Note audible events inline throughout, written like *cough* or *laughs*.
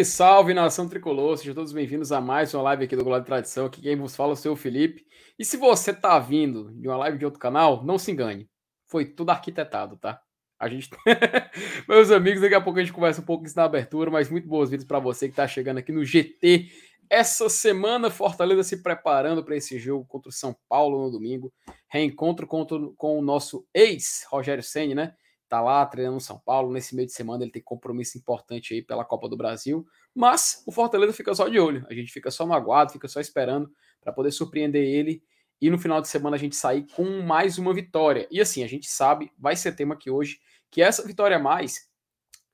Salve, salve, nação tricolor! Sejam todos bem-vindos a mais uma live aqui do Globo de Tradição. Aqui quem vos fala é o seu Felipe. E se você tá vindo de uma live de outro canal, não se engane. Foi tudo arquitetado, tá? A gente. *laughs* Meus amigos, daqui a pouco a gente conversa um pouco isso na abertura, mas muito boas-vindas para você que está chegando aqui no GT. Essa semana, Fortaleza se preparando para esse jogo contra o São Paulo no domingo. Reencontro contra, com o nosso ex, Rogério Senni, né? Tá lá treinando no São Paulo. Nesse meio de semana ele tem compromisso importante aí pela Copa do Brasil. Mas o Fortaleza fica só de olho. A gente fica só no aguardo, fica só esperando para poder surpreender ele e no final de semana a gente sair com mais uma vitória. E assim, a gente sabe, vai ser tema aqui hoje, que essa vitória a mais,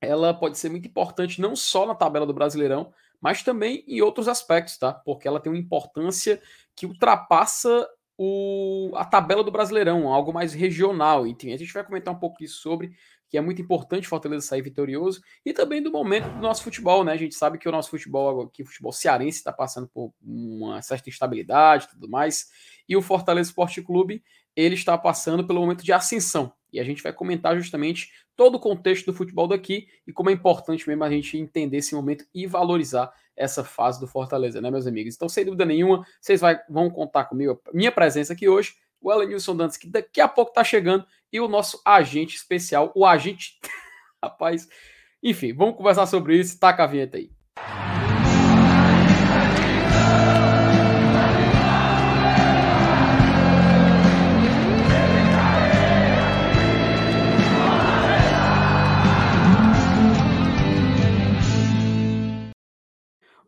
ela pode ser muito importante não só na tabela do Brasileirão, mas também em outros aspectos, tá? Porque ela tem uma importância que ultrapassa o, a tabela do Brasileirão, algo mais regional. Enfim, a gente vai comentar um pouco isso sobre, que é muito importante Fortaleza sair vitorioso, e também do momento do nosso futebol, né? A gente sabe que o nosso futebol aqui, o futebol cearense, está passando por uma certa instabilidade e tudo mais, e o Fortaleza Esporte Clube, ele está passando pelo momento de ascensão. E a gente vai comentar justamente todo o contexto do futebol daqui e como é importante mesmo a gente entender esse momento e valorizar essa fase do Fortaleza, né, meus amigos? Então, sem dúvida nenhuma, vocês vai, vão contar comigo, minha presença aqui hoje, o Elenilson Dantas, que daqui a pouco tá chegando, e o nosso agente especial, o agente. *laughs* Rapaz, enfim, vamos conversar sobre isso. Taca a vinheta aí.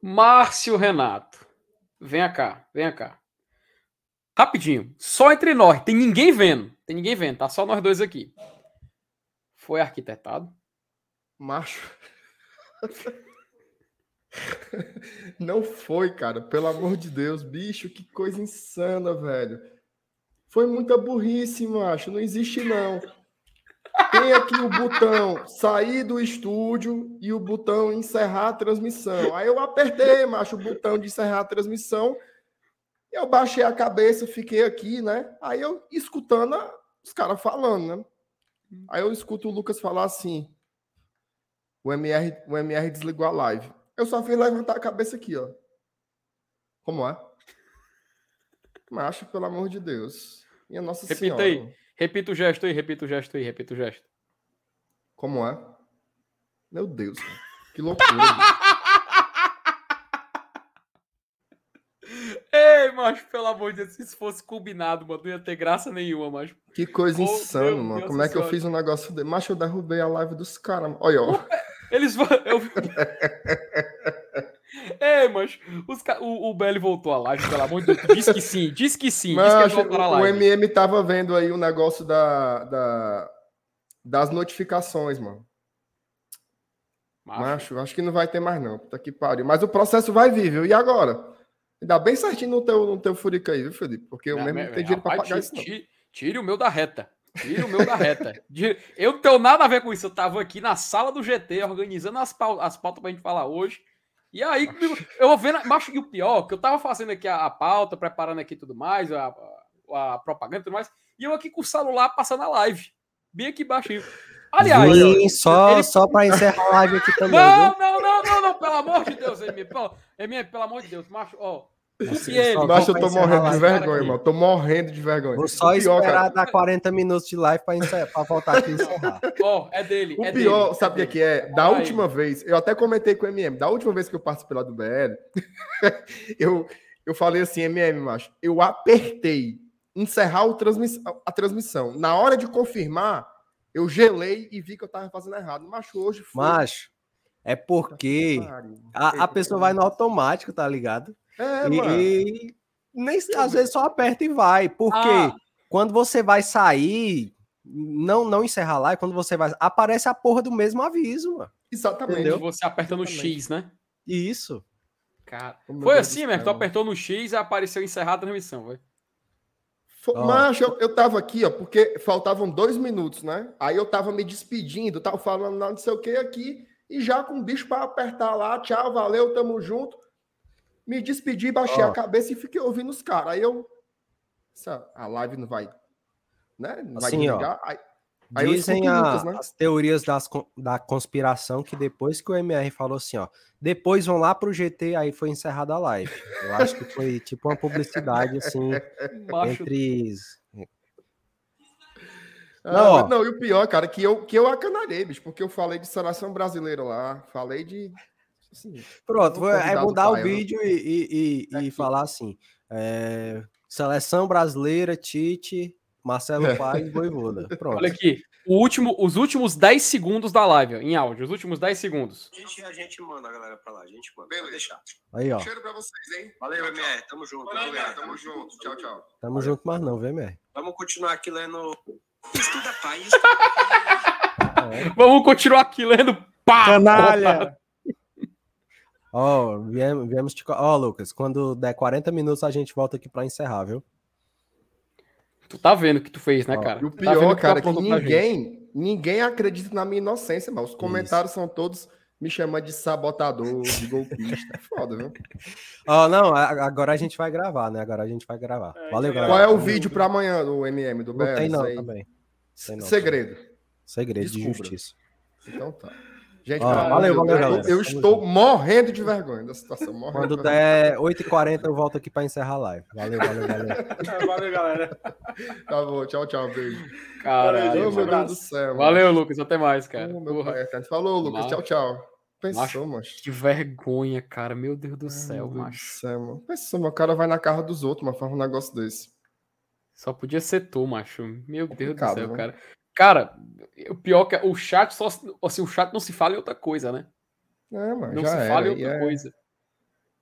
Márcio Renato. Venha cá, venha cá. Rapidinho. Só entre nós. Tem ninguém vendo. Tem ninguém vendo. Tá só nós dois aqui. Foi arquitetado? Macho. Não foi, cara. Pelo amor de Deus. Bicho, que coisa insana, velho. Foi muita burrice, macho. Não existe, não. Tem aqui o botão sair do estúdio e o botão encerrar a transmissão. Aí eu apertei, macho, o botão de encerrar a transmissão. Eu baixei a cabeça, fiquei aqui, né? Aí eu escutando os caras falando, né? Aí eu escuto o Lucas falar assim: o MR, o MR desligou a live. Eu só fiz levantar a cabeça aqui, ó. Como é? Macho, pelo amor de Deus. Minha Nossa Repita Senhora. aí. Repita o gesto aí, repita o gesto aí, repita o gesto. Como é? Meu Deus, cara. que loucura. *laughs* Ei, macho, pelo amor de Deus, se isso fosse combinado, mano, não ia ter graça nenhuma, macho. que coisa Oh, insana, mano. Deus Como é do que eu fiz um negócio desse? Macho, eu derrubei a live dos caras. Olha, ó. *laughs* Eles vão. Eu... Ei, *laughs* macho, os ca... o, o Belly voltou à live, pelo amor de Deus. Diz que sim, diz que sim, diz que à o. MM tava vendo aí o negócio da, da- das notificações, mano. Macho, Macho, acho que não vai ter mais, não. Puta que pariu. Mas o processo vai vir, viu? E agora? Ainda bem certinho no teu, no teu Furica aí, viu, Felipe? Porque eu Não, mesmo não tenho dinheiro pra rapaz, pagar isso, não. tire- Tire o meu da reta. Tire o meu da reta. *laughs* Eu não tenho nada a ver com isso. Eu tava aqui na sala do GT organizando as, pau- as pautas pra gente falar hoje. E aí, eu vou vendo. Macho, e o pior, que eu tava fazendo aqui a, a pauta, preparando aqui tudo mais, a, a- a propaganda e tudo mais. E eu aqui com o celular passando a live. Bem aqui baixinho. Aliás. Sim, só, ele- só para encerrar a live aqui também, viu? Não, não, não, não, não, pelo amor de Deus, MM, pelo, pelo amor de Deus, macho, ó. Assim, E ele? eu pra tô encerrar morrendo de vergonha, mano. Tô morrendo de vergonha. Vou só O pior, esperar cara, dar 40 minutos de live para pra voltar aqui e encerrar. *laughs* Ó, é dele. O é pior, dele, sabe o que dele. é que é? Da aí. última vez, eu até comentei com o MM, da última vez que eu participei lá do BL, *laughs* eu, eu falei assim, MM, macho, eu apertei encerrar o transmiss a transmissão. Na hora de confirmar, eu gelei e vi que eu tava fazendo errado. Macho, hoje foi. Macho, é porque a, a pessoa vai no automático, tá ligado? É, e, mano. e nem, às vezes só aperta e vai. Porque Ah. quando você vai sair, não, não encerrar a live, quando você vai. Aparece a porra do mesmo aviso, mano. Exatamente. Entendeu? Você aperta no Exatamente. X, né? Isso. Cara, Oh, foi Deus assim, mesmo. Tu apertou no X e apareceu encerrada a transmissão, vai. Fo- Ó. Macho, eu, eu tava aqui, ó, porque faltavam dois minutos, né? Aí eu tava me despedindo, tava falando lá não sei o que aqui, e já com o bicho para apertar lá, tchau, valeu, tamo junto. Me despedi, baixei Ó. a cabeça e fiquei ouvindo os caras. Aí eu. Essa, a live não vai. Né? Não vai Assim, ó. desligar. Aí, Aí eu Dizem a- Lucas, né? as teorias das da conspiração que depois que o MR falou assim, ó, depois vão lá pro GT, aí foi encerrada a live. Eu acho que foi tipo uma publicidade assim entre Ah, Não, ó. não, e o pior, cara, que eu, que eu acanalhei, bicho, porque eu falei de seleção brasileira lá, falei de. Assim, Pronto, Vou é mudar o não- vídeo e, e- e- e falar assim: é, seleção brasileira, Tite, Marcelo *laughs* Paes e Voivoda. Pronto. olha aqui. O último, os últimos 10 segundos da live, ó, em áudio. Os últimos 10 segundos. A gente, a gente manda a galera pra lá, a gente manda. Beleza. Deixar. Aí, ó. Cheiro pra vocês, hein? Valeu, Tchau. MR. Tamo junto. Valeu, obrigado. tamo junto. Tchau, tchau. Tamo junto, mas não, vem, MR. Vamos continuar aqui lendo. Estuda país. *laughs* Vamos continuar aqui lendo. Pá! Canalha! Ó, viemos, viemos te. Ó, Lucas, quando der 40 minutos a gente volta aqui pra encerrar, viu? Tu tá vendo o que tu fez, né, cara? E o tá vendo pior, tu cara, é que gente. ninguém, ninguém acredita na minha inocência, mas os comentários são todos me chamando de sabotador, de golpista. É foda, viu? Ó, não, a- agora a gente vai gravar, né? Agora a gente vai gravar. Valeu, galera. Qual é o vídeo pra amanhã do MM, do Não tem não aí? também. Tem não. Segredo. Segredo Descubra. de justiça. Então tá. Gente, Ó, amor valeu, Deus, valeu, eu- galera. Eu, estou morrendo de vergonha da situação. Morrendo Quando de vergonha. der 8h40 eu volto aqui pra encerrar a live. Valeu, valeu, valeu. *laughs* Valeu, galera. Tá bom, tchau, tchau, beijo. Caralho, meu mano. Deus do céu. mano. Valeu, Lucas. Até mais, cara. Ô, meu pai eterno. Falou, Lucas. Macho. Tchau, tchau. Pensou, Macho. macho. que vergonha, cara. Meu Deus do Ai, céu, Deus do macho. céu, mano. Pensou, meu cara vai na cara dos outros, mas faz um negócio desse. Só podia ser tu, macho. Meu Deus do céu, né? cara. Cara, o pior que é o chat só. Assim, o chat não se fala em outra coisa, né? É, mano, Não se era, fala em outra é- coisa.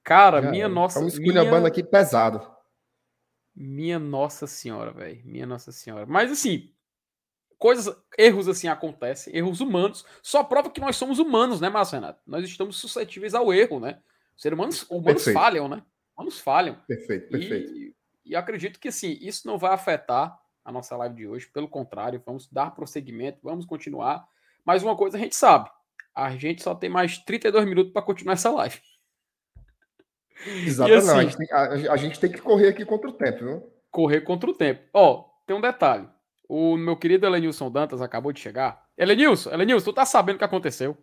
Cara, já minha era. nossa. Estamos minha... esculhambando aqui pesado. Minha nossa senhora, velho. Minha nossa senhora. Mas assim, coisas, erros assim acontecem, erros humanos. Só prova que nós somos humanos, né, Márcio Renato? Nós estamos suscetíveis ao erro, né? Os seres humanos, humanos Perfeito. falham, né? Humanos falham. Perfeito, perfeito. E, e acredito que assim, isso não vai afetar a nossa live de hoje. Pelo contrário, vamos dar prosseguimento, vamos continuar. Mas uma coisa a gente sabe: a gente só tem mais 32 minutos para continuar essa live. Exatamente. assim- a, gente tem, a- a gente tem que correr aqui contra o tempo, viu? Correr contra o tempo. Ó, tem um detalhe. O meu querido Elenilson Dantas acabou de chegar. Elenilson, Elenilson, tu tá sabendo o que aconteceu?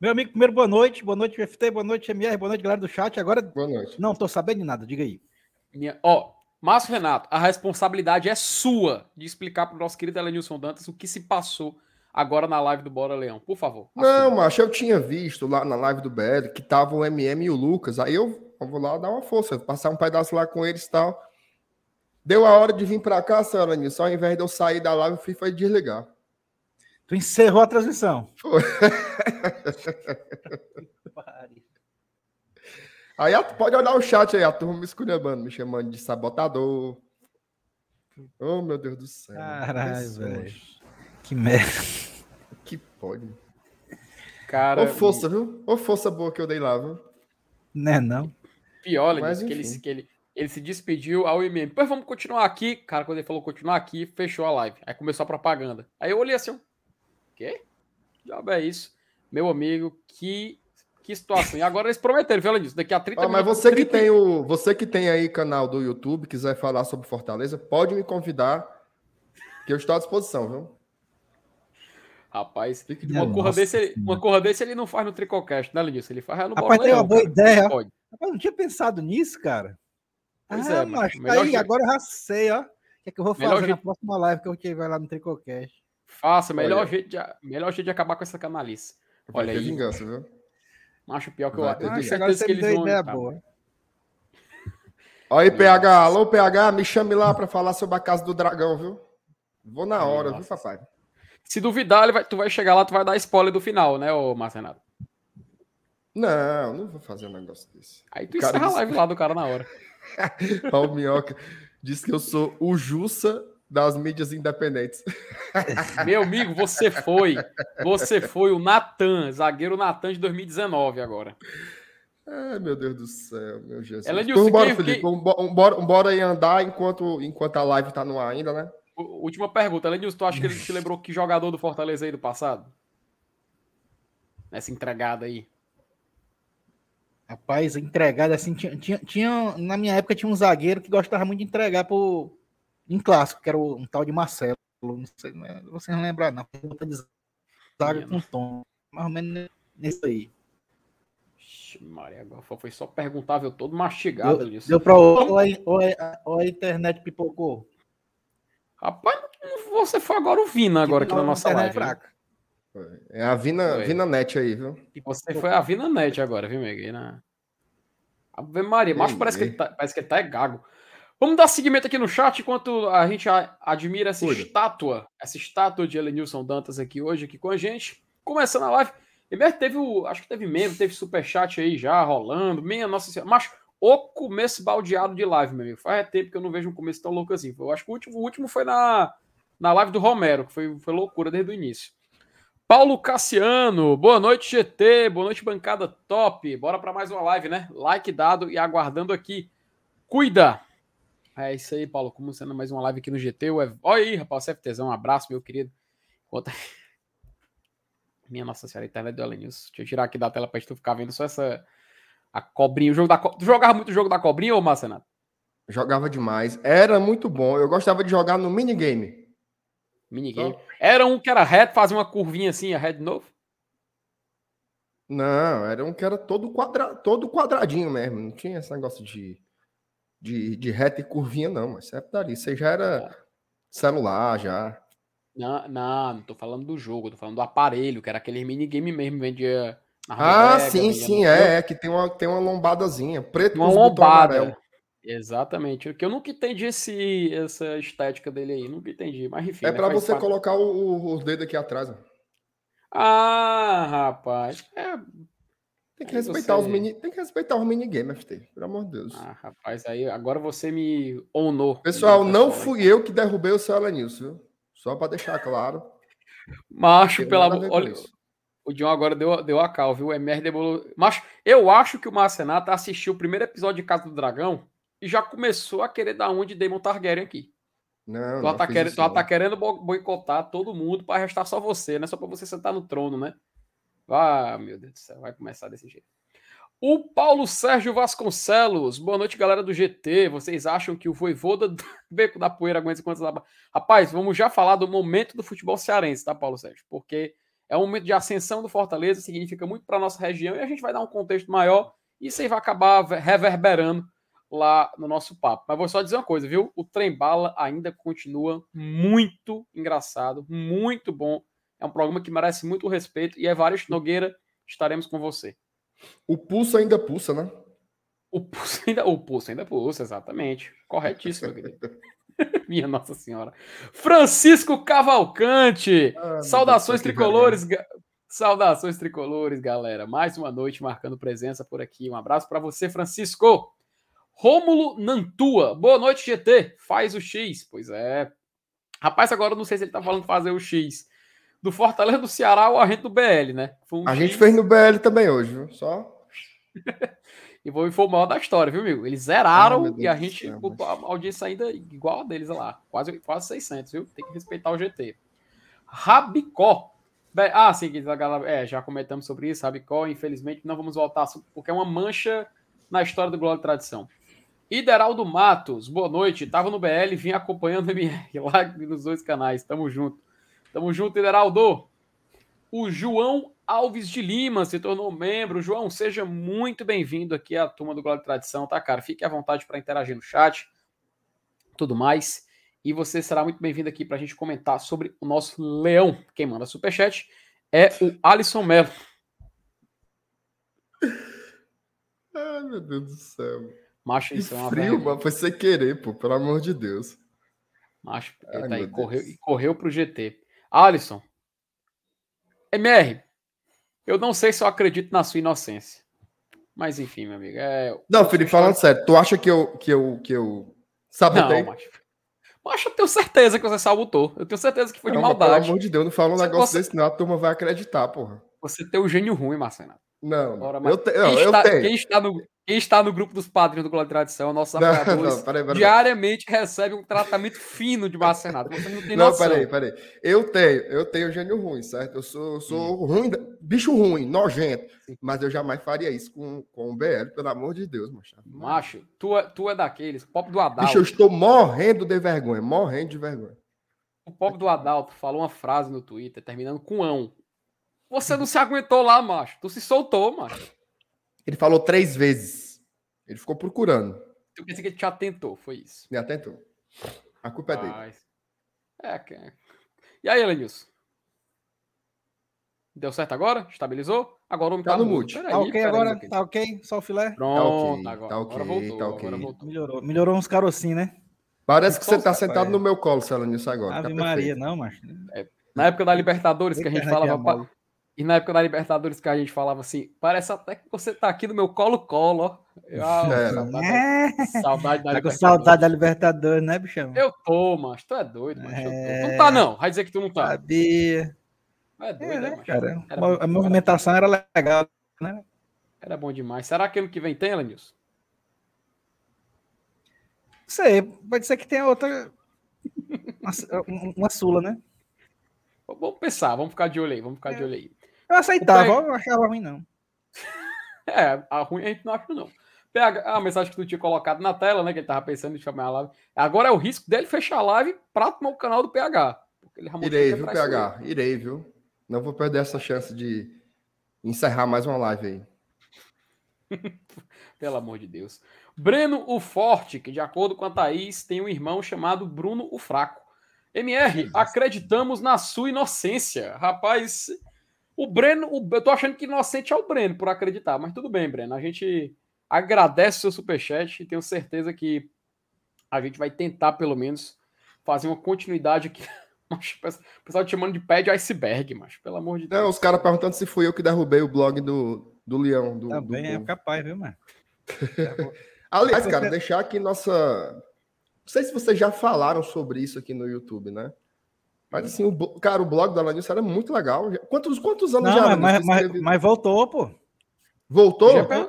Meu amigo, primeiro, boa noite. Boa noite, FT. Boa noite, MR. Boa noite, galera do chat. Agora, Boa noite. não tô sabendo de nada. Diga aí. Minha, ó, Márcio Renato, a responsabilidade é sua de explicar pro nosso querido Elenilson Dantas o que se passou agora na live do Bora Leão. Por favor. Não, macho, eu tinha visto lá na live do BL que tava o MM e o Lucas. Aí eu, eu vou lá dar uma força, passar um pedaço lá com eles e tal. Deu a hora de vir pra cá, senhora Nilson. Ao invés de eu sair da live, eu fui foi desligar. Tu encerrou a transmissão. Foi. *laughs* Aí pode olhar o chat aí, a turma me esculhambando, me chamando de sabotador. Oh, meu Deus do céu. Caralho, velho. Que merda. Que pode. Cara, Ô, força, viu? Ô, força boa que eu dei lá, viu? Né, não? pior, Mas, Elenilson, que ele, que ele, ele se despediu ao MM. Pois vamos continuar aqui. Cara, quando ele falou continuar aqui, fechou a live. Aí começou a propaganda. Aí eu olhei assim, o quê? Diabo é isso? Meu amigo, que, que situação. E agora eles prometeram, viu, Elenilson? Daqui a 30 Ó, mas você que 30 tem o, você que tem aí canal do YouTube, quiser falar sobre Fortaleza, pode me convidar, que eu estou à disposição, viu? Rapaz, Fique de Minha uma corra, nossa desse, ele- uma corra desse ele não faz no Tricocast, né, Lenilson? Ele faz no Rapaz, Bola tem uma boa cara. ideia. Pode. Rapaz, eu não tinha pensado nisso, cara. Pois ah, é, mas tá melhor aí, jeito. agora eu já sei, ó. O que é que eu vou Melhor fazer na jeito- próxima live que eu tiver lá no Tricocast. Faça, melhor Olha. jeito, de, melhor jeito de acabar com essa canalice. Vai Olha aí. vingança, viu? Macho pior que eu, eu tenho certeza você que me eles deu vão. ideia tá. boa. Aí, PH, alô, PH, me chame lá para falar sobre a casa do dragão, viu? Vou na hora, viu, Nossa. papai? Se duvidar, ele vai, tu vai chegar lá, tu vai dar spoiler do final, né, ô Márcio Renato? Não, não vou fazer um negócio desse. Aí tu O encerra a disse- live lá do cara na hora. *laughs* Paulo Minhoca diz que eu sou o Jussa das mídias independentes. *laughs* Meu amigo, você foi. Você foi o Natan, zagueiro Natan de 2019 agora. Ai, meu Deus do céu, meu Jesus. Ela disse então, bora, que- Felipe, que- vambora, vambora- vambora aí andar enquanto, enquanto a live tá no ar ainda, né? Última pergunta, Lenilson, tu acha que ele te lembrou que jogador do Fortaleza aí do passado? Nessa entregada aí. Rapaz, entregado assim, tinha, tinha, tinha- na minha época tinha um zagueiro que gostava muito de entregar pro, em clássico, que era um tal de Marcelo. Não sei, não é, vocês não lembrar, não. Luta de zaga com tom. Mais ou menos nisso aí. Ixi, Maria, agora foi só perguntável todo mastigado Deu, disso. deu pra ou, ou, a, ou a- ou a internet pipocou. Rapaz, você foi agora o Vina agora aqui na nossa internet live. né? fraca. É a Vina, Foi. Vina Net aí, viu? Você foi a Vina Net agora, viu, Miguel? Na... Ave Maria, mas parece que, ele tá, parece que ele tá é gago. Vamos dar seguimento aqui no chat enquanto a gente admira essa Cuida. estátua, essa estátua de Elenilson Dantas aqui hoje aqui com a gente. Começando a live. Primeiro teve o, acho que teve membro, teve superchat aí já rolando. Minha nossa senhora. Mas o começo baldeado de live, meu amigo. Faz tempo que eu não vejo um começo tão louco assim. Eu acho que o último, o último foi na, na live do Romero, que foi, foi loucura desde o início. Paulo Cassiano, boa noite, GT, boa noite, bancada top. Bora para mais uma live, né? Like dado e aguardando aqui. Cuida! É isso aí, Paulo. Como sendo mais uma live aqui no GT. Olha aí, rapaz, CFTzão, um abraço, meu querido. *laughs* Minha Nossa Senhora, a internet do Elenilson. Deixa eu tirar aqui da tela pra gente ficar vendo só essa. A cobrinha, o jogo da co... Tu jogava muito o jogo da cobrinha, ô Marcenato? Jogava demais. Era muito bom. Eu gostava de jogar no minigame. Minigame. Era um que era reto, fazia uma curvinha assim, a reto de novo. Não, era um que era todo, quadra... todo quadradinho mesmo. Não tinha esse negócio de, de, de reta e curvinha, não. Mas sempre dali. Você já era celular, já. Não, não, não tô falando do jogo, tô falando do aparelho, que era aquele minigame mesmo, vendia. Ah, sim, sim, é, é. Que tem uma, tem uma lombadazinha. Preto Uma lombada. Exatamente. Que eu nunca entendi esse, essa estética dele aí, nunca entendi. Mas enfim. É né, pra faz você parte. colocar os dedos aqui atrás. ó. Ah, rapaz. É... Tem que Aí respeitar você- os mini, tem que respeitar os minigames, FT. Pelo amor de Deus. Ah, rapaz, aí agora você me honou. Pessoal, não fui eu que derrubei o seu Elenilson, viu? Só pra deixar claro. *laughs* Macho, pelo amor. Olha, isso. o John agora deu, deu a cal, viu? O MR demorou. Macho, eu acho que o Marcenato assistiu o primeiro episódio de Casa do Dragão e já começou a querer dar um de Demon Targaryen aqui. Não, Tu não tá, querendo, isso, tu tá querendo bo- boicotar todo mundo para restar só você, né? Só para você sentar no trono, né? Ah, meu Deus do céu, vai começar desse jeito. O Paulo Sérgio Vasconcelos. Boa noite, galera do GT. Vocês acham que o Voivoda do *laughs* Beco da Poeira aguenta quantas aba- Rapaz, vamos já falar do momento do futebol cearense, tá, Paulo Sérgio? Porque é um momento de ascensão do Fortaleza, significa muito para nossa região e a gente vai dar um contexto maior e isso aí vai acabar ve- reverberando lá no nosso papo. Mas vou só dizer uma coisa, viu? O Trem Bala ainda continua muito engraçado, muito bom. É um programa que merece muito respeito e Evaristo Nogueira, estaremos com você. O pulso ainda pulsa, né? O pulso ainda, o pulso ainda pulsa, exatamente. Corretíssimo, meu querido. *laughs* Minha Nossa Senhora. Francisco Cavalcante. Ah, Saudações tricolores. ga- Saudações tricolores, galera. Mais uma noite marcando presença por aqui. Um abraço para você, Francisco. Rômulo Nantua. Boa noite, GT. Faz o X. Pois é. Rapaz, agora eu não sei se ele tá falando fazer o X. Do Fortaleza do Ceará ou a gente do BL, né? Um A gente fez no BL também hoje, viu? Só. *laughs* E o maior da história, viu, amigo? Eles zeraram Ah, e a gente céu, botou a audiência ainda igual a deles lá. Quase, quase 600, viu? Tem que respeitar o GT. Rabicó. Ah, sim, galera- é, já comentamos sobre isso. Rabicó, infelizmente, não vamos voltar porque é uma mancha na história do Glória e Tradição. Ideraldo Matos, boa noite. Tava no BL, vim acompanhando o MR *laughs* lá nos dois canais. Tamo junto. Tamo junto, Ideraldo. O João Alves de Lima se tornou membro. João, seja muito bem-vindo aqui à turma do Glória e Tradição, tá, cara? Fique à vontade para interagir no chat, tudo mais. E você será muito bem-vindo aqui para a gente comentar sobre o nosso leão. Quem manda superchat é o Alisson Melo. *laughs* Ai, meu Deus do céu. Macho, isso é uma frio, mano. Foi sem querer, pô. Pelo amor de Deus. Macho, Ai, ele tá aí, correu, e correu pro GT. Alisson, MR, eu não sei se eu acredito na sua inocência. Mas enfim, meu amigo. É... Não, Felipe, falando sério, tu acha que eu, que eu, que eu sabotei? Não, macho. Macho, eu tenho certeza que você sabotou. Eu tenho certeza que foi de Não, mas maldade. Pelo amor de Deus, não fala um negócio você- desse, não. A turma vai acreditar, porra. Você tem o gênio ruim, Marcelo. Não, Ora, eu, te, Quem, não, eu está, tenho. quem está no, quem está no grupo dos padrinhos do Glória e Tradição, nossos Não, apoiadores, não, diariamente recebem um tratamento fino de Marcenato. Você não tem Não, noção. peraí, peraí. Eu tenho, eu tenho gênio ruim, certo? Eu sou, eu sou ruim, bicho ruim, nojento. Sim. Mas eu jamais faria isso com, com o BL, pelo amor de Deus, macho. Macho, tu é, tu é daqueles, pop do Adal. Bicho, eu estou morrendo de vergonha, morrendo de vergonha. o pobre do Adalto falou uma frase no Twitter, terminando com ão. Você não se aguentou lá, macho. Tu se soltou, macho. Ele falou três vezes. Ele ficou procurando. Eu pensei que ele te atentou, foi isso. Me atentou. A culpa é dele. Mas... É, que... E aí, Elenilson? Deu certo agora? Estabilizou? Agora o homem Tá tá, no mute. Peraí, Tá ok agora? Tá ok? Só o filé? Pronto, Tá ok, agora, tá ok, agora voltou, tá ok. Melhorou. Melhorou uns carocinhos, né? Parece que você tá sentado pai. no meu colo, Celanilson, agora. Ave tá Maria, não, macho. Na época da Libertadores, que a gente falava. É. E na época da Libertadores, que a gente falava assim, parece até que você tá aqui no meu colo-colo, ó. Eu- ah, É. saudade, É, *laughs* saudade da tá com Libertadores. saudade da Libertadores, né, bichão? Eu tô, mas tu é doido, mas. É. Tu não tá, não. Vai dizer que tu não tá. Sabia. É doido, É, né, né, macho? cara? Era bom- A movimentação era legal. né? Era bom demais. Será que ano que vem tem, Elenilson? Não sei, pode ser que tenha outra. Uma, uma- uma sula, né? Vamos pensar, vamos ficar de olho aí, vamos ficar de olho aí. Eu aceitava, O eu não achava ruim, não. *laughs* É, a ruim a gente não acha, não. Pega a mensagem que tu tinha colocado na tela, né? Que ele tava pensando em chamar a live. Agora é o risco dele fechar a live pra tomar o canal do PH. Irei, é viu. PH? Irei, viu? Não vou perder essa chance de encerrar mais uma live aí. *laughs* Pelo amor de Deus. Breno o Forte, que de acordo com a Thaís, tem um irmão chamado Bruno o Fraco. MR, acreditamos na sua inocência. Rapaz, o Breno, o- eu tô achando que inocente é o Breno por acreditar, mas tudo bem, Breno. A gente agradece o seu superchat e tenho certeza que a gente vai tentar, pelo menos, fazer uma continuidade aqui. *laughs* Mas O pessoal te chamando de pé de iceberg, mas pelo amor de Deus. Não, os caras perguntando se fui eu que derrubei o blog do, do Leão. Do, Também do é povo. capaz, viu, mano? *laughs* Aliás, cara, deixar aqui nossa. Não sei se vocês já falaram sobre isso aqui no YouTube, né? Mas assim, o, cara, o blog da Lanilson era muito legal. Já- Quantos, quantos anos já? Não, Lanilson, mas, mas, mas voltou, pô. Voltou? Já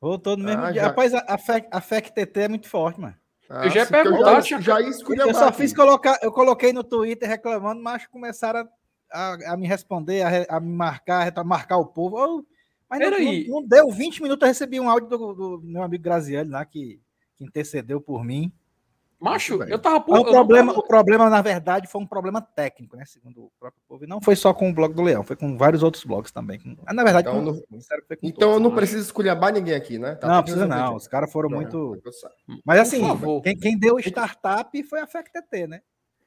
Voltou no mesmo Ah, dia. já. Rapaz, a, a, FEC, a FEC TT é muito forte, mano. Ah, Eu já ia porque perguntar, já, já ia Eu só fiz colocar, eu coloquei no Twitter reclamando, mas começaram a, a- a me responder, a, a me marcar, a marcar o povo. Ô, mas não, não, não deu 20 minutos, eu recebi um áudio do, do meu amigo Graziani lá, que, que intercedeu por mim. Macho, eu tava. Mas o, problema, tava- o problema, na verdade, foi um problema técnico, né? Segundo o próprio povo. E não foi só com o blog do Leão, foi com vários outros blogs também. Com- na verdade, Então, com, não- Então eu não preciso esculhambar ninguém aqui, né? Tá não, precisa não. Os caras foram Pronto, muito. sei. Mas assim, quem, quem deu o startup foi a FEC TT, né?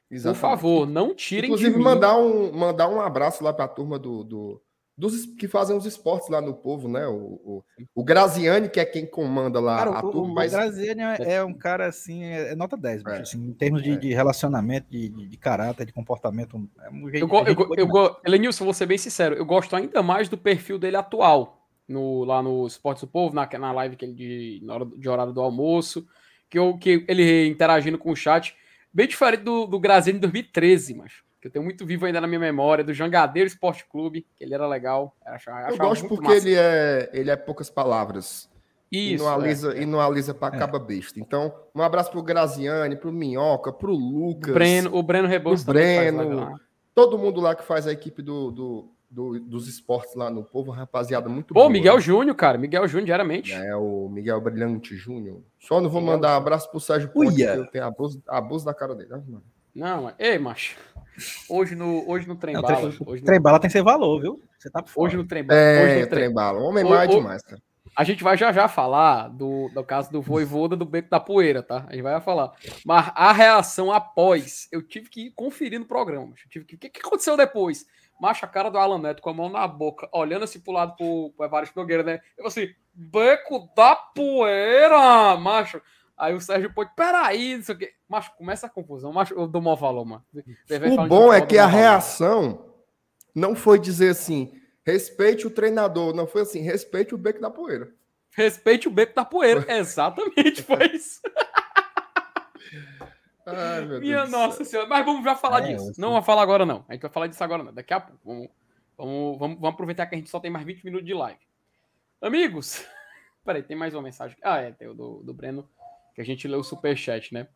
Por Exatamente. favor, não tirem Inclusive, de mim. mandar um, mandar um abraço lá para a turma do, do- dos que fazem os esportes lá no povo, né? O, o, o Graziani, que é quem comanda lá Cara, a o, turma, o mas Graziani é, é um cara assim, é, é nota 10, bicho, É. assim, em termos de, É. de relacionamento, de, de, de caráter, de comportamento. É um jeito, Eu, go, é eu, go, eu go, Elenilson, vou ser bem sincero, eu gosto ainda mais do perfil dele atual, no, lá no Esportes do Povo, na, na live que ele de, na hora do- de horário do almoço, que, eu, que ele interagindo com o chat, bem diferente do, do Graziani de 2013, mas que eu tenho muito vivo ainda na minha memória, do Jangadeiro Esporte Clube, que ele era legal. Eu achava, eu gosto muito porque massa. ele é, ele é poucas palavras. e Isso, não é. alisa, e não alisa para caba besta. Então, um abraço pro Graziani, pro Minhoca, pro Lucas, O Breno, o Breno Rebouças o Breno, todo mundo lá que faz a equipe do, do, do- dos esportes lá no povo, rapaziada, muito Pô, boa. Miguel Júnior, cara, Miguel Júnior diariamente. É, o Miguel Brilhante Júnior. Só não vou Miguel mandar um abraço pro Sérgio Ponte, porque eu tenho abuso, abuso da cara dele. mano? Não, mas- ei, macho. Hoje no, hoje no trem Não, bala, trem- hoje no, Trem bala tem que ser valor, viu? Você tá por fora. hoje no trem bala, hoje É, no trem trem bala. Homem Ô, mais demais, cara. A gente vai já já falar do, do caso do Voivoda do Beco da Poeira, tá? A gente vai falar. Mas a reação após, eu tive que ir conferir no programa. macho. Eu tive que, o que, que aconteceu depois? Macho, a cara do Alan Neto com a mão na boca, olhando assim pro lado pro, pro Evaristo Nogueira, né? Eu assim, Beco da Poeira, macho. Aí o Sérgio Ponte, peraí, não sei o quê. Macho, começa a confusão. Eu dou mau valor, mano. O bom é que a reação não foi dizer assim, respeite o treinador. Não foi assim, respeite o beco da poeira. Respeite o Beco da Poeira. *laughs* Exatamente, foi isso. *laughs* Ai, meu Minha nossa céu. senhora, mas vamos já falar É, disso. eu Não vamos falar agora, não. A gente vai falar disso agora, não. Daqui a pouco. Vamos, vamos, vamos, vamos aproveitar que a gente só tem mais 20 minutos de live. Amigos, *laughs* peraí, tem mais uma mensagem. Ah, é, tem o do, do Breno, que a gente leu o superchat, né?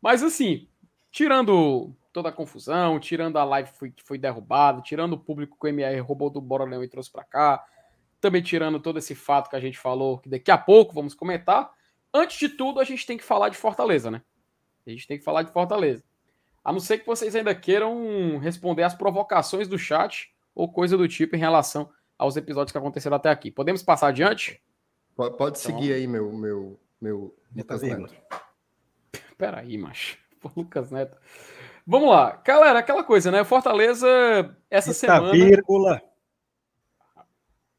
Mas assim, tirando toda a confusão, tirando a live que foi, foi derrubada, tirando o público que o MR roubou do Bora Leão e trouxe pra cá, também tirando todo esse fato que a gente falou, que daqui a pouco vamos comentar. Antes de tudo, a gente tem que falar de Fortaleza, né? A gente tem que falar de Fortaleza. A não ser que vocês ainda queiram responder as provocações do chat ou coisa do tipo em relação aos episódios que aconteceram até aqui. Podemos passar adiante? Pode, pode então, seguir aí, meu, meu, meu Lucas Neto. Peraí, macho. Lucas Neto. Vamos lá. Galera, aquela coisa, né? Fortaleza, essa Eita semana. vírgula.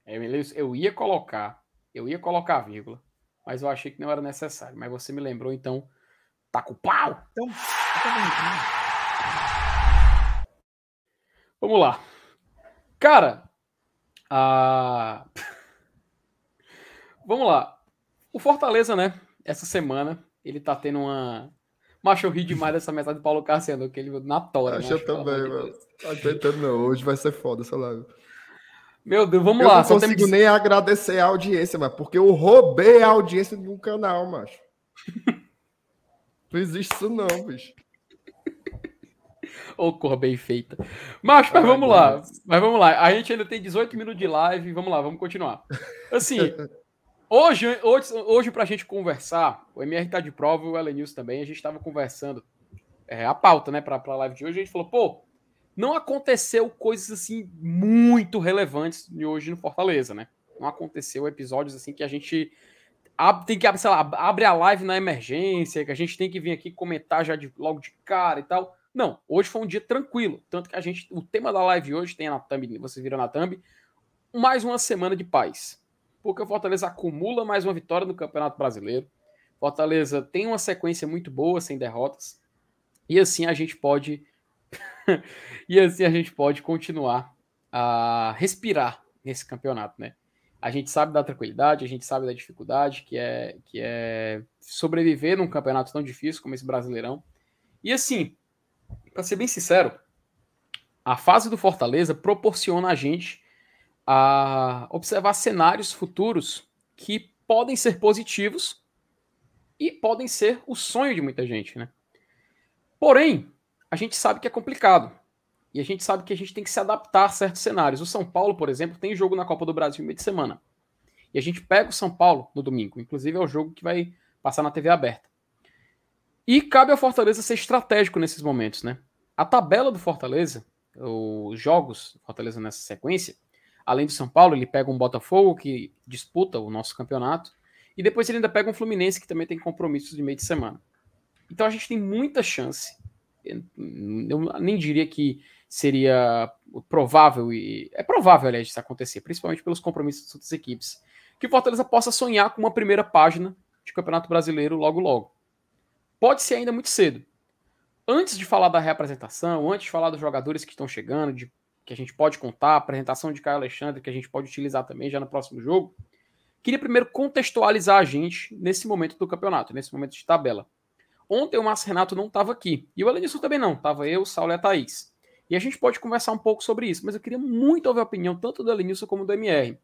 Eu, eu ia colocar, eu ia colocar vírgula, mas eu achei que não era necessário. Mas você me lembrou, então. Tá com pau! Então, Vamos lá. Cara, a... *laughs* vamos lá. O Fortaleza, né? Essa semana, ele tá tendo uma. Macho, eu ri demais dessa mensagem do Paulo Cassiano, que ele na tora. Acho eu também, mano. Aguentando não. Hoje vai ser foda essa live. Meu Deus, vamos eu lá. Eu não consigo temos... nem agradecer a audiência, mas porque eu roubei a audiência do canal, macho. *laughs* não existe isso não, bicho. Ô, cor bem feita. Mas, mas vamos lá. Mas vamos lá. A gente ainda tem 18 minutos de live. Vamos lá, vamos continuar. Assim, *laughs* hoje, hoje, hoje pra gente conversar, o MR tá de prova e o Elenils também. A gente tava conversando é, a pauta, né, pra, pra live de hoje. A gente falou, pô, não aconteceu coisas assim muito relevantes de hoje no Fortaleza, né? Não aconteceu episódios assim que a gente abre, tem que sei lá, abre a live na emergência, que a gente tem que vir aqui comentar já de, logo de cara e tal. Não, hoje foi um dia tranquilo, tanto que a gente, o tema da live hoje tem na thumb, você vira na thumb, mais uma semana de paz. Porque o Fortaleza acumula mais uma vitória no Campeonato Brasileiro. Fortaleza tem uma sequência muito boa, sem derrotas. E assim a gente pode *laughs* e assim a gente pode continuar a respirar nesse campeonato, né? A gente sabe da tranquilidade, a gente sabe da dificuldade que é, que é sobreviver num campeonato tão difícil como esse Brasileirão. E assim, para ser bem sincero, a fase do Fortaleza proporciona a gente a observar cenários futuros que podem ser positivos e podem ser o sonho de muita gente, né? Porém, a gente sabe que é complicado. E a gente sabe que a gente tem que se adaptar a certos cenários. O São Paulo, por exemplo, tem jogo na Copa do Brasil no meio de semana. E a gente pega o São Paulo no domingo. Inclusive, é o jogo que vai passar na TV aberta. E cabe ao Fortaleza ser estratégico nesses momentos, né? A tabela do Fortaleza, os jogos do Fortaleza nessa sequência, além do São Paulo, ele pega um Botafogo que disputa o nosso campeonato. E depois ele ainda pega um Fluminense que também tem compromissos de meio de semana. Então a gente tem muita chance eu nem diria que seria provável e é provável, aliás, isso acontecer, principalmente pelos compromissos das outras equipes, que o Fortaleza possa sonhar com uma primeira página de Campeonato Brasileiro logo logo. Pode ser ainda muito cedo. Antes de falar da reapresentação, antes de falar dos jogadores que estão chegando, de, que a gente pode contar, apresentação de Caio Alexandre, que a gente pode utilizar também já no próximo jogo, queria primeiro contextualizar a gente nesse momento do campeonato, nesse momento de tabela. Ontem o Márcio Renato não estava aqui. E o Elenilson também não. Estava eu, Saulo e a Thaís. E a gente pode conversar um pouco sobre isso. Mas eu queria muito ouvir a opinião tanto do Elenilson como do MR.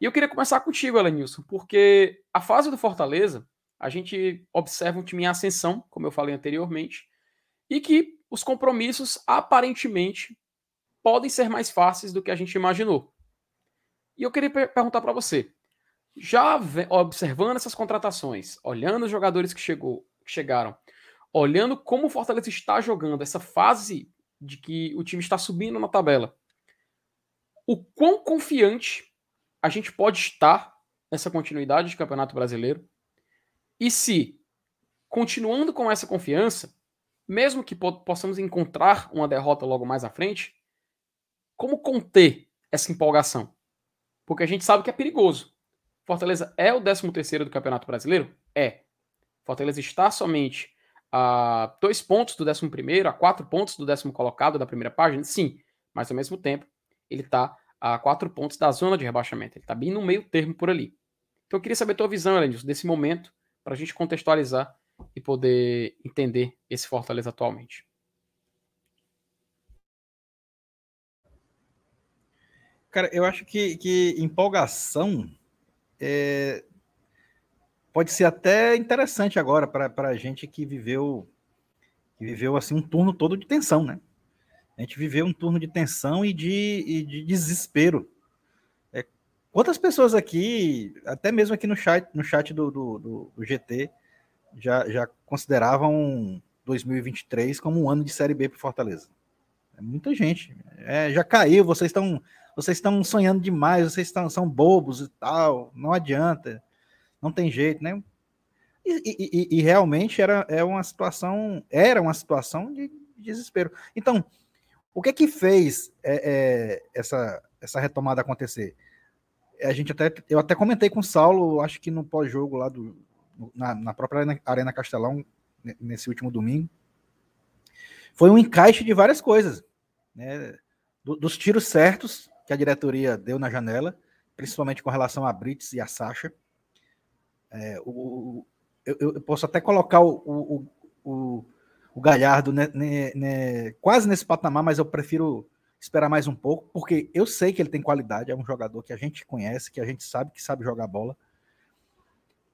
E eu queria começar contigo, Elenilson, porque a fase do Fortaleza, a gente observa um time em ascensão, como eu falei anteriormente, e que os compromissos aparentemente podem ser mais fáceis do que a gente imaginou. E eu queria per perguntar para você, já observando essas contratações, olhando os jogadores que chegou, que chegaram, olhando como o Fortaleza está jogando, essa fase de que o time está subindo na tabela, o quão confiante a gente pode estar nessa continuidade de Campeonato Brasileiro e se, continuando com essa confiança, mesmo que possamos encontrar uma derrota logo mais à frente, como conter essa empolgação? Porque a gente sabe que é perigoso. Fortaleza é o 13 terceiro do Campeonato Brasileiro? É. Fortaleza está somente a dois pontos do décimo primeiro, a quatro pontos do décimo colocado da primeira página, sim, mas ao mesmo tempo ele está a quatro pontos da zona de rebaixamento. Ele está bem no meio termo por ali. Então eu queria saber a tua visão, Elenilson, desse momento, para a gente contextualizar e poder entender esse Fortaleza atualmente. Cara, eu acho que, que empolgação é, pode ser até interessante agora para a gente que viveu que viveu assim um turno todo de tensão, né? A gente viveu um turno de tensão e de, e de desespero. É, quantas pessoas aqui, até mesmo aqui no chat, no chat do, do, do, do GT, já, já consideravam 2023 como um ano de Série B para Fortaleza. É muita gente. É, já caiu, vocês estão vocês estão sonhando demais, vocês estão, são bobos e tal, não adianta, não tem jeito, né? E, e, e, realmente era, é uma situação, era uma situação de desespero. Então, o que é que fez é, é, essa, essa retomada acontecer? A gente até, eu até comentei com o Saulo, acho que no pós-jogo lá do, na, na própria Arena, Castelão, nesse último domingo, foi um encaixe de várias coisas, né? Do, dos tiros certos que a diretoria deu na janela, principalmente com relação a Brits e a Sasha. É, o, eu, eu, posso até colocar o, o, o, o Galhardo né, né, né, quase nesse patamar, mas eu prefiro esperar mais um pouco, porque eu sei que ele tem qualidade, é um jogador que a gente conhece, que a gente sabe que sabe jogar bola.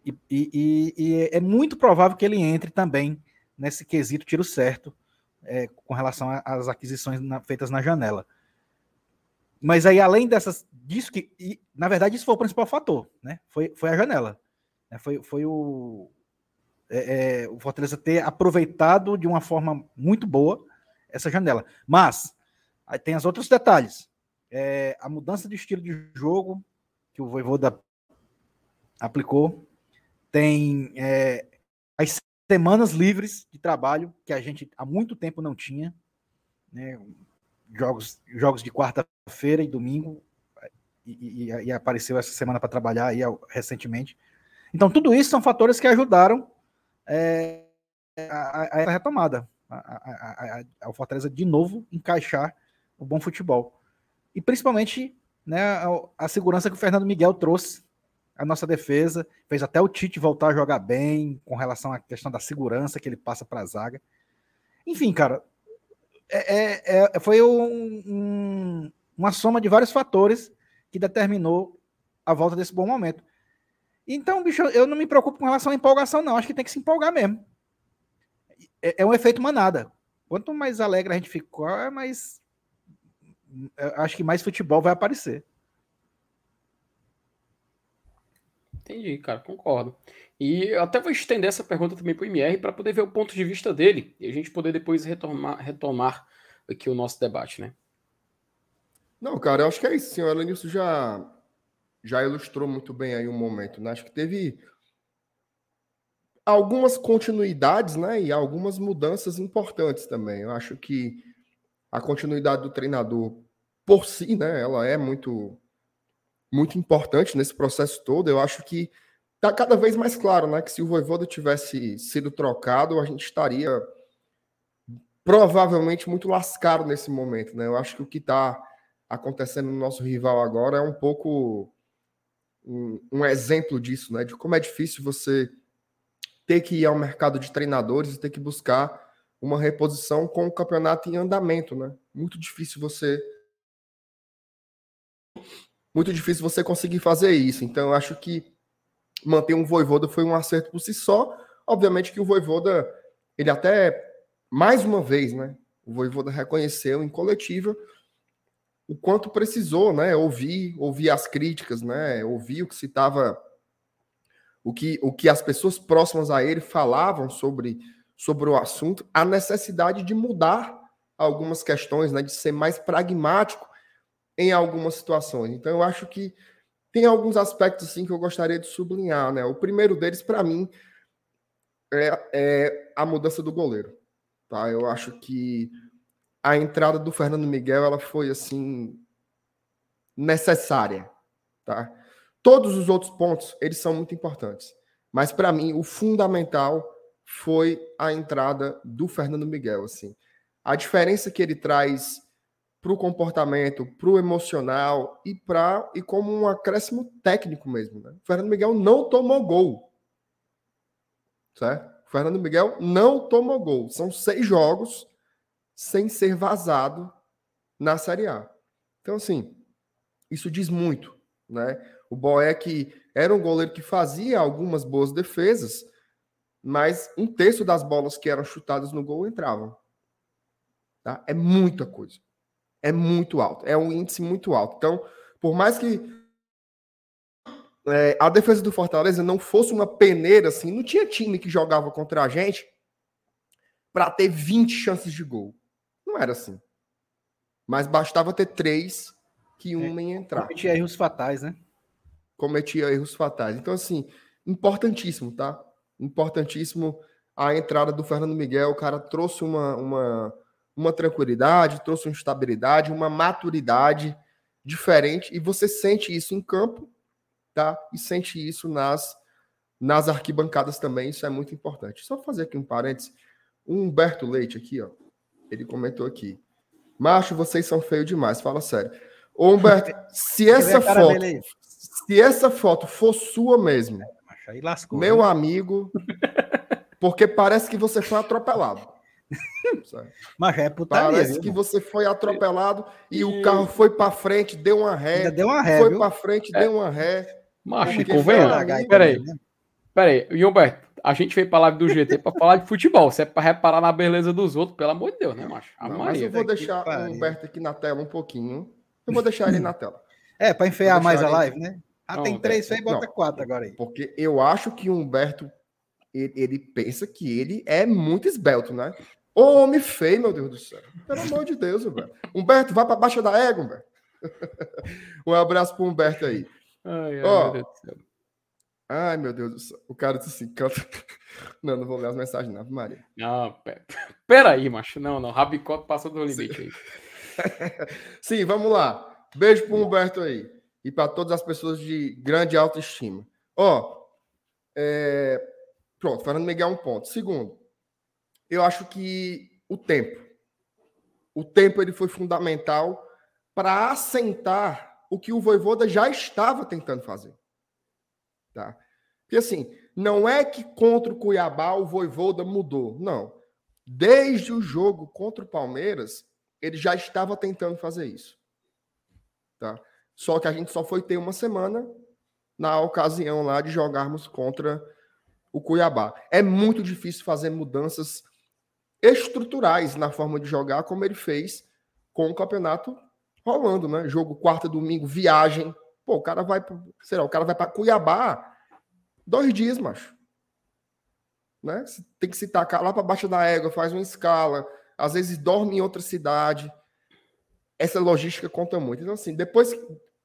E, e, e é muito provável que ele entre também nesse quesito tiro certo é, com relação às aquisições na, feitas na janela. Mas aí, além dessas, disso que, e, na verdade, isso foi o principal fator, né? Foi, foi a janela. Né? Foi, foi o, é, é, o Fortaleza ter aproveitado de uma forma muito boa essa janela. Mas aí tem os outros detalhes. É, a mudança de estilo de jogo que o Voivoda aplicou, tem é, as semanas livres de trabalho que a gente há muito tempo não tinha, né? Jogos, jogos de quarta-feira e domingo, e, e, e apareceu essa semana para trabalhar aí recentemente. Então, tudo isso são fatores que ajudaram é, a, retomada, a, a, a, Fortaleza de novo encaixar o bom futebol. E principalmente né, a, a segurança que o Fernando Miguel trouxe à nossa defesa, fez até o Tite voltar a jogar bem com relação à questão da segurança que ele passa para a zaga. Enfim, cara, é, é, é, foi um, um, uma soma de vários fatores que determinou a volta desse bom momento. Então, bicho, eu não me preocupo com relação à empolgação, não. Acho que tem que se empolgar mesmo. É, é um efeito manada. Quanto mais alegre a gente ficar, mais. Acho que mais futebol vai aparecer. Entendi, cara, concordo. E eu até vou estender essa pergunta também para o MR para poder ver o ponto de vista dele e a gente poder depois retomar, retomar aqui o nosso debate, né? Não, cara, eu acho que é isso, senhor. Elenilson já, já ilustrou muito bem aí o um momento, né? Acho que teve algumas continuidades, né? E algumas mudanças importantes também. Eu acho que a continuidade do treinador por si, né? Ela é muito muito importante nesse processo todo. Eu acho que está cada vez mais claro, né? Que se o Voivoda tivesse sido trocado, a gente estaria provavelmente muito lascado nesse momento, né? Eu acho que o que está acontecendo no nosso rival agora é um pouco um, um, exemplo disso, né? De como é difícil você ter que ir ao mercado de treinadores e ter que buscar uma reposição com o campeonato em andamento, né? Muito difícil você muito difícil você conseguir fazer isso. Então, eu acho que manter um Voivoda foi um acerto por si só. Obviamente que o Voivoda, ele até, mais uma vez, né? O Voivoda reconheceu em coletiva o quanto precisou, né? Ouvir, ouvir as críticas, né? Ouvir o que se estava... O que, o que as pessoas próximas a ele falavam sobre, sobre o assunto, a necessidade de mudar algumas questões, né? De ser mais pragmático em algumas situações. Então, eu acho que tem alguns aspectos assim que eu gostaria de sublinhar, né? O primeiro deles, para mim, é, é, a mudança do goleiro. Tá? Eu acho que a entrada do Fernando Miguel ela foi assim necessária, tá? Todos os outros pontos eles são muito importantes, mas para mim o fundamental foi a entrada do Fernando Miguel, assim. A diferença que ele traz para o comportamento, para o emocional e para e como um acréscimo técnico mesmo. Né? O Fernando Miguel não tomou gol. Certo? O Fernando Miguel não tomou gol. São seis jogos sem ser vazado na Série A. Então, assim, isso diz muito. Né? O Boeck era um goleiro que fazia algumas boas defesas, mas um terço das bolas que eram chutadas no gol entravam. Tá? É muita coisa é muito alto. É um índice muito alto. Então, por mais que é, a defesa do Fortaleza não fosse uma peneira assim, não tinha time que jogava contra a gente para ter 20 chances de gol. Não era assim. Mas bastava ter três que uma ia entrar. Cometia erros fatais, né? Cometia erros fatais. Então, assim, importantíssimo, tá? Importantíssimo a entrada do Fernando Miguel. O cara trouxe uma, uma, uma tranquilidade, trouxe uma estabilidade, uma maturidade diferente. E você sente isso em campo, tá? E sente isso nas, nas arquibancadas também. Isso é muito importante. Só fazer aqui um parênteses. O Humberto Leite aqui, ó. Ele comentou aqui. Macho, vocês são feios demais. Fala sério. Ô, Humberto, *laughs* se essa foto, se essa foto for sua mesmo, lascou, meu né? amigo, *laughs* porque parece que você foi atropelado. Mas é putaria, Parece viu, que mano? você foi atropelado e, e... o carro foi para frente, deu uma ré. Ainda deu uma ré, Foi para frente, é. deu uma ré. Macho, e convenhamos. Peraí. Peraí, e Humberto, a gente veio pra live do GT para falar de futebol. Se é para reparar na beleza dos outros, pelo amor de Deus, né, macho? Não, mas eu vou deixar o Humberto aqui na tela um pouquinho. Eu vou deixar ele na tela. É, para enfeiar mais a live, né? Ah, não, tem três, aí bota não, quatro agora aí. Porque eu acho que o Humberto, ele, ele, pensa que ele é muito esbelto, né? Ô, homem feio, meu Deus do céu. Pelo amor de Deus, Humberto. Humberto, vai para baixo da égua, Humberto. *laughs* um abraço pro Humberto aí. Ai, ai, Ó, meu Deus do céu. Ai, meu Deus do céu. O cara disse assim, canta... *laughs* Não, não vou ler as mensagens, não, Maria. Não, pera, pera aí, macho. Não, não. Rabicó passou do limite aí. *laughs* Sim, vamos lá. Beijo pro Humberto aí. E para todas as pessoas de grande autoestima. Ó, é... pronto, Fernando Miguel um ponto. Segundo, eu acho que o tempo. O tempo ele foi fundamental para assentar o que o Voivoda já estava tentando fazer. Tá? Porque assim, não é que contra o Cuiabá o Voivoda mudou. Não. Desde o jogo contra o Palmeiras, ele já estava tentando fazer isso. Tá? Só que a gente só foi ter uma semana na ocasião lá de jogarmos contra o Cuiabá. É muito difícil fazer mudanças estruturais na forma de jogar, como ele fez com o campeonato rolando, né? Jogo quarta, domingo, viagem. Pô, o cara vai, sei lá, o cara vai para Cuiabá dois dias, macho. Né? Tem que se tacar lá para baixo da égua, faz uma escala, às vezes dorme em outra cidade. Essa logística conta muito. Então, assim, depois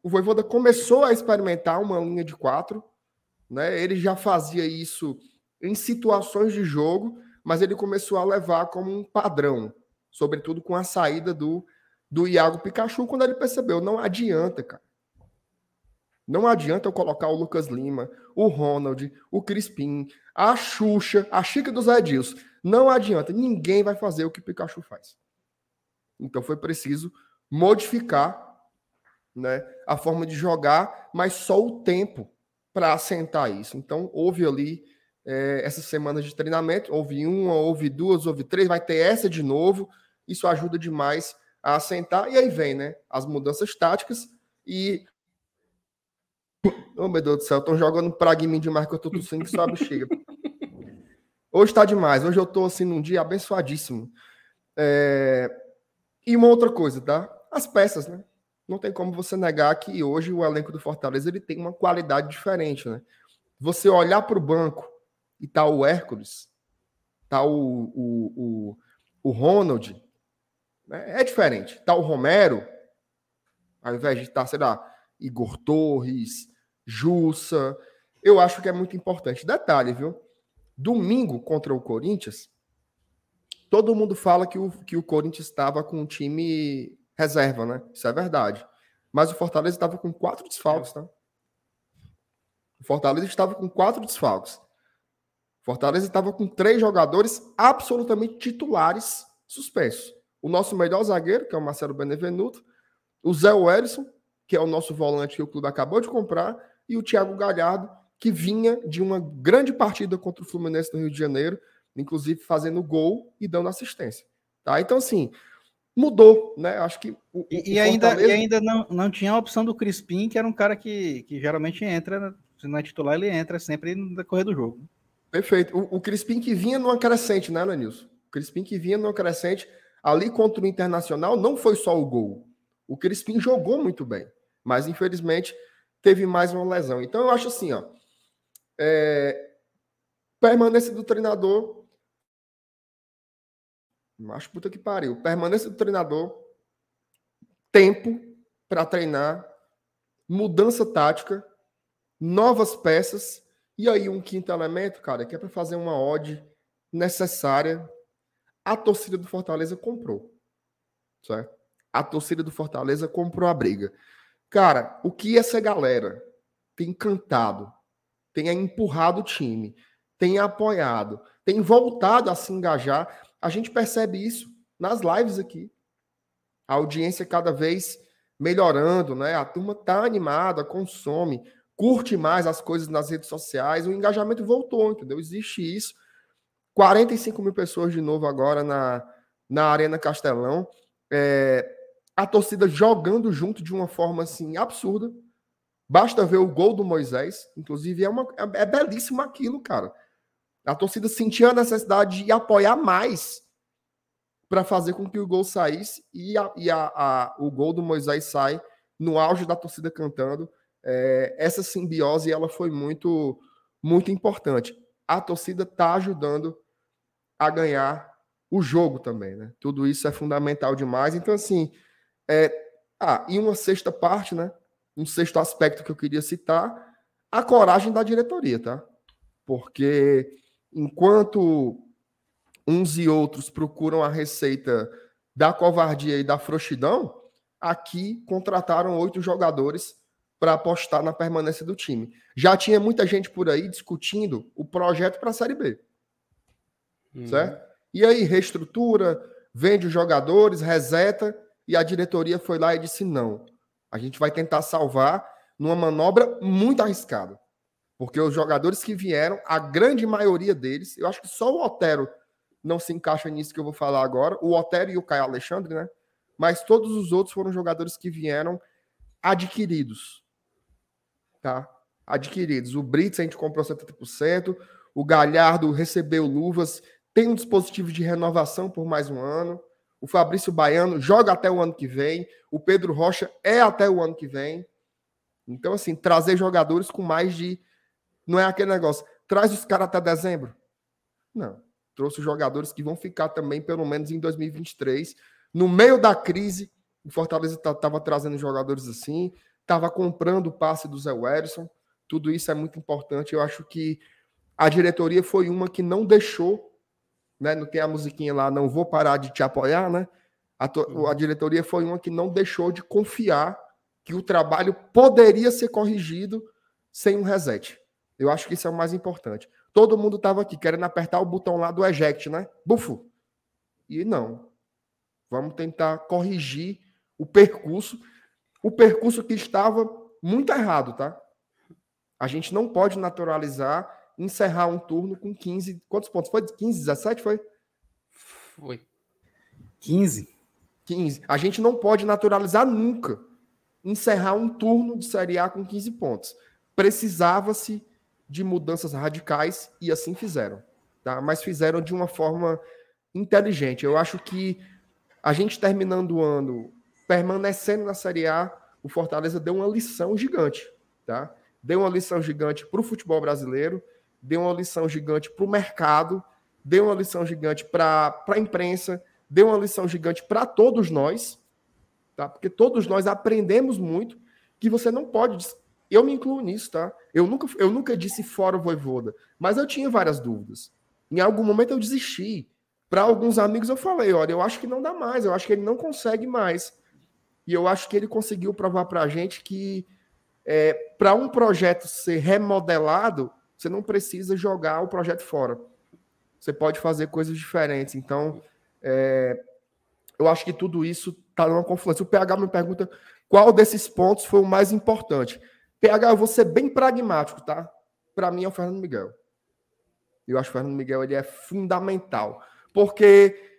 o Voivoda começou a experimentar uma linha de quatro, né? Ele já fazia isso em situações de jogo, mas ele começou a levar como um padrão, sobretudo com a saída do, do Iago Pikachu, quando ele percebeu, não adianta, cara. Não adianta eu colocar o Lucas Lima, o Ronald, o Crispim, a Xuxa, a Chica dos Edilson. Não adianta, ninguém vai fazer o que Pikachu faz. Então foi preciso modificar né, a forma de jogar, mas só o tempo para assentar isso. Então houve ali é, essas semanas de treinamento, houve uma, houve duas, houve três, vai ter essa de novo. Isso ajuda demais a assentar. E aí vem né, as mudanças táticas e Oh, meu Deus do céu, estão jogando mim demais que eu tô tossindo que só a bexiga. Hoje tá demais. Hoje eu tô assim num dia abençoadíssimo. É... E uma outra coisa, tá? As peças, né? Não tem como você negar que hoje o elenco do Fortaleza ele tem uma qualidade diferente, né? Você olhar para o banco e tá o Hércules, tá o, o, o, o Ronald, né? é diferente. Tá o Romero, ao invés de estar, tá, sei lá, Igor Torres, Jussa. Eu acho que é muito importante. Detalhe, viu? Domingo contra o Corinthians, todo mundo fala que o, que o Corinthians estava com um time reserva, né? Isso é verdade. Mas o Fortaleza estava com quatro desfalques, tá? O Fortaleza estava com quatro desfalques. Fortaleza estava com três jogadores absolutamente titulares suspensos. O nosso melhor zagueiro, que é o Marcelo Benevenuto, o Zé Wellison, que é o nosso volante que o clube acabou de comprar, e o Thiago Galhardo, que vinha de uma grande partida contra o Fluminense no Rio de Janeiro, inclusive fazendo gol e dando assistência. Tá? Então, assim, mudou, né? Acho que. O, e, o ainda, Fortaleza... e ainda não, não tinha a opção do Crispim, que era um cara que, que geralmente entra, se não é titular, ele entra sempre no decorrer do jogo. Perfeito. O, o Crispim que vinha numa crescente, né, Lenilson? O Crispim que vinha numa crescente, ali contra o Internacional, não foi só o gol. O Crispim jogou muito bem. Mas, infelizmente, teve mais uma lesão. Então, eu acho assim, ó. É, permanência do treinador Macho puta que pariu. Permanência do treinador, tempo para treinar, mudança tática, novas peças e aí um quinto elemento, cara, que é para fazer uma odd necessária. A torcida do Fortaleza comprou. Certo? A torcida do Fortaleza comprou a briga. Cara, o que essa galera tem cantado, tem empurrado o time, tem apoiado, tem voltado a se engajar, a gente percebe isso nas lives aqui. A audiência cada vez melhorando, né? A turma tá animada, consome, curte mais as coisas nas redes sociais, o engajamento voltou, entendeu? Existe isso. 45 mil pessoas de novo agora na, na Arena Castelão. É, a torcida jogando junto de uma forma assim absurda. Basta ver o gol do Moisés. Inclusive, é, uma, é, é belíssimo aquilo, cara. A torcida sentia a necessidade de apoiar mais para fazer com que o gol saísse e, a, e a, a, o gol do Moisés sai no auge da torcida cantando. É, essa simbiose ela foi muito muito importante. A torcida está ajudando a ganhar o jogo também, né? Tudo isso é fundamental demais. Então assim, é, ah, e uma sexta parte, né? Um sexto aspecto que eu queria citar, a coragem da diretoria, tá? Porque enquanto uns e outros procuram a receita da covardia e da frouxidão, aqui contrataram oito jogadores para apostar na permanência do time. Já tinha muita gente por aí discutindo o projeto para a Série B. Uhum. Certo? E aí, reestrutura, vende os jogadores, reseta, e a diretoria foi lá e disse: não, a gente vai tentar salvar numa manobra muito arriscada. Porque os jogadores que vieram, a grande maioria deles, eu acho que só o Otero não se encaixa nisso que eu vou falar agora, o Otero e o Caio Alexandre, né? Mas todos os outros foram jogadores que vieram adquiridos. Tá? Adquiridos. O Brits a gente comprou 70%, o Galhardo recebeu luvas, tem um dispositivo de renovação por mais um ano. O Fabrício Baiano joga até o ano que vem. O Pedro Rocha é até o ano que vem. Então, assim, trazer jogadores com mais de não é aquele negócio, traz os caras até dezembro. Não. Trouxe jogadores que vão ficar também, pelo menos em 2023. No meio da crise, o Fortaleza estava trazendo jogadores assim, estava comprando o passe do Zé Werson. Tudo isso é muito importante. Eu acho que a diretoria foi uma que não deixou, né? Não tem a musiquinha lá, não vou parar de te apoiar, né? A, uhum. a diretoria foi uma que não deixou de confiar que o trabalho poderia ser corrigido sem um reset. Eu acho que isso é o mais importante. Todo mundo estava aqui querendo apertar o botão lá do eject, né? Bufo. E não. Vamos tentar corrigir o percurso. O percurso que estava muito errado, tá? A gente não pode naturalizar, encerrar um turno com 15. Quantos pontos? Foi 15, 17? Foi? Foi. 15. 15. A gente não pode naturalizar nunca. Encerrar um turno de Série A com 15 pontos. Precisava-se de mudanças radicais e assim fizeram, tá? Mas fizeram de uma forma inteligente. Eu acho que a gente terminando o ano permanecendo na Série A, o Fortaleza deu uma lição gigante, tá? Deu uma lição gigante para o futebol brasileiro, deu uma lição gigante para o mercado, deu uma lição gigante para a imprensa, deu uma lição gigante para todos nós, tá? Porque todos nós aprendemos muito que você não pode eu me incluo nisso, tá? Eu nunca, eu nunca disse fora o Voivoda, mas eu tinha várias dúvidas. Em algum momento eu desisti. Para alguns amigos eu falei, olha, eu acho que não dá mais, eu acho que ele não consegue mais. E eu acho que ele conseguiu provar para a gente que é, para um projeto ser remodelado, você não precisa jogar o projeto fora. Você pode fazer coisas diferentes. Então, é, eu acho que tudo isso está numa confluência. O PH me pergunta qual desses pontos foi o mais importante. PH, eu vou ser bem pragmático, tá? Para mim é o Fernando Miguel. Eu acho que o Fernando Miguel ele é fundamental. Porque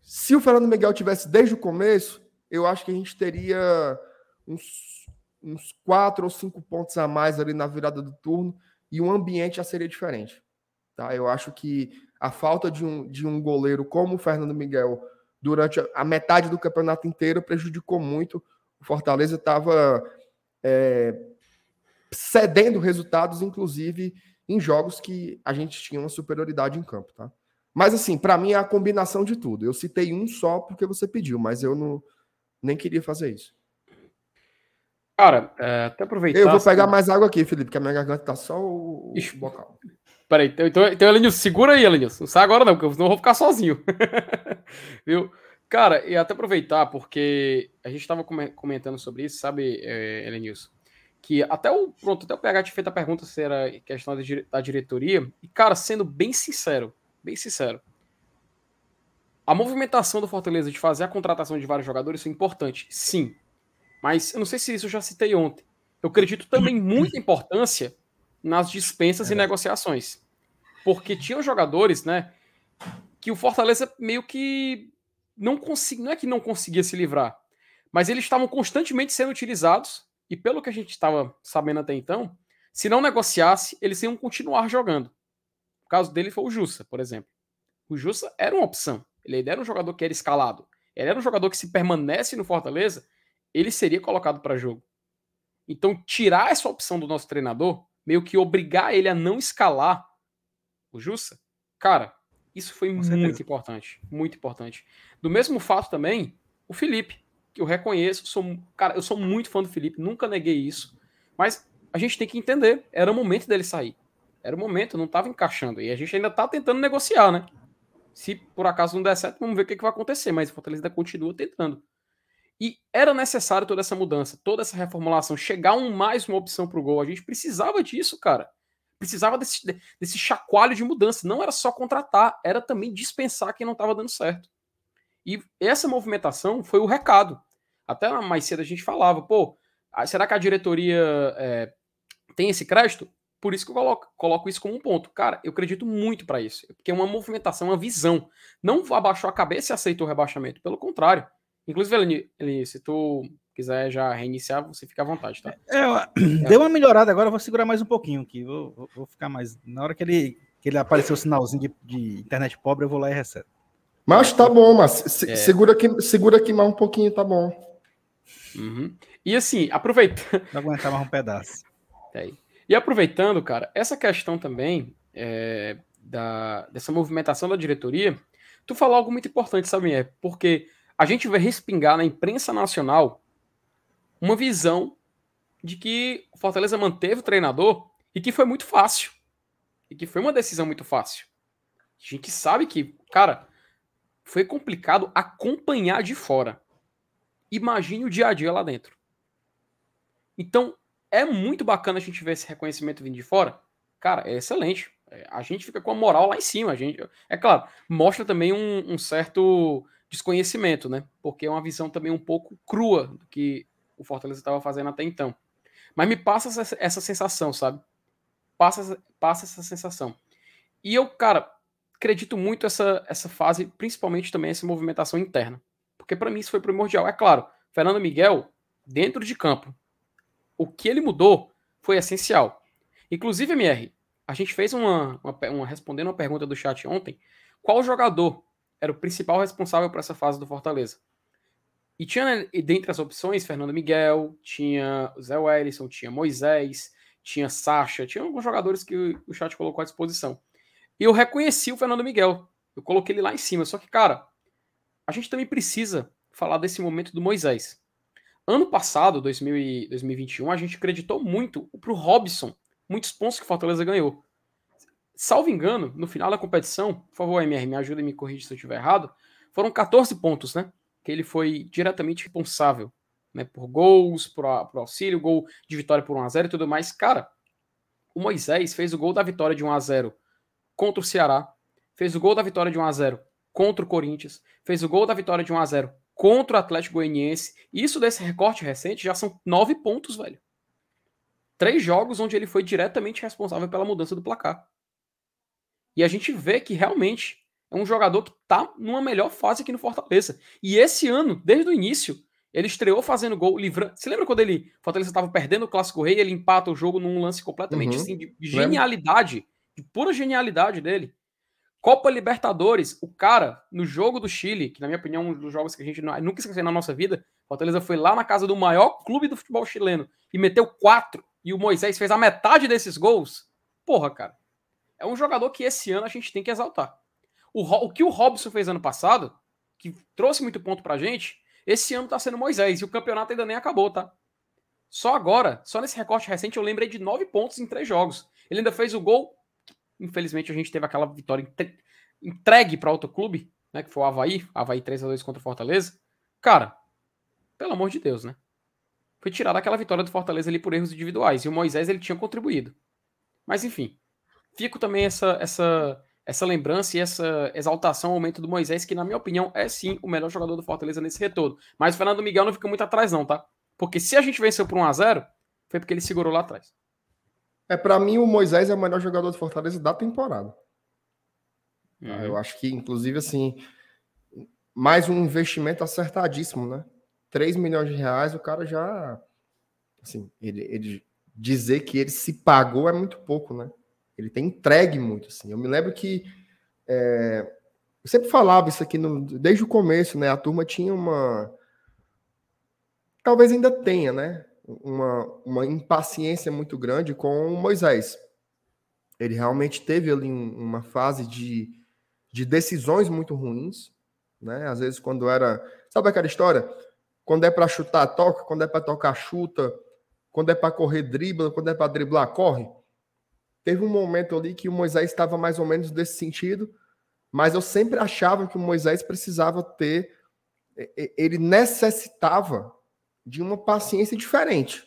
se o Fernando Miguel tivesse desde o começo, eu acho que a gente teria uns, uns quatro ou cinco pontos a mais ali na virada do turno e o ambiente já seria diferente. Tá? Eu acho que a falta de um, de um goleiro como o Fernando Miguel durante a metade do campeonato inteiro prejudicou muito. O Fortaleza estava é, cedendo resultados, inclusive em jogos que a gente tinha uma superioridade em campo, tá? Mas assim, para mim é a combinação de tudo. Eu citei um só porque você pediu, mas eu não nem queria fazer isso. Cara, é, até aproveitar. Eu vou pegar mais água aqui, Felipe, que a minha garganta tá só o, o Ixi. bocal. Peraí, então, então, então Elenilson, segura aí, Elenilson. Não sai agora não, porque eu não vou ficar sozinho. *laughs* Viu? Cara, e até aproveitar, porque a gente estava comentando sobre isso, sabe, é, Elenilson? Que até o, pronto, até o PH tinha feito a pergunta se era questão da diretoria. E, cara, sendo bem sincero, bem sincero, a movimentação do Fortaleza de fazer a contratação de vários jogadores é importante, sim. Mas eu não sei se isso eu já citei ontem. Eu acredito também muita importância nas dispensas e negociações. Porque tinham jogadores, né, que o Fortaleza meio que não conseguia, não é que não conseguia se livrar, mas eles estavam constantemente sendo utilizados e pelo que a gente estava sabendo até então, se não negociasse, eles iam continuar jogando. O caso dele foi o Jussa, por exemplo. O Jussa era uma opção. Ele era um jogador que era escalado. Ele era um jogador que se permanece no Fortaleza, ele seria colocado para jogo. Então, tirar essa opção do nosso treinador, meio que obrigar ele a não escalar o Jussa, cara, isso foi muito importante. Muito importante. Do mesmo fato também, o Felipe, que eu reconheço, sou, cara, eu sou muito fã do Felipe, nunca neguei isso. Mas a gente tem que entender, era o momento dele sair. Era o momento, não estava encaixando. E a gente ainda tá tentando negociar, né? Se por acaso não der certo, vamos ver o que, que vai acontecer. Mas o Fortaleza ainda continua tentando. E era necessário toda essa mudança, toda essa reformulação, chegar um mais uma opção para o gol. A gente precisava disso, cara. Precisava desse, desse chacoalho de mudança. Não era só contratar, era também dispensar quem não estava dando certo. E essa movimentação foi o recado. Até mais cedo a gente falava, pô, ah, será que a diretoria é, tem esse crédito? Por isso que eu coloco, coloco isso como um ponto. Cara, eu acredito muito para isso. Porque é uma movimentação, uma visão. Não abaixou a cabeça e aceitou o rebaixamento. Pelo contrário. Inclusive, Eleni, Eleni, se tu quiser já reiniciar, você fica à vontade, tá? É, ó, deu uma melhorada agora, eu vou segurar mais um pouquinho aqui. Vou, vou- vou ficar mais. Na hora que ele, que ele apareceu o sinalzinho de, de internet pobre, eu vou lá e recebo. Mas tá bom, mas se- É. segura, aqui, segura aqui mais um pouquinho, tá bom. Uhum. E assim, aproveitando. Vou aguentar mais um pedaço. Aí. E aproveitando, cara, essa questão também é, da, dessa movimentação da diretoria, tu falou algo muito importante, sabe, é porque a gente vai respingar na imprensa nacional uma visão de que o Fortaleza manteve o treinador e que foi muito fácil. E que foi uma decisão muito fácil. A gente sabe que, cara, foi complicado acompanhar de fora. Imagine o dia a dia lá dentro. Então, é muito bacana a gente ver esse reconhecimento vindo de fora. Cara, é excelente. É, A gente fica com a moral lá em cima. A gente, é claro, mostra também um, um certo desconhecimento, né? Porque é uma visão também um pouco crua do que o Fortaleza estava fazendo até então. Mas me passa essa, essa sensação, sabe? Passa, passa essa sensação. E eu, cara, acredito muito essa, essa fase, principalmente também essa movimentação interna. Porque para mim isso foi primordial. É claro, Fernando Miguel, dentro de campo, o que ele mudou foi essencial. Inclusive, MR, a gente fez uma, uma, uma- respondendo uma pergunta do chat ontem, qual jogador era o principal responsável por essa fase do Fortaleza? E tinha, né, dentre as opções, Fernando Miguel, tinha Zé Wellison, tinha Moisés, tinha Sacha, tinha alguns jogadores que o chat colocou à disposição. E eu reconheci o Fernando Miguel. Eu coloquei ele lá em cima. Só que, cara, a gente também precisa falar desse momento do Moisés. Ano passado, 2000 e 2021, a gente acreditou muito pro Robson, muitos pontos que o Fortaleza ganhou. Salvo engano, no final da competição, por favor, MR, me ajuda e me corrija se eu estiver errado, foram 14 pontos, né? Que ele foi diretamente responsável, né? Por gols, por, por auxílio, gol de vitória por 1x0 e tudo mais. Cara, o Moisés fez o gol da vitória de 1x0 contra o Ceará, fez o gol da vitória de 1x0 contra o Corinthians, fez o gol da vitória de 1x0 contra o Atlético Goianiense. Isso desse recorte recente já são nove pontos, velho. Três jogos onde ele foi diretamente responsável pela mudança do placar. E a gente vê que realmente é um jogador que tá numa melhor fase aqui no Fortaleza. E esse ano, desde o início, ele estreou fazendo gol, livrando. Você lembra quando ele, o Fortaleza estava perdendo o Clássico Rei, ele empata o jogo num lance completamente Uhum. assim, de genialidade, de pura genialidade dele. Copa Libertadores, o cara, no jogo do Chile, que na minha opinião é um dos jogos que a gente nunca esqueceu na nossa vida, Fortaleza foi lá na casa do maior clube do futebol chileno e meteu quatro, e o Moisés fez a metade desses gols. Porra, cara. É um jogador que esse ano a gente tem que exaltar. O, o que o Robson fez ano passado, que trouxe muito ponto pra gente, esse ano tá sendo Moisés. E o campeonato ainda nem acabou, tá? Só agora, só nesse recorte recente, eu lembrei de nove pontos em três jogos. Ele ainda fez o gol. Infelizmente, a gente teve aquela vitória entregue para outro clube, né? Que foi o Havaí. Havaí 3x2 contra o Fortaleza. Cara, pelo amor de Deus, né? Foi tirada aquela vitória do Fortaleza ali por erros individuais. E o Moisés ele tinha contribuído. Mas enfim, fico também essa, essa, essa lembrança e essa exaltação ao momento do Moisés, que na minha opinião é sim o melhor jogador do Fortaleza nesse retorno. Mas o Fernando Miguel não fica muito atrás, não, tá? Porque se a gente venceu por 1x0, foi porque ele segurou lá atrás. É, para mim, o Moisés é o melhor jogador do Fortaleza da temporada. Uhum. Eu acho que, inclusive, assim, mais um investimento acertadíssimo, né? 3 milhões de reais, o cara já. Assim, ele, ele dizer que ele se pagou é muito pouco, né? Ele tem entregue muito, assim. Eu me lembro que. É, eu sempre falava isso aqui no, desde o começo, né? A turma tinha uma. Talvez ainda tenha, né? Uma, uma impaciência muito grande com Moisés. Ele realmente teve ali uma fase de, de decisões muito ruins, né? Às vezes, quando era. Sabe aquela história? Quando é para chutar, toca. Quando é para tocar, chuta. Quando é para correr, dribla. Quando é para driblar, corre. Teve um momento ali que o Moisés estava mais ou menos desse sentido, mas eu sempre achava que o Moisés precisava ter. Ele necessitava de uma paciência diferente,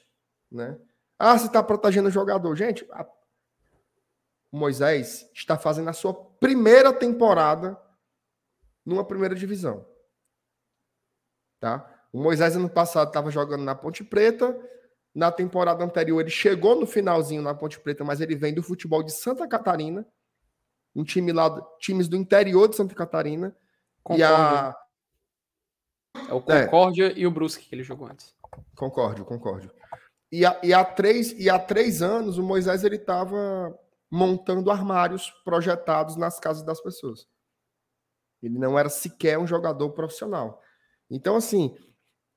né? Ah, você está protegendo o jogador. Gente, a... o Moisés está fazendo a sua primeira temporada numa primeira divisão. Tá? O Moisés ano passado estava jogando na Ponte Preta. Na temporada anterior ele chegou no finalzinho na Ponte Preta, mas ele vem do futebol de Santa Catarina, um time lá, times do interior de Santa Catarina. Concórdia. E a é o Concórdia é. e o Brusque que ele jogou antes. Concórdia, Concórdia. E, a, e, há três, e há três anos o Moisés ele estava montando armários projetados nas casas das pessoas. Ele não era sequer um jogador profissional. Então, assim,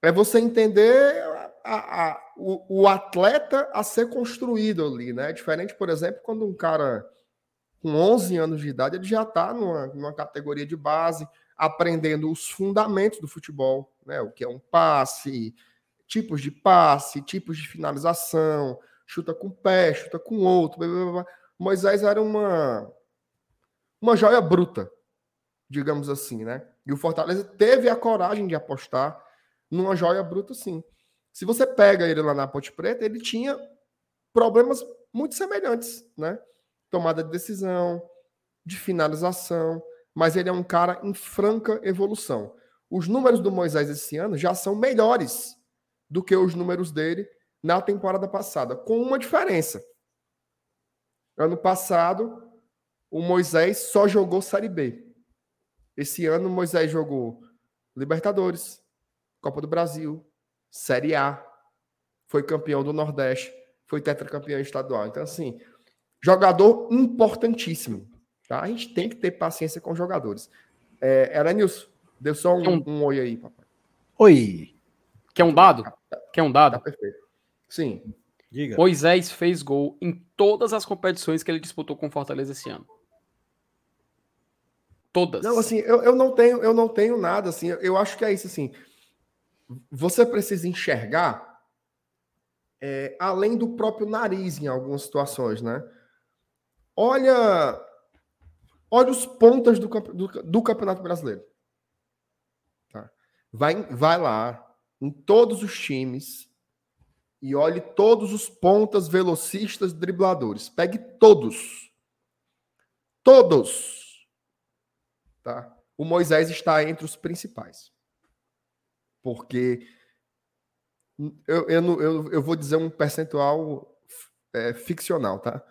é você entender a, a, o, o, atleta a ser construído ali, né? Diferente, por exemplo, quando um cara com 11 anos de idade, ele já está numa, numa categoria de base, aprendendo os fundamentos do futebol, né? O que é um passe, tipos de passe, tipos de finalização, chuta com o pé, chuta com o outro. Blá, blá, blá. Moisés era uma uma joia bruta, digamos assim, né? E o Fortaleza teve a coragem de apostar numa joia bruta, sim. Se você pega ele lá na Ponte Preta, ele tinha problemas muito semelhantes, né? Tomada de decisão, de finalização, mas ele é um cara em franca evolução. Os números do Moisés esse ano já são melhores do que os números dele na temporada passada, com uma diferença. Ano passado, o Moisés só jogou Série B. Esse ano, o Moisés jogou Libertadores, Copa do Brasil, Série A, foi campeão do Nordeste, foi tetracampeão estadual. Então, assim, jogador importantíssimo. Tá? A gente tem que ter paciência com os jogadores. É, Elenilson, deu só um, um, um, oi aí, papai. Oi. Quer um dado? Quer um dado? Tá perfeito. Sim. Diga. Moisés fez gol em todas as competições que ele disputou com Fortaleza esse ano. Todas. Não, assim, eu, eu não tenho, eu não tenho nada assim. Eu acho que é isso assim você precisa enxergar é, além do próprio nariz em algumas situações, né? Olha, olha os pontas do, do, do Campeonato Brasileiro. Tá? Vai, vai lá em todos os times e olhe todos os pontas, velocistas, dribladores. Pegue todos. Todos. Tá? O Moisés está entre os principais. Porque eu, eu, eu, eu vou dizer um percentual é, ficcional, tá?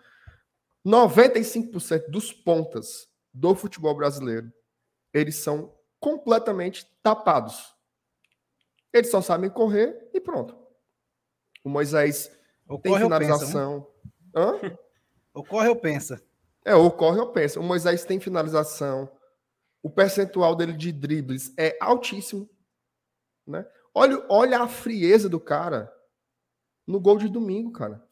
95% dos pontas do futebol brasileiro, eles são completamente tapados. Eles só sabem correr e pronto. O Moisés ou tem finalização. Ou pensa, né? Ocorre ou pensa? É, ocorre ou pensa. O Moisés tem finalização. O percentual dele de dribles é altíssimo. Né? Olha, olha a frieza do cara no gol de domingo, cara.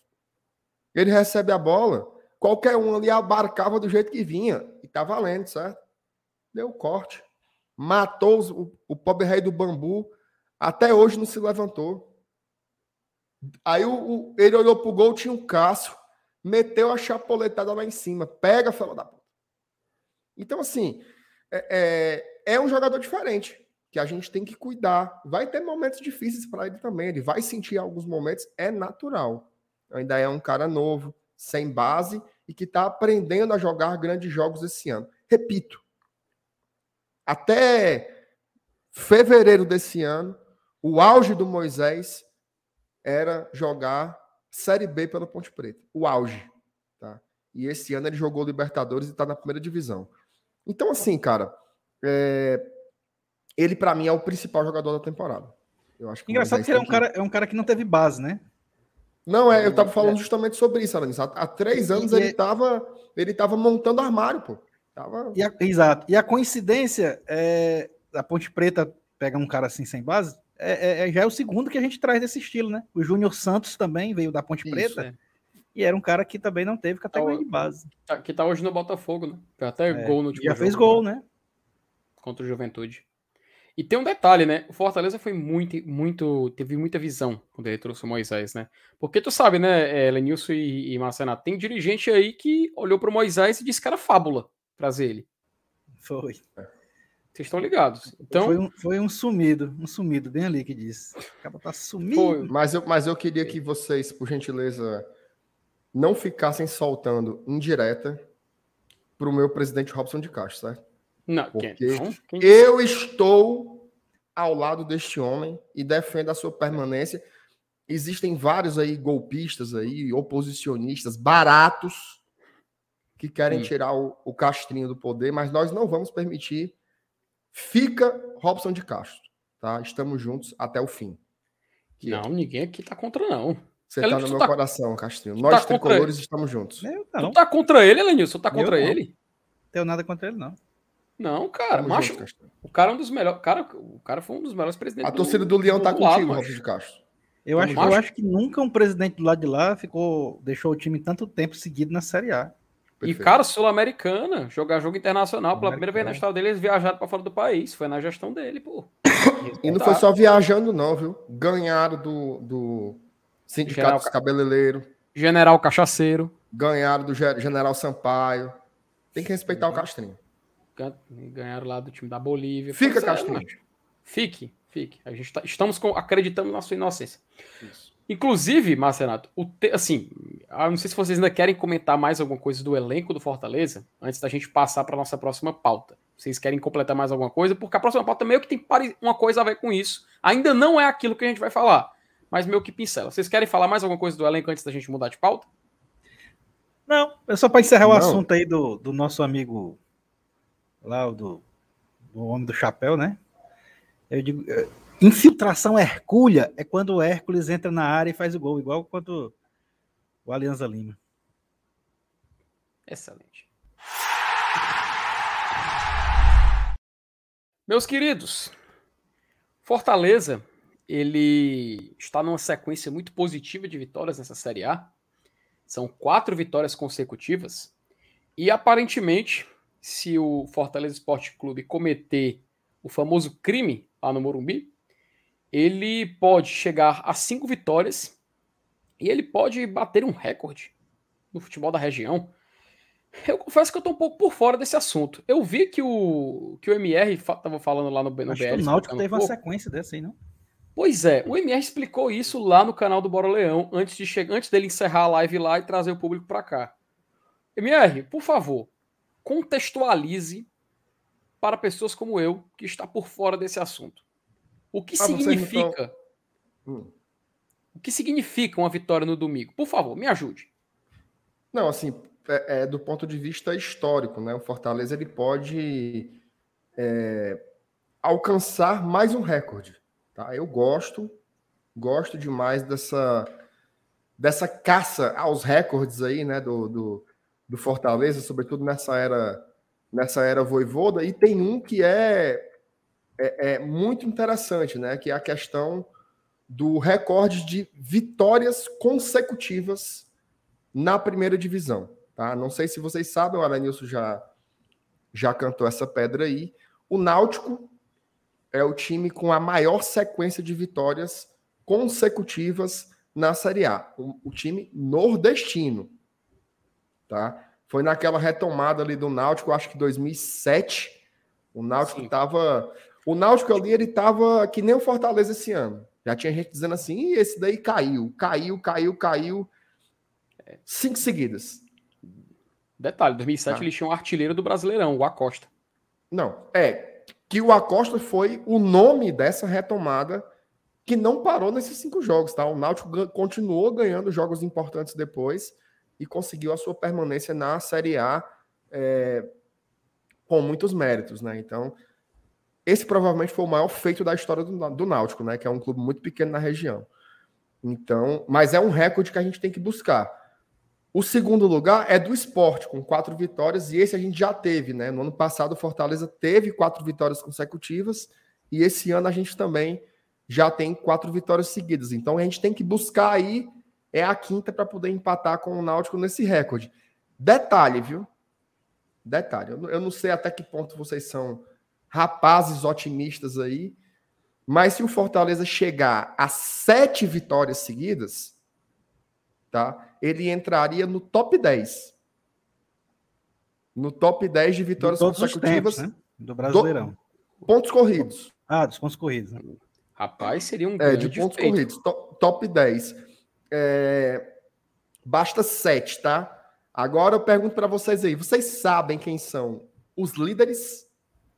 Ele recebe a bola, qualquer um ali abarcava do jeito que vinha. Tá valendo, certo? deu corte. Matou o, o pobre rei do bambu. Até hoje não se levantou. Aí o, o- ele olhou pro gol, tinha um Cássio, meteu a chapoletada lá em cima. Pega, fela da puta. Então, assim, é, é, é um jogador diferente, que a gente tem que cuidar. Vai ter momentos difíceis para ele também. Ele vai sentir alguns momentos, é natural. Ainda é um cara novo, sem base e que está aprendendo a jogar grandes jogos esse ano. Repito, até fevereiro desse ano, o auge do Moisés era jogar Série B pela Ponte Preta. O auge. Tá? E esse ano ele jogou Libertadores e está na primeira divisão. Então, assim, cara, é, ele para mim é o principal jogador da temporada. Eu acho que Engraçado que ele é um, que- cara, é um cara que não teve base, né? Não, é, eu tava falando justamente sobre isso, Alanis. Há, há três anos E- ele tava, ele tava montando armário, pô. Tava... E a- exato. E a coincidência é a Ponte Preta pega um cara assim sem base, é, é- é- já é o segundo que a gente traz desse estilo, né? O Júnior Santos também veio da Ponte Isso, Preta é. e era um cara que também não teve categoria Tá, de base. Tá- Que tá hoje no Botafogo, né? Foi até É, gol no último Já jogo, fez gol, né? Contra o Juventude. E tem um detalhe, né? O Fortaleza foi muito, muito. Teve muita visão quando ele trouxe o Moisés, né? Porque tu sabe, né, é, Lenilson e, e Marcenato, tem dirigente aí que olhou pro Moisés e disse que era fábula trazer ele. Foi. Vocês estão ligados. Então, foi, um, foi um sumido, um sumido, bem ali que disse. Acaba tá sumido. Foi. Mas, eu, mas eu queria que vocês, por gentileza, não ficassem soltando indireta pro meu presidente Robson de Castro, certo? Não, Porque quem, não? Quem- Eu estou ao lado deste homem e defendo a sua permanência. Existem vários aí golpistas aí, oposicionistas baratos que querem Hum. tirar o, o Castrinho do poder, mas nós não vamos permitir. Fica Robson de Castro, tá? Estamos juntos até o fim. Que Não, ninguém aqui tá contra, não. Você Ela tá que no meu tá- coração, Castrinho. tu Nós tá tricolores estamos juntos. Eu Tu não, tá contra ele, Lenilson? Tu tá Eu contra não. ele? tenho nada contra ele, não. Não, cara. Macho, o cara é um dos melhores. Cara, o cara foi um dos melhores presidentes A torcida do Leão tá do lado, contigo. Robson de Castro. Eu Tamo acho, eu acho que nunca um presidente do lado de lá ficou, deixou o time tanto tempo seguido na Série A. E, Perfeito. cara, Sul-Americana, jogar jogo internacional, pela primeira vez na história dele, eles viajaram pra fora do país. Foi na gestão dele, pô. *coughs* E não Tá. foi só viajando, não, viu? Ganharam do, do Sindicato Geral dos Ca- Cabeleireiros, General Cachaceiro. ganharam do Ge- General Sampaio. Tem que respeitar o Castrinho. Gan- Ganharam lá do time da Bolívia. Fica, é, macho. Fique, fique. A gente tá- estamos com, acreditando na sua inocência. Inclusive, Marcenato, o te- assim, eu não sei se vocês ainda querem comentar mais alguma coisa do elenco do Fortaleza, antes da gente passar para nossa próxima pauta. Vocês querem completar mais alguma coisa? Porque a próxima pauta meio que tem uma coisa a ver com isso. Ainda não é aquilo que a gente vai falar, mas meio que pincela. Vocês querem falar mais alguma coisa do elenco antes da gente mudar de pauta? Não, é só para encerrar o Não. assunto aí do, do nosso amigo lá, o do, do homem do chapéu, né? Eu digo, eh, infiltração hercúlea é quando o Hércules entra na área e faz o gol, igual quando o Alianza Lima. Excelente. Meus queridos, Fortaleza, ele está numa sequência muito positiva de vitórias nessa Série A. São quatro vitórias consecutivas. E aparentemente, se o Fortaleza Esporte Clube cometer o famoso crime lá no Morumbi, ele pode chegar a cinco vitórias e ele pode bater um recorde no futebol da região. Eu confesso que eu tô um pouco por fora desse assunto. Eu vi que o, que o MR fa tava falando lá no, no Acho BL. que o Náutico teve um uma sequência dessa aí, não? Pois é, o MR explicou isso lá no canal do Bora Leão, antes, de chegar, antes dele encerrar a live lá e trazer o público para cá. MR, por favor, contextualize para pessoas como eu, que está por fora desse assunto. O que Ah, significa Hum. o que significa uma vitória no domingo? Por favor, me ajude. Não, assim, é, é do ponto de vista histórico, né? O Fortaleza ele pode é, alcançar mais um recorde. Tá? Eu gosto, gosto demais dessa, dessa caça aos recordes aí, né? Do, do, do Fortaleza, sobretudo nessa era nessa era voivoda, e tem um que é, é, é muito interessante, né? Que é a questão do recorde de vitórias consecutivas na primeira divisão. Tá? Não sei se vocês sabem, o Aranilson já, já cantou essa pedra aí. O Náutico é o time com a maior sequência de vitórias consecutivas na Série A. O, o time nordestino, tá? Foi naquela retomada ali do Náutico, acho que 2007. O Náutico estava. O Náutico ali, ele tava que nem o Fortaleza esse ano. Já tinha gente dizendo assim, e esse daí caiu, caiu, caiu, caiu. Cinco seguidas. Detalhe, 2007 Tá. eles tinham um artilheiro do Brasileirão, o Acosta. Não, é que o Acosta foi o nome dessa retomada que não parou nesses cinco jogos, tá? O Náutico continuou ganhando jogos importantes depois e conseguiu a sua permanência na Série A é, com muitos méritos, né? Então, esse provavelmente foi o maior feito da história do, do Náutico, né? Que é um clube muito pequeno na região. Então, mas é um recorde que a gente tem que buscar. O segundo lugar é do esporte, com quatro vitórias, e esse a gente já teve, né? No ano passado, o Fortaleza teve quatro vitórias consecutivas, e esse ano a gente também já tem quatro vitórias seguidas. Então a gente tem que buscar aí, é a quinta para poder empatar com o Náutico nesse recorde. Detalhe, viu? Detalhe, eu não- sei até que ponto vocês são rapazes otimistas aí, mas se o Fortaleza chegar a sete vitórias seguidas, tá? Ele entraria no top 10. No top 10 de vitórias todos os consecutivas, tempos, né? Do Brasileirão. pontos corridos. Ah, dos pontos corridos. Né? Rapaz, seria um É, grande de pontos feito. corridos. To- Top 10. É, Basta 7, tá? Agora eu pergunto para vocês aí. Vocês sabem quem são os líderes?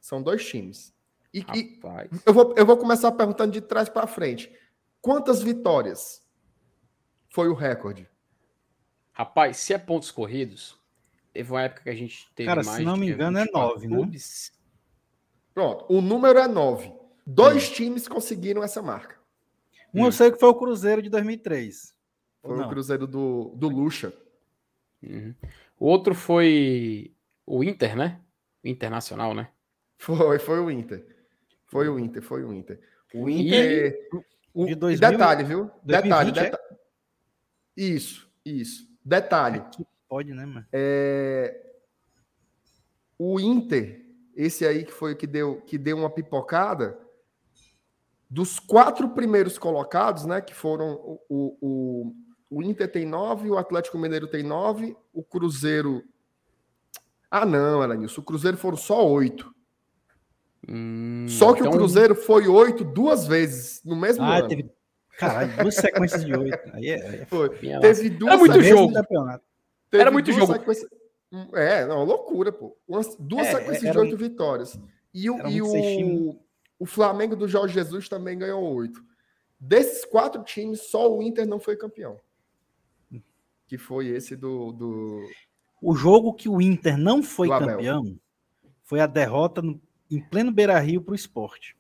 São dois times. E, e eu, vou, eu vou começar perguntando de trás para frente. Quantas vitórias foi o recorde? Rapaz, se é pontos corridos, teve uma época que a gente teve Cara, mais se não me engano, é 24 nove, né? clubes. Pronto, o número é 9. Dois times conseguiram essa marca. Um eu sei que foi o Cruzeiro de 2003. Foi o? Cruzeiro do, do Lucha. Uhum. O outro foi o Inter, né? O Internacional, né? Foi, foi o Inter. Foi o Inter, foi o Inter. O E- Inter. o- de e 2000 detalhe, viu? Detalhe, 2020, é? Isso, isso. Detalhe. Que pode, né, mano? é, O Inter, esse aí que foi o que deu, que deu uma pipocada, dos quatro primeiros colocados, né? Que foram o, o, o, o Inter tem nove, o Atlético Mineiro tem nove, o Cruzeiro. Ah, não, Elenilson. O Cruzeiro foram só oito. Hum, Só que então, o Cruzeiro foi oito duas vezes no mesmo Ah, ano. teve. Caralho, duas sequências de oito. Aí é, aí é Foi. minha Teve duas muito mesmo jogo. campeonato. teve Era muito jogo. sequências- É, não, loucura, pô. Umas, duas É, sequências era de um- oito vitórias. E, o, era e muito o, o Flamengo do Jorge Jesus também ganhou oito. Desses quatro times, só o Inter não foi campeão. Que foi esse do. do... O jogo que o Inter não foi campeão foi a derrota no- em pleno Beira Rio para o esporte.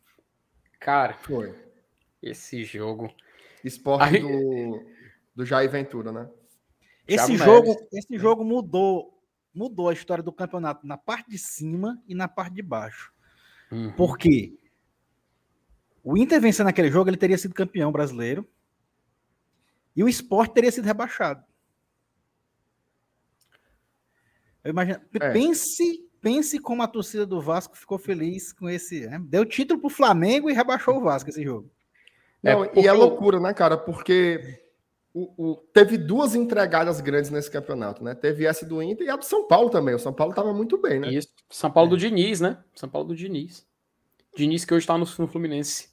Cara, Foi. esse jogo. Esporte Aí- do, do Jair Ventura, né? Esse Thiago jogo, Neves. esse jogo mudou, mudou a história do campeonato na parte de cima e na parte de baixo. Uhum. Por quê? O Inter vencendo aquele jogo, ele teria sido campeão brasileiro. E o esporte teria sido rebaixado. Eu imagino, É. pense, pense como a torcida do Vasco ficou feliz com esse. né? Deu título pro Flamengo e rebaixou o Vasco esse jogo. É, Não, porque e é loucura, né, cara? Porque o, o- teve duas entregadas grandes nesse campeonato, né? Teve essa do Inter e a do São Paulo também. O São Paulo tava muito bem, né? Isso. São Paulo do Diniz, né? São Paulo do Diniz. Diniz que hoje tá no, no Fluminense.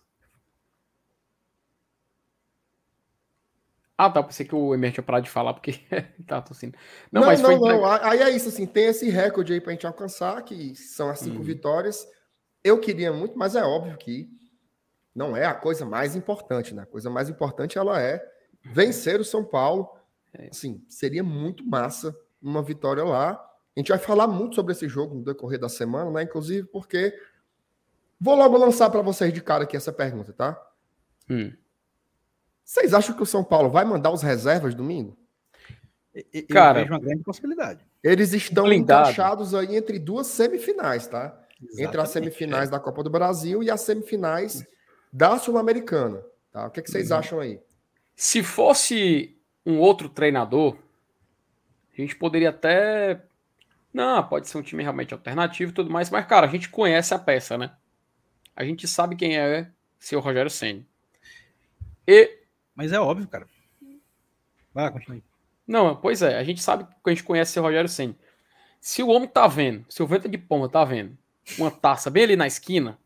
Ah, tá. Pensei que o Emer tinha parado de falar porque *laughs* tá tossindo. Não, Não, mas não, foi não. Aí é isso, assim, tem esse recorde aí pra gente alcançar, que são as cinco Uhum. vitórias. Eu queria muito, mas é óbvio que não é a coisa mais importante, né? A coisa mais importante ela é vencer o São Paulo. É. Assim, seria muito massa uma vitória lá. A gente vai falar muito sobre esse jogo no decorrer da semana, né? Inclusive porque vou logo lançar para vocês de cara aqui essa pergunta, tá? Hum. Vocês acham que o São Paulo vai mandar os reservas domingo? Eu Cara, vejo uma grande possibilidade. Eles estão Blindado. encaixados aí entre duas semifinais, tá? Entre as Exatamente. semifinais da Copa do Brasil e as semifinais da Sul-Americana. Tá? O que, é que vocês Uhum. acham aí? Se fosse um outro treinador, a gente poderia até Não, pode ser um time realmente alternativo e tudo mais, mas, cara, a gente conhece a peça, né? A gente sabe quem é seu Rogério Senna. E. Mas é óbvio, cara. Vai, continue. Não, pois é, a gente sabe que a gente conhece seu Rogério Senna. Se o homem tá vendo, se o vento de pomba tá vendo uma taça bem ali na esquina,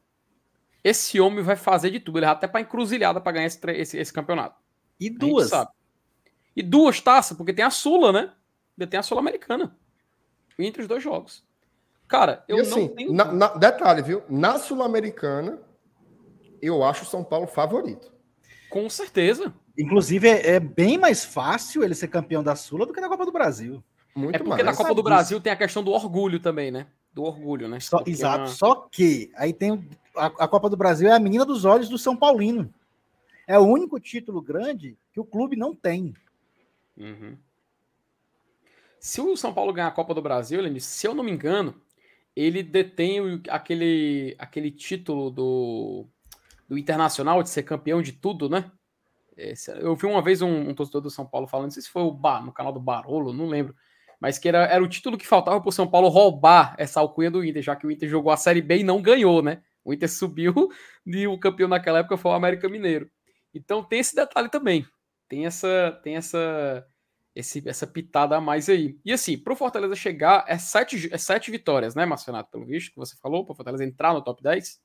esse homem vai fazer de tudo. Ele vai até pra encruzilhada pra ganhar esse, esse, esse campeonato. E duas. E duas taças, porque tem a Sula, né? Ainda tem a Sul-Americana. Entre os dois jogos. Cara, eu e assim, não tenho. na- na- detalhe, viu? Na Sul-Americana, eu acho o São Paulo favorito. Com certeza. Inclusive, é, é bem mais fácil ele ser campeão da Sula do que da Copa do Brasil. Muito é porque mais. na Copa do Brasil tem a questão do orgulho também, né? Do orgulho, né? Só- exato. uma- Só que aí tem o- a, a Copa do Brasil é a menina dos olhos do São Paulino. É o único título grande que o clube não tem. Uhum. Se o São Paulo ganhar a Copa do Brasil, Lenny, se eu não me engano, ele detém o- aquele, aquele título do, do Internacional de ser campeão de tudo, né? Esse- eu vi uma vez um, um torcedor do São Paulo falando, não sei se foi o Bar, no canal do Barolo, não lembro, mas que era, era o título que faltava para o São Paulo roubar essa alcunha do Inter, já que o Inter jogou a Série B e não ganhou, né? O Inter *laughs* subiu e o campeão naquela época foi o América Mineiro. Então tem esse detalhe também. Tem essa, tem essa, esse, essa pitada a mais aí. E assim, pro Fortaleza chegar, é sete, é sete vitórias, né, Marcionato, pelo visto, que você falou, pro Fortaleza entrar no top 10?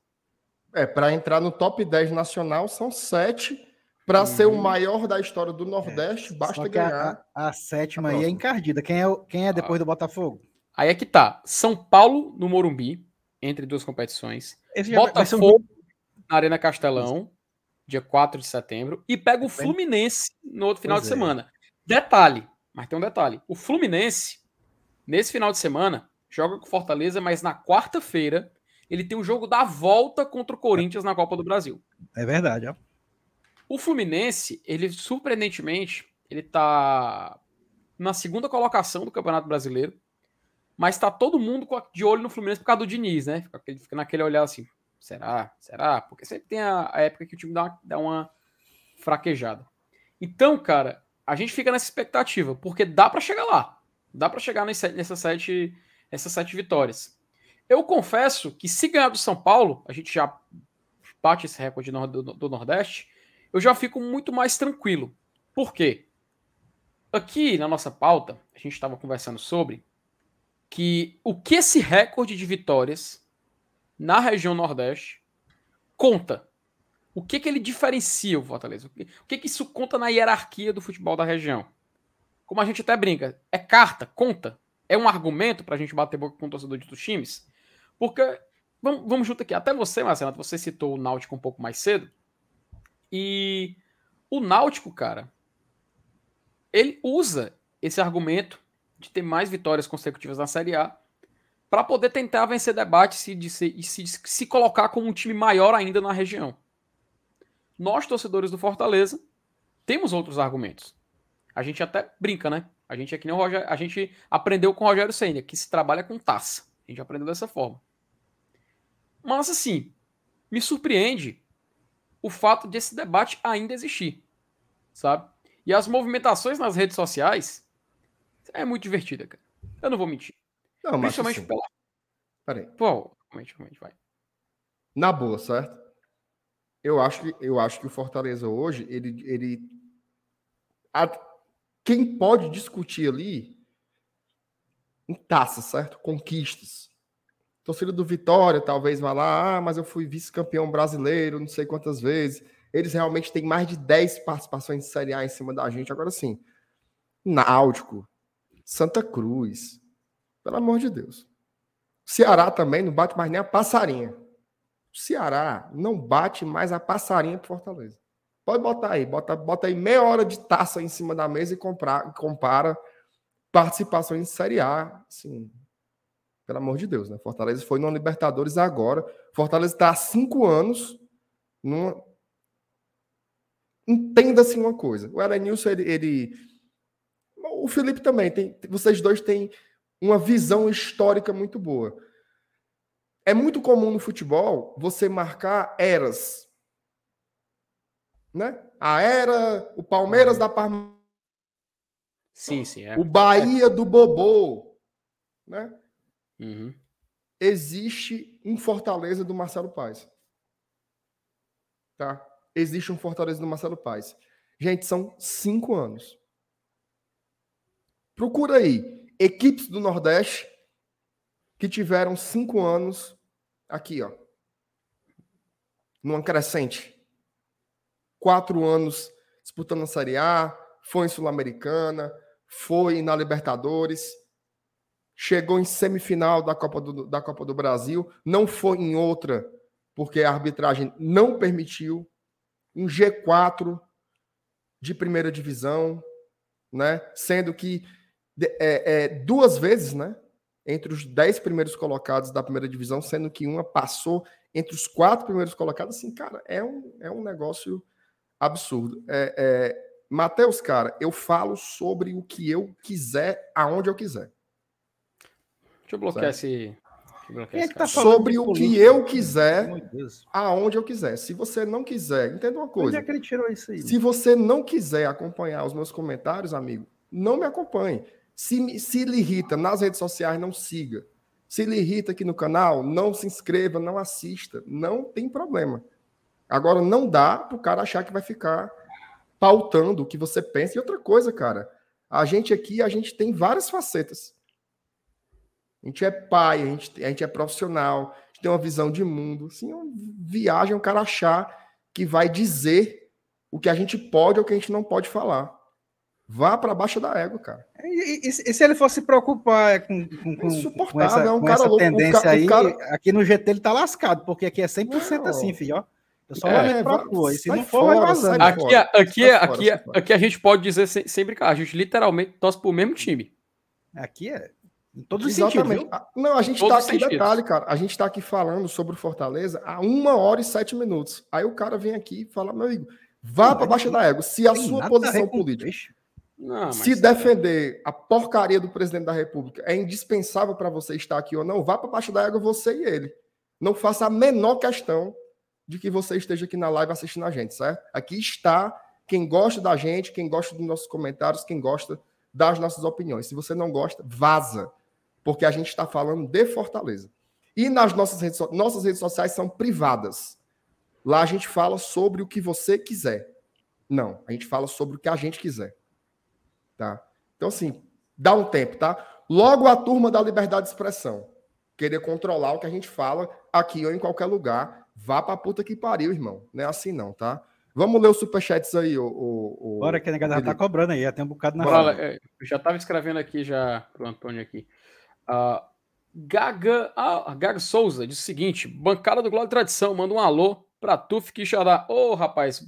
É, para entrar no top 10 nacional, são sete. Para ser o Uhum. maior da história do Nordeste, basta Só que a- ganhar. A, a sétima a aí é encardida. Quem é, quem é depois do Botafogo? Aí é que tá. São Paulo no Morumbi, entre duas competições. Esse ser um Botafogo na Arena Castelão, dia 4 de setembro. E pega o Fluminense no outro final Pois de é. semana. Detalhe, mas tem um detalhe. O Fluminense, nesse final de semana, joga com Fortaleza, mas na quarta-feira ele tem o jogo da volta contra o Corinthians na Copa do Brasil. É verdade, ó. O Fluminense, ele surpreendentemente, ele tá na segunda colocação do Campeonato Brasileiro, mas tá todo mundo de olho no Fluminense por causa do Diniz, né? Fica, fica naquele olhar assim, será? Será? Porque sempre tem a, a época que o time dá uma, dá uma fraquejada. Então, cara, a gente fica nessa expectativa, porque dá pra chegar lá. Dá pra chegar nessas, sete, nessas sete vitórias. Eu confesso que se ganhar do São Paulo, a gente já bate esse recorde do, Nordeste, eu já fico muito mais tranquilo. Por quê? Aqui na nossa pauta, a gente estava conversando sobre que o que esse recorde de vitórias na região Nordeste conta. O que, que ele diferencia o Fortaleza? O que, o que, que isso conta na hierarquia do futebol da região? Como a gente até brinca, é carta, conta. É um argumento para a gente bater boca com o torcedor de outros times. Porque, vamos, vamos junto aqui, até você, Marcelo, você citou o Náutico um pouco mais cedo. E o Náutico, cara, ele usa esse argumento de ter mais vitórias consecutivas na Série A para poder tentar vencer debates e, se, se, se colocar como um time maior ainda na região. Nós, torcedores do Fortaleza, temos outros argumentos. A gente até brinca, né? A gente é que nem o a gente aprendeu com o Rogério Senna, que se trabalha com taça. A gente aprendeu dessa forma. Mas assim, me surpreende o fato de esse debate ainda existir, sabe? E as movimentações nas redes sociais é muito divertida, cara. Eu não vou mentir. Não, mas assim, pela. peraí. Pô, vai. Na boa, certo? Eu acho que, eu acho que o Fortaleza hoje, ele. ele a- quem pode discutir ali em taça, certo? Conquistas. Torcida do Vitória talvez vá lá, ah, mas eu fui vice-campeão brasileiro, não sei quantas vezes. Eles realmente têm mais de 10 participações de Série A em cima da gente. Agora sim, Náutico, Santa Cruz, pelo amor de Deus. Ceará também não bate mais nem a passarinha. O Ceará não bate mais a passarinha pro Fortaleza. Pode botar aí, bota, bota aí meia hora de taça em cima da mesa e comprar, compara participações em Série A. Assim, pelo amor de Deus, né? Fortaleza foi no Libertadores agora. Fortaleza está há cinco anos numa. Entenda-se uma coisa. O Elenilson, ele, ele. O Felipe também. Tem, vocês dois têm uma visão histórica muito boa. É muito comum no futebol você marcar eras. Né? A era, o Palmeiras da Parma, Sim, sim. É. o Bahia do Bobô, né? Uhum. existe um Fortaleza do Marcelo Paes. Tá? Existe um Fortaleza do Marcelo Paes. Gente, são cinco anos. Procura aí equipes do Nordeste que tiveram cinco anos aqui, ó, numa crescente. Quatro anos disputando a Série A, foi em Sul-Americana, foi na Libertadores, chegou em semifinal da Copa do, da Copa do Brasil, não foi em outra, porque a arbitragem não permitiu, um G4 de primeira divisão, né? Sendo que é, é, duas vezes, né? Entre os dez primeiros colocados da primeira divisão, sendo que uma passou entre os quatro primeiros colocados, assim, cara, é um, é um negócio absurdo. É, é, Matheus, cara, eu falo sobre o que eu quiser, aonde eu quiser. Deixa eu bloquear Certo. esse. Bloquear é tá Sobre o que eu quiser, aonde eu quiser. Se você não quiser, entenda uma Onde coisa. é que ele tirou isso aí? Se você não quiser acompanhar os meus comentários, amigo, não me acompanhe. Se, se lhe irrita nas redes sociais, não siga. Se lhe irrita aqui no canal, não se inscreva, não assista. Não tem problema. Agora, não dá para o cara achar que vai ficar pautando o que você pensa. E outra coisa, cara, a gente aqui, a gente tem várias facetas. A gente é pai, a gente, a gente é profissional, a gente tem uma visão de mundo. Assim, é viagem o cara achar que vai dizer o que a gente pode ou o que a gente não pode falar. Vá para baixo da égua, cara. E, e- e se ele fosse se preocupar com, com, com, Insuportável, com essa, é um com cara essa louco, tendência ca- o aí, cara- aqui no GT ele tá lascado, porque aqui é 100% Não. assim, filho, ó. Eu só É, lamento pra vai- tu, e se não for, vai fora, vazando. sai Aqui, fora. aqui, Sai fora, aqui, aqui a gente pode dizer sem, sem brincar. A gente literalmente torce pro mesmo time. Aqui é em todos os sentidos, Exatamente. Ah, Não, a gente está aqui, sentidos. detalhe, cara. A gente está aqui falando sobre o Fortaleza há uma hora e sete minutos. Aí o cara vem aqui e fala, meu amigo, vá para baixo da égua. Se a sua a posição com política. Não, Se defender a porcaria do presidente da República é indispensável para você estar aqui ou não, vá para baixo da égua você e ele. Não faça a menor questão de que você esteja aqui na live assistindo a gente, certo? Aqui está quem gosta da gente, quem gosta dos nossos comentários, quem gosta das nossas opiniões. Se você não gosta, vaza, porque a gente está falando de Fortaleza. E nas nossas redes, so- nossas redes sociais são privadas. Lá a gente fala sobre o que você quiser. Não, a gente fala sobre o que a gente quiser. Tá? Então, assim, dá um tempo, tá? Logo a turma da liberdade de expressão. Querer controlar o que a gente fala aqui ou em qualquer lugar. Vá pra puta que pariu, irmão. Não é assim, não, tá? Vamos ler os superchats aí, o. o, o... Bora que a negada tá cobrando aí, tem um bocado na Bora. fala. É, eu já estava escrevendo aqui já pro Antônio aqui. Ah, Gaga, ah, Gaga Souza diz o seguinte: bancada do e Tradição, manda um alô pra Tuf Quixadá. Ô, rapaz,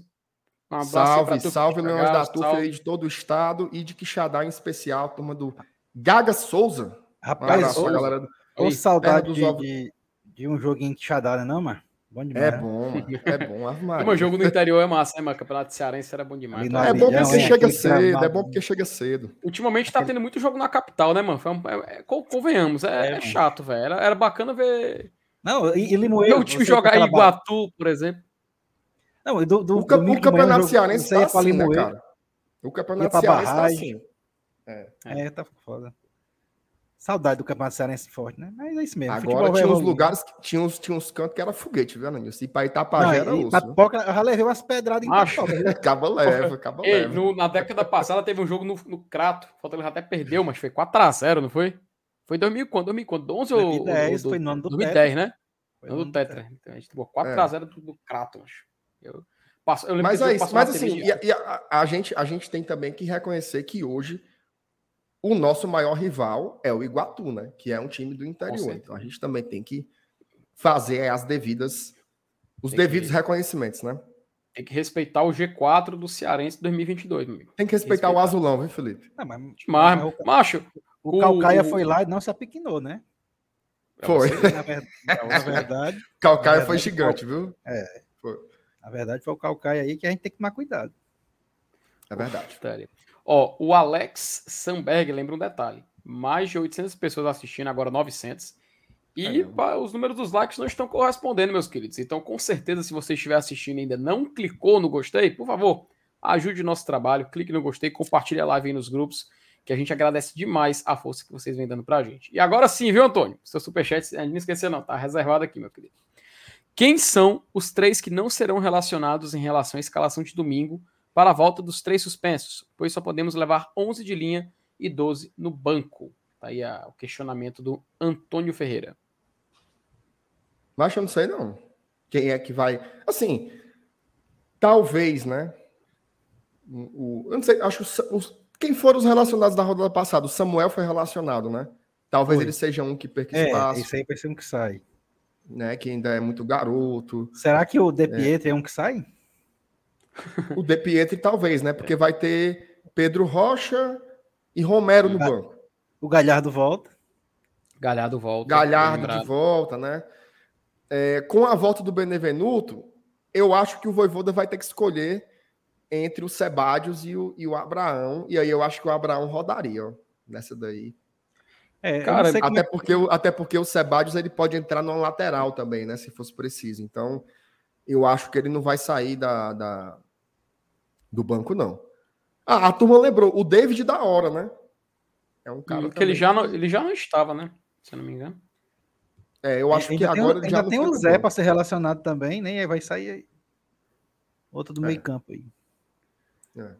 um abraço pra Salve, Tuf salve, Quixadá, Leões da Tuf salve. aí de todo o estado e de Quixadá em especial, turma do Gaga Souza. Um Rapaz, abraço ô, pra galera. ô saudade de, de, de um joguinho de xadada, não, mano? Bom demais. É né? bom, mano. É bom. Como *laughs* o jogo no interior é massa, né, mano? Campeonato Cearense era bom demais. Ali cara. É bom porque hein, chega aqui cedo, é bom porque chega cedo. Ultimamente tá tendo muito jogo na capital, né, mano? Foi um- é- é- con- convenhamos, é, É, é chato, velho. Era, era bacana ver Não, e, e Limoeiro. meu time jogar em Iguatu, por exemplo. Não, do, do, O, domingo o manhã, campeonato cearense tá assim, né, cara? O campeonato cearense tá assim. É, tá foda. Saudade do Campeonato Cearense forte, né? Mas é isso mesmo. Agora tinha uns lugares, que- tinha uns, tinha uns cantos que era foguete, viu, Ananilson? E pra Não, Itapajé era e osso. Tapipoca, eu já levei umas pedradas em *laughs* viu? Acaba leva, acaba Ei, leva. no- na década passada teve um jogo no, no Crato. O Fortaleza até perdeu, mas foi 4x0, não foi? Foi 2000 quando? 2000 quando? 11 ou 2010, ou- foi no ano do 2010, né? Foi Ano no do ano Tetra. Então, a gente tomou 4x0 do, do Crato, acho. Eu, passo, eu lembro Mas é isso. passou Mas assim, e a, e a- a gente, a gente tem também que reconhecer que hoje o nosso maior rival é o Iguatu, né? Que é um time do interior. Então a gente também tem que fazer as devidas, os Tem que- devidos reconhecimentos, né? Tem que respeitar o G4 do Cearense 2022, meu amigo. Tem que respeitar o Respeitar. azulão, viu, Felipe? Não, mas, Mas, mas o, macho, o Calcaia o- foi lá e não se apiquinou, né? Foi. Na, ver- na verdade, *laughs* Calcaia Na foi gigante, viu? na verdade, foi o Calcaia aí que a gente tem que tomar cuidado. É verdade. Sério. Ó, o Alex Samberg lembra um detalhe. Mais de 800 pessoas assistindo, agora 900. E os números dos likes não estão correspondendo, meus queridos. Então, com certeza, se você estiver assistindo e ainda não clicou no gostei, por favor, ajude o nosso trabalho, clique no gostei, compartilhe a live aí nos grupos, que a gente agradece demais a força que vocês vêm dando pra gente. E agora sim, viu, Antônio? Seu superchat, não esquecer não, tá reservado aqui, meu querido. Quem são os três que não serão relacionados em relação à escalação de domingo para a volta dos três suspensos? Pois só podemos levar 11 de linha e 12 no banco. Tá aí a, o questionamento do Antônio Ferreira. Mas eu não sei não. Quem é que vai. Assim, talvez, né? O, eu não sei, acho que os, quem foram os relacionados da rodada passada? O Samuel foi relacionado, né? Talvez Foi. ele seja um que perca É, espaço, isso aí vai ser um que sai. né? Que ainda é muito garoto. Será que o De Pietri é, um que sai? O De Pietri talvez, né? Porque vai ter Pedro Rocha e Romero no banco. O Galhardo volta. Galhardo volta. Galhardo de volta, né? É, com a volta do Benevenuto, eu acho que o Voivoda vai ter que escolher entre o Sebadios e o, e o Abraão. E aí eu acho que o Abraão rodaria, ó, nessa daí. É, Cara, sei como Até é- porque, o- até porque o Sebadios ele pode entrar numa lateral também, né? Se fosse preciso. Então, eu acho que ele não vai sair da, da- do banco, não. Ah, a turma lembrou, o David da hora, né? É um cara. Porque ele já, não, que- ele já não estava, né? Se eu não me engano. É, eu acho que tem, agora já ainda tem o Zé para ser relacionado também, né? E aí vai sair aí. outro do É. meio campo aí. É.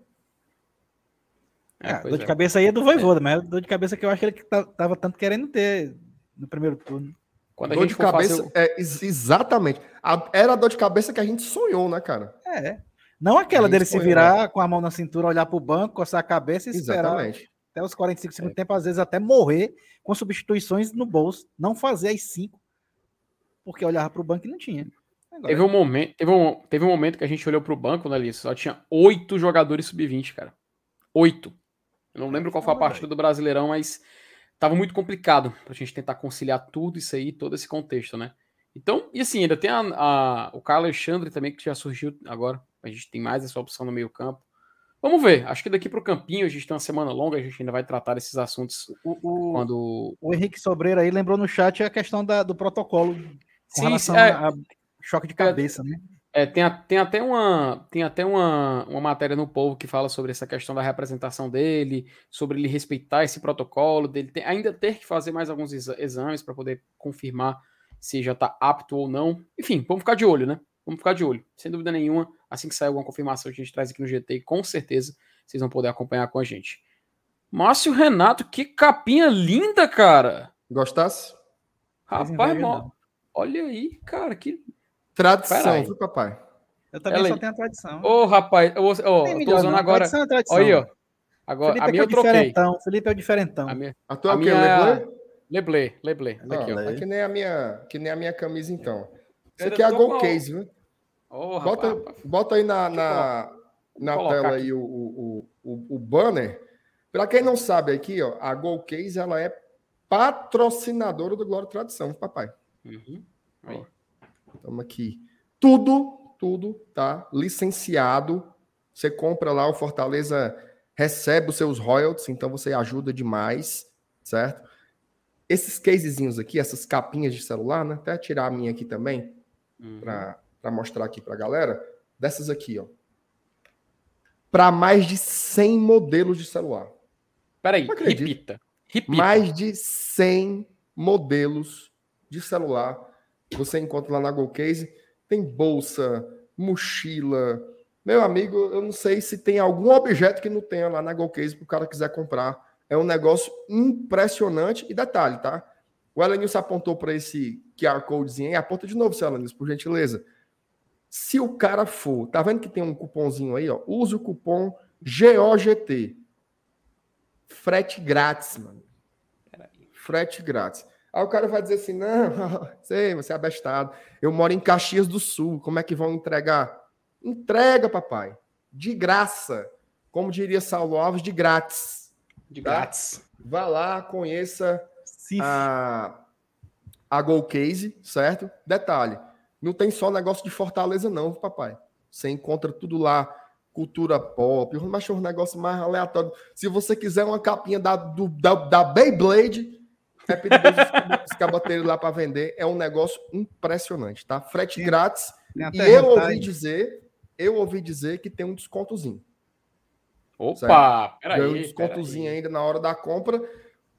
É, Ah, dor de é. cabeça aí é do Voivoda, mas é dor de cabeça que eu acho que ele que tá- tava tanto querendo ter no primeiro turno. Quando a Dor gente de fazer cabeça, o- é, ex- exatamente. A- era a dor de cabeça que a gente sonhou, né, cara? É. Não aquela Aí dele se virar com a mão na cintura, olhar pro banco, coçar a cabeça e esperar Exatamente. até os 45 É. segundos tempo, às vezes até morrer com substituições no bolso, não fazer as cinco, porque olhava pro banco e não tinha. Agora, Teve um momento, teve um, teve um momento que a gente olhou pro banco, né, Liz? Só tinha oito jogadores sub-20, cara. Oito. Eu não lembro qual foi a partida do Brasileirão, mas tava muito complicado pra gente tentar conciliar tudo isso aí, todo esse contexto, né? Então, e assim, ainda tem a, a- o Carlos Alexandre também, que já surgiu agora. A gente tem mais essa opção no meio-campo. Vamos ver. Acho que daqui pro campinho a gente tem uma semana longa, a gente ainda vai tratar desses assuntos o, o- quando. o Henrique Sobreira aí lembrou no chat a questão da- do protocolo com Sim, relação é. a, choque de cabeça, né? É, tem, a- tem até, uma, tem até uma, uma matéria no Povo que fala sobre essa questão da representação dele, sobre ele respeitar esse protocolo, dele ter- ainda ter que fazer mais alguns exa- exames para poder confirmar se já está apto ou não. Enfim, vamos ficar de olho, né? Vamos ficar de olho. Sem dúvida nenhuma, assim que sair alguma confirmação, a gente traz aqui no GT e com certeza vocês vão poder acompanhar com a gente. Márcio Renato, que capinha linda, cara! Gostasse? Rapaz, não. olha aí, cara, que. Tradição, viu, papai? Eu também Ela- só tenho a tradição. Ô, rapaz, eu, eu tô melhor, usando não. agora. Tradição é tradição. Olha aí, ó. Agora, Felipe a é minha é eu o troquei. diferentão. Felipe é o diferentão. A minha, A tua A é o quê? minha- Leblé? Leblé, Leblé. Aqui, ó. é que nem a minha, que nem a minha camisa, então. Isso aqui é a tô Gold com- Case, viu? Ô, Bota, rapaz, bota aí na, na, na tela aqui. aí o, o, o, o banner. Para quem não sabe aqui, ó, a Gold Case ela é patrocinadora do Glória e Tradição, papai. Uhum. Estamos aqui. Tudo, tudo tá licenciado. Você compra lá, o Fortaleza recebe os seus royalties, então você ajuda demais, certo? Esses casezinhos aqui, essas capinhas de celular, né? Até tirar a minha aqui também, Uhum. para mostrar aqui para a galera. Dessas aqui, ó. Para mais de 100 modelos de celular. Peraí, repita. Repita. Mais de 100 modelos de celular você encontra lá na GoCase. Tem bolsa, mochila. Meu amigo, eu não sei se tem algum objeto que não tenha lá na GoCase para o cara quiser comprar. É um negócio impressionante. E detalhe, tá? O Elenilson apontou para esse QR Codezinho aí. Aponta de novo, seu Elenilson, por gentileza. Se o cara for, tá vendo que tem um cupomzinho aí, ó? Use o cupom GOGT. Frete grátis, mano. Frete grátis. Aí o cara vai dizer assim: não, *laughs* sei, você é abestado. Eu moro em Caxias do Sul, como é que vão entregar? Entrega, papai. De graça. Como diria Saulo Alves, de grátis. De tá? grátis. Vá lá, conheça a, a Go Case, certo? Detalhe, não tem só negócio de Fortaleza, não, papai. Você encontra tudo lá, cultura pop, mas um negócio mais aleatório. Se você quiser uma capinha da, do- da, da Beyblade, é terem lá para vender. É um negócio impressionante, tá? Frete Tem- grátis. Tem E eu ouvi dizer, eu ouvi dizer que tem um descontozinho. Opa, peraí. Um descontozinho ainda na hora da compra.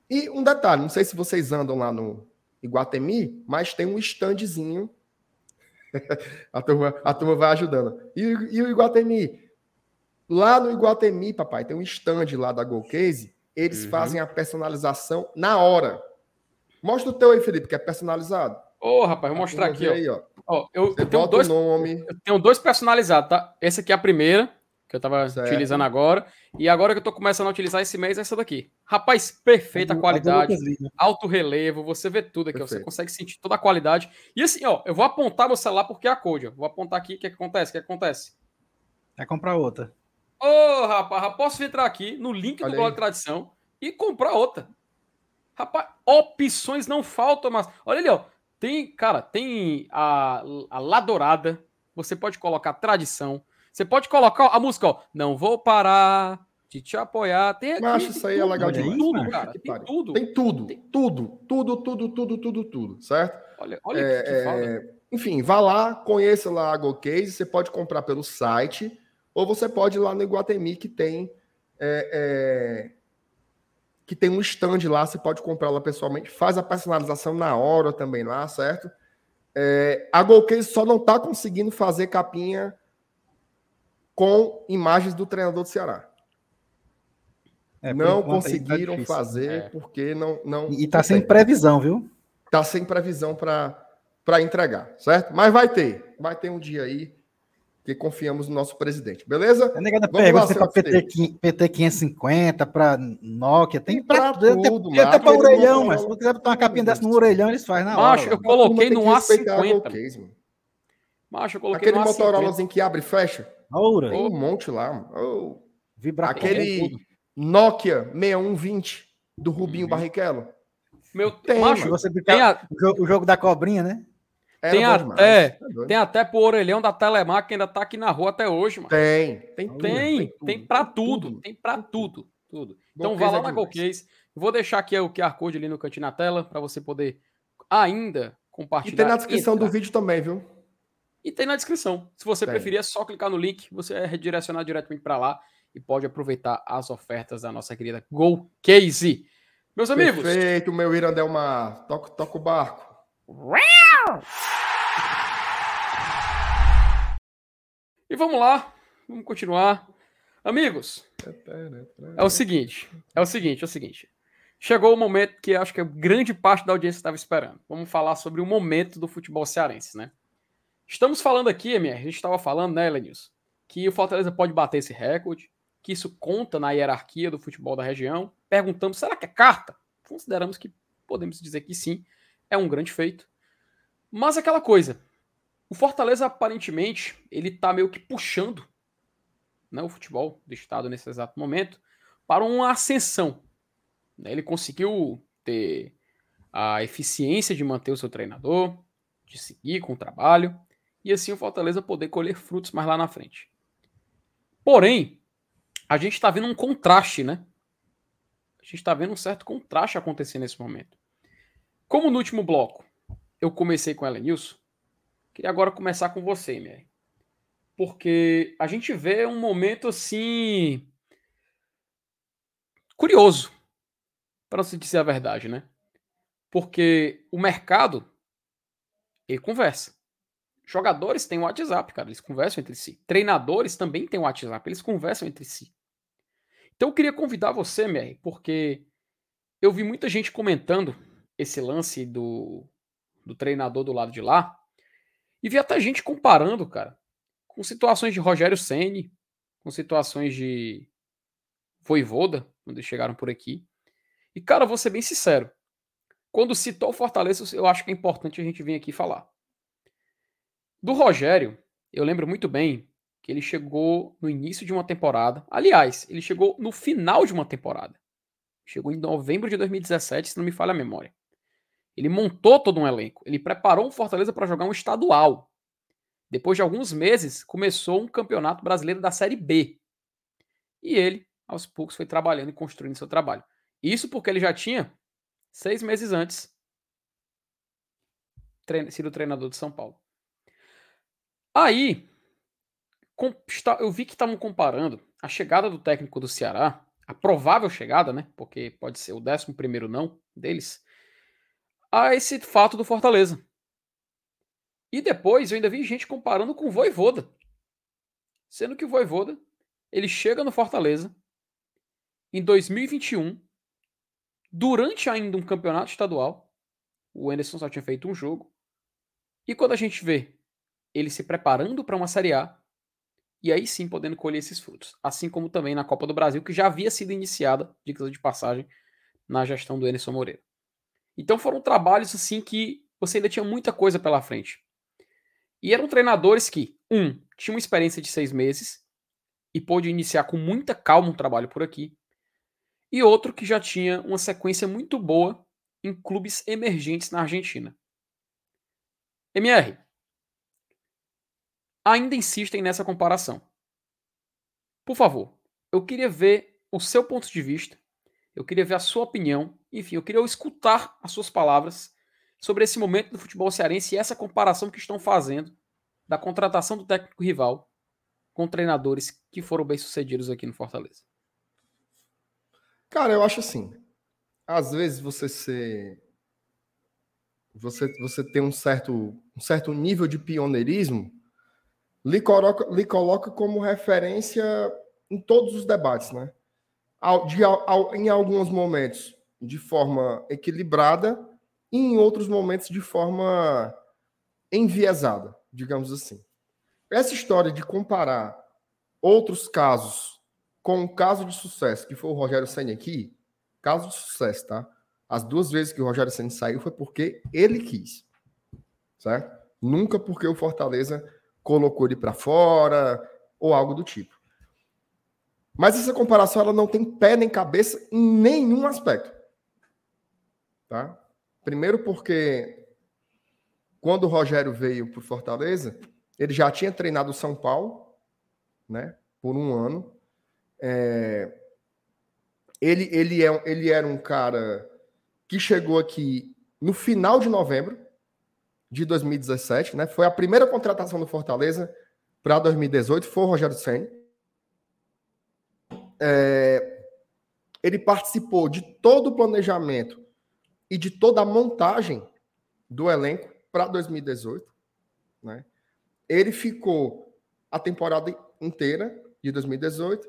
E um detalhe, não sei se vocês andam lá no Iguatemi, mas tem um standzinho. *laughs* a, turma, a turma vai ajudando. E, e o Iguatemi? Lá no Iguatemi, papai, tem um stand lá da Golcase. Eles Uhum. fazem a personalização na hora. Mostra o teu aí, Felipe, que é personalizado. Ô, rapaz, vou mostrar aqui, ó. Aí, ó. Ó, eu, eu tenho dois, eu tenho dois personalizados, tá? Esse aqui é a primeira, que eu tava Certo. utilizando agora. E agora que eu tô começando a utilizar esse mês, é essa daqui. Rapaz, perfeita do- qualidade. Alto relevo, você vê tudo aqui, ó, você consegue sentir toda a qualidade. E assim, ó, eu vou apontar meu celular porque é a code, ó. Vou apontar aqui, o que, que acontece? O que, que acontece? Vai comprar outra. Ô, rapaz, já posso entrar aqui no link Olha do blog tradição e comprar outra. Rapaz, opções não faltam, mas olha ali, ó. Tem, cara, tem a, a lá dourada. Você pode colocar tradição. Você pode colocar a música, ó. Não vou parar de te apoiar. Tem aqui, tem isso aí é tudo, legal tem demais. tudo, Macho, cara. Tem tudo. Tem tudo, Tem- tudo, tudo, tudo, tudo, tudo, tudo, certo? Olha, olha É, que, que é, enfim, vá lá, conheça lá a GoCase, você pode comprar pelo site, ou você pode ir lá no Iguatemi, que tem é, é, que tem um stand lá, você pode comprar lá pessoalmente, faz a personalização na hora também lá, certo? É, a GoCase só não está conseguindo fazer capinha com imagens do treinador do Ceará. É, não tá conseguiram difícil. fazer É. porque não não E tá sem previsão, viu? tá sem previsão para entregar, certo? Mas vai ter, vai ter um dia aí que confiamos no nosso presidente, beleza? A negada pergunta seu PT, PT 550, pra Nokia, tem tem, tudo, tem até Ele orelhão, mas se você quiser botar uma capinha dessa no orelhão, eles fazem na hora. Macho, eu coloquei no tem que respeitar a A50. GoCase, mano. Macho, eu coloquei Aquele no A50. Motorolazinho que abre e fecha, Oura, tem um monte lá. mano. Oh, vibrar aquele Nokia 6120 do Rubinho Uhum. Barrichello. Meu, Tem, macho, você tem, brincar, a- o, jogo, o jogo da cobrinha, né? Era Tem até- demais, tá doido. tem até pro orelhão da Telemar que ainda tá aqui na rua até hoje, mano. Tem, tem tudo. Tem, tudo, tem pra tudo, tudo. tem pra tudo, tudo. Então vá lá é na. Golcase. Vou deixar aqui o QR Code ali no cantinho na tela para você poder ainda E compartilhar. tem na descrição do vídeo também, viu? E tem na descrição. Se você Tem. preferir, é só clicar no link, você é redirecionado diretamente para lá e pode aproveitar as ofertas da nossa querida Golcase. Meus amigos, Perfeito, meu Irandelmar. Toca, toca o barco. e vamos lá, vamos continuar. Amigos, É o seguinte, é o seguinte, é o seguinte. Chegou o momento que acho que a grande parte da audiência estava esperando. Vamos falar sobre o momento do futebol cearense, né? Estamos falando aqui, MR, a gente estava falando, né, Lenils, que o Fortaleza pode bater esse recorde, que isso conta na hierarquia do futebol da região. Perguntamos, será que é carta? Consideramos que podemos dizer que sim, é um grande feito. Mas aquela coisa, o Fortaleza aparentemente, ele tá meio que puxando né, o futebol do estado nesse exato momento para uma ascensão. né? Ele conseguiu ter a eficiência de manter o seu treinador, de seguir com o trabalho, e assim o Fortaleza poder colher frutos mais lá na frente. Porém, a gente está vendo um contraste, né? A gente está vendo um certo contraste acontecer nesse momento. Como no último bloco eu comecei com ela Nilson, queria agora começar com você, MR porque a gente vê um momento assim curioso, para se dizer a verdade, né? Porque o mercado ele conversa. Jogadores têm WhatsApp, cara, eles conversam entre si. Treinadores também têm o WhatsApp, eles conversam entre si. Então eu queria convidar você, MR, porque eu vi muita gente comentando esse lance do, do treinador do lado de lá, e vi até gente comparando, cara, com situações de Rogério Ceni, com situações de Voivoda, quando eles chegaram por aqui. E, cara, vou ser bem sincero. Quando citou o Fortaleza, eu acho que é importante a gente vir aqui falar. Do Rogério, eu lembro muito bem que ele chegou no início de uma temporada. Aliás, ele chegou no final de uma temporada. Chegou em novembro de 2017, se não me falha a memória. Ele montou todo um elenco. Ele preparou o Fortaleza para jogar um estadual. Depois de alguns meses, começou um campeonato brasileiro da Série B. E ele, aos poucos, foi trabalhando e construindo seu trabalho. Isso porque ele já tinha, seis meses antes, sido treinador de São Paulo. Aí, eu vi que estavam comparando a chegada do técnico do Ceará, a provável chegada, né? Porque pode ser o 11 primeiro não deles, a esse fato do Fortaleza. E depois eu ainda vi gente comparando com o Voivoda. Sendo que o Voivoda, ele chega no Fortaleza em 2021, durante ainda um campeonato estadual. O Anderson só tinha feito um jogo. E quando a gente vê ele se preparando para uma Série A, e aí sim podendo colher esses frutos. Assim como também na Copa do Brasil, que já havia sido iniciada, dicas de passagem, na gestão do Anderson Moreira. Então foram trabalhos assim que você ainda tinha muita coisa pela frente. E eram treinadores que, um, tinham uma experiência de seis meses e pôde iniciar com muita calma um trabalho por aqui, e outro que já tinha uma sequência muito boa em clubes emergentes na Argentina. MR, ainda insistem nessa comparação. Por favor, eu queria ver o seu ponto de vista, eu queria ver a sua opinião, enfim, eu queria escutar as suas palavras sobre esse momento do futebol cearense e essa comparação que estão fazendo da contratação do técnico rival com treinadores que foram bem-sucedidos aqui no Fortaleza. Cara, eu acho assim. Às vezes você ser você você tem um certo um certo nível de pioneirismo lhe coloca, lhe coloca como referência em todos os debates, né? De, em alguns momentos de forma equilibrada e em outros momentos de forma enviesada, digamos assim. Essa história de comparar outros casos com o caso de sucesso, que foi o Rogério Senna aqui, caso de sucesso, tá? As duas vezes que o Rogério Senna saiu foi porque ele quis, certo? Nunca porque o Fortaleza colocou ele para fora ou algo do tipo. Mas essa comparação ela não tem pé nem cabeça em nenhum aspecto. Tá? Primeiro porque quando o Rogério veio para Fortaleza, ele já tinha treinado o São Paulo, né, por um ano. É... Ele, ele, é, ele era um cara que chegou aqui no final de novembro de 2017, né? Foi a primeira contratação do Fortaleza para 2018, foi o Rogério Senna. É... Ele participou de todo o planejamento e de toda a montagem do elenco para 2018. Né? Ele ficou a temporada inteira de 2018,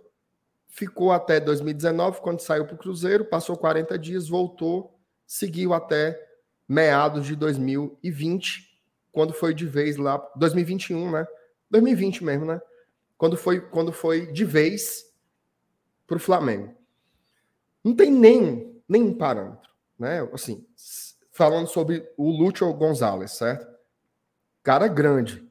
ficou até 2019, quando saiu para o Cruzeiro, passou 40 dias, voltou, seguiu até meados de 2020, quando foi de vez lá, 2021, né? 2020 mesmo, né? Quando foi, quando foi de vez para o Flamengo. Não tem nenhum, nenhum parâmetro né? Assim, falando sobre o Lúcio Gonzalez, certo? Cara grande,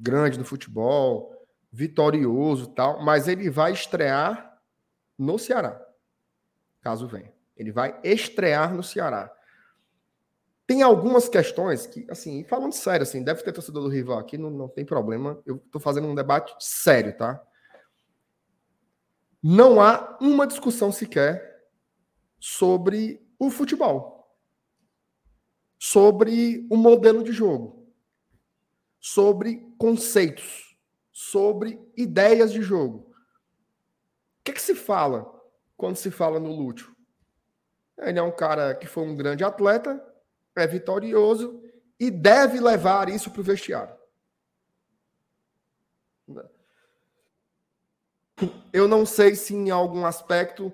grande no futebol, vitorioso tal, mas ele vai estrear no Ceará, caso venha. Ele vai estrear no Ceará. Tem algumas questões que, assim, falando sério, assim, deve ter torcedor do rival aqui, não, não tem problema. Eu estou fazendo um debate sério, tá? Não há uma discussão sequer sobre o futebol, sobre o modelo de jogo, sobre conceitos, sobre ideias de jogo. O que, é que se fala quando se fala no Lúcio? Ele é um cara que foi um grande atleta, é vitorioso e deve levar isso para o vestiário. Eu não sei se em algum aspecto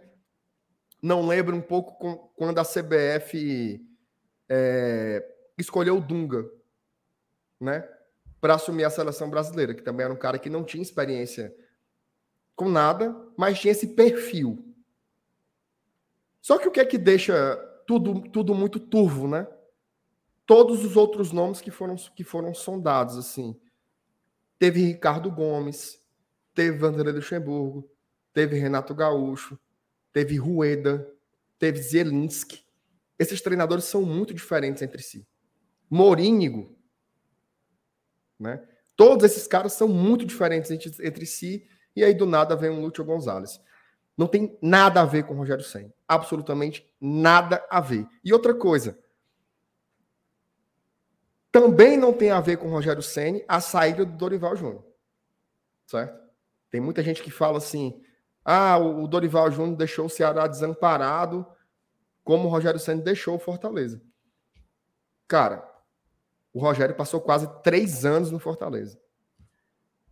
não lembra um pouco com, quando a CBF é, escolheu o Dunga, né? Para assumir a seleção brasileira, que também era um cara que não tinha experiência com nada, mas tinha esse perfil. Só que o que é que deixa tudo, tudo muito turvo, né? Todos os outros nomes que foram, que foram sondados, assim. Teve Ricardo Gomes, teve Vanderlei Luxemburgo, teve Renato Gaúcho, teve Rueda, teve Zelinski. Esses treinadores são muito diferentes entre si. Morínigo, né? Todos esses caras são muito diferentes entre, entre si. E aí, do nada, vem um Lúcio Gonzalez. Não tem nada a ver com o Rogério Senna. Absolutamente nada a ver. E outra coisa. Também não tem a ver com o Rogério Senna a saída do Dorival Júnior. Certo? Tem muita gente que fala assim: Ah, o Dorival Júnior deixou o Ceará desamparado, como o Rogério Senna deixou o Fortaleza. Cara, o Rogério passou quase três anos no Fortaleza.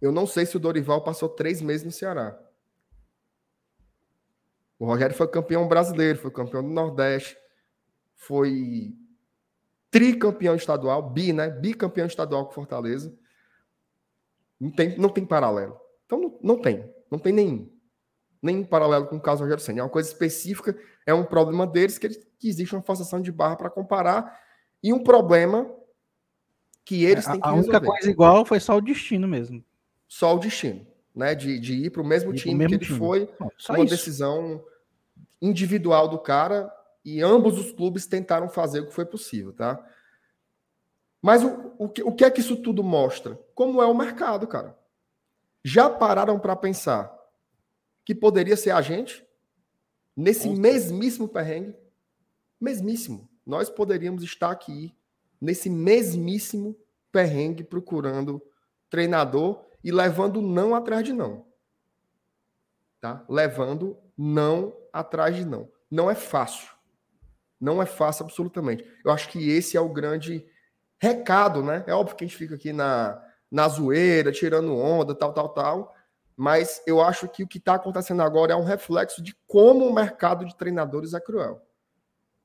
Eu não sei se o Dorival passou três meses no Ceará. O Rogério foi campeão brasileiro, foi campeão do Nordeste, foi tricampeão estadual, bi, né? Bicampeão estadual com Fortaleza. Não tem, não tem paralelo. Então não, não tem, não tem nenhum. Nenhum paralelo com o caso do Rogério Senna. É uma coisa específica, é um problema deles que, que existe uma forçação de barra para comparar e um problema que eles É, têm que a resolver. única coisa igual foi só o destino mesmo. Só o destino, né? De, de ir para o mesmo time mesmo que ele time. foi, uma isso. decisão individual do cara e ambos os clubes tentaram fazer o que foi possível, tá? Mas o, o, que, o que é que isso tudo mostra? Como é o mercado, cara? Já pararam para pensar que poderia ser a gente nesse mesmíssimo perrengue? Mesmíssimo. Nós poderíamos estar aqui nesse mesmíssimo perrengue procurando treinador e levando não atrás de não. Tá? Levando não atrás de não. Não é fácil. Não é fácil absolutamente. Eu acho que esse é o grande recado, né? É óbvio que a gente fica aqui na, na zoeira, tirando onda, tal, tal, tal. Mas eu acho que o que está acontecendo agora é um reflexo de como o mercado de treinadores é cruel.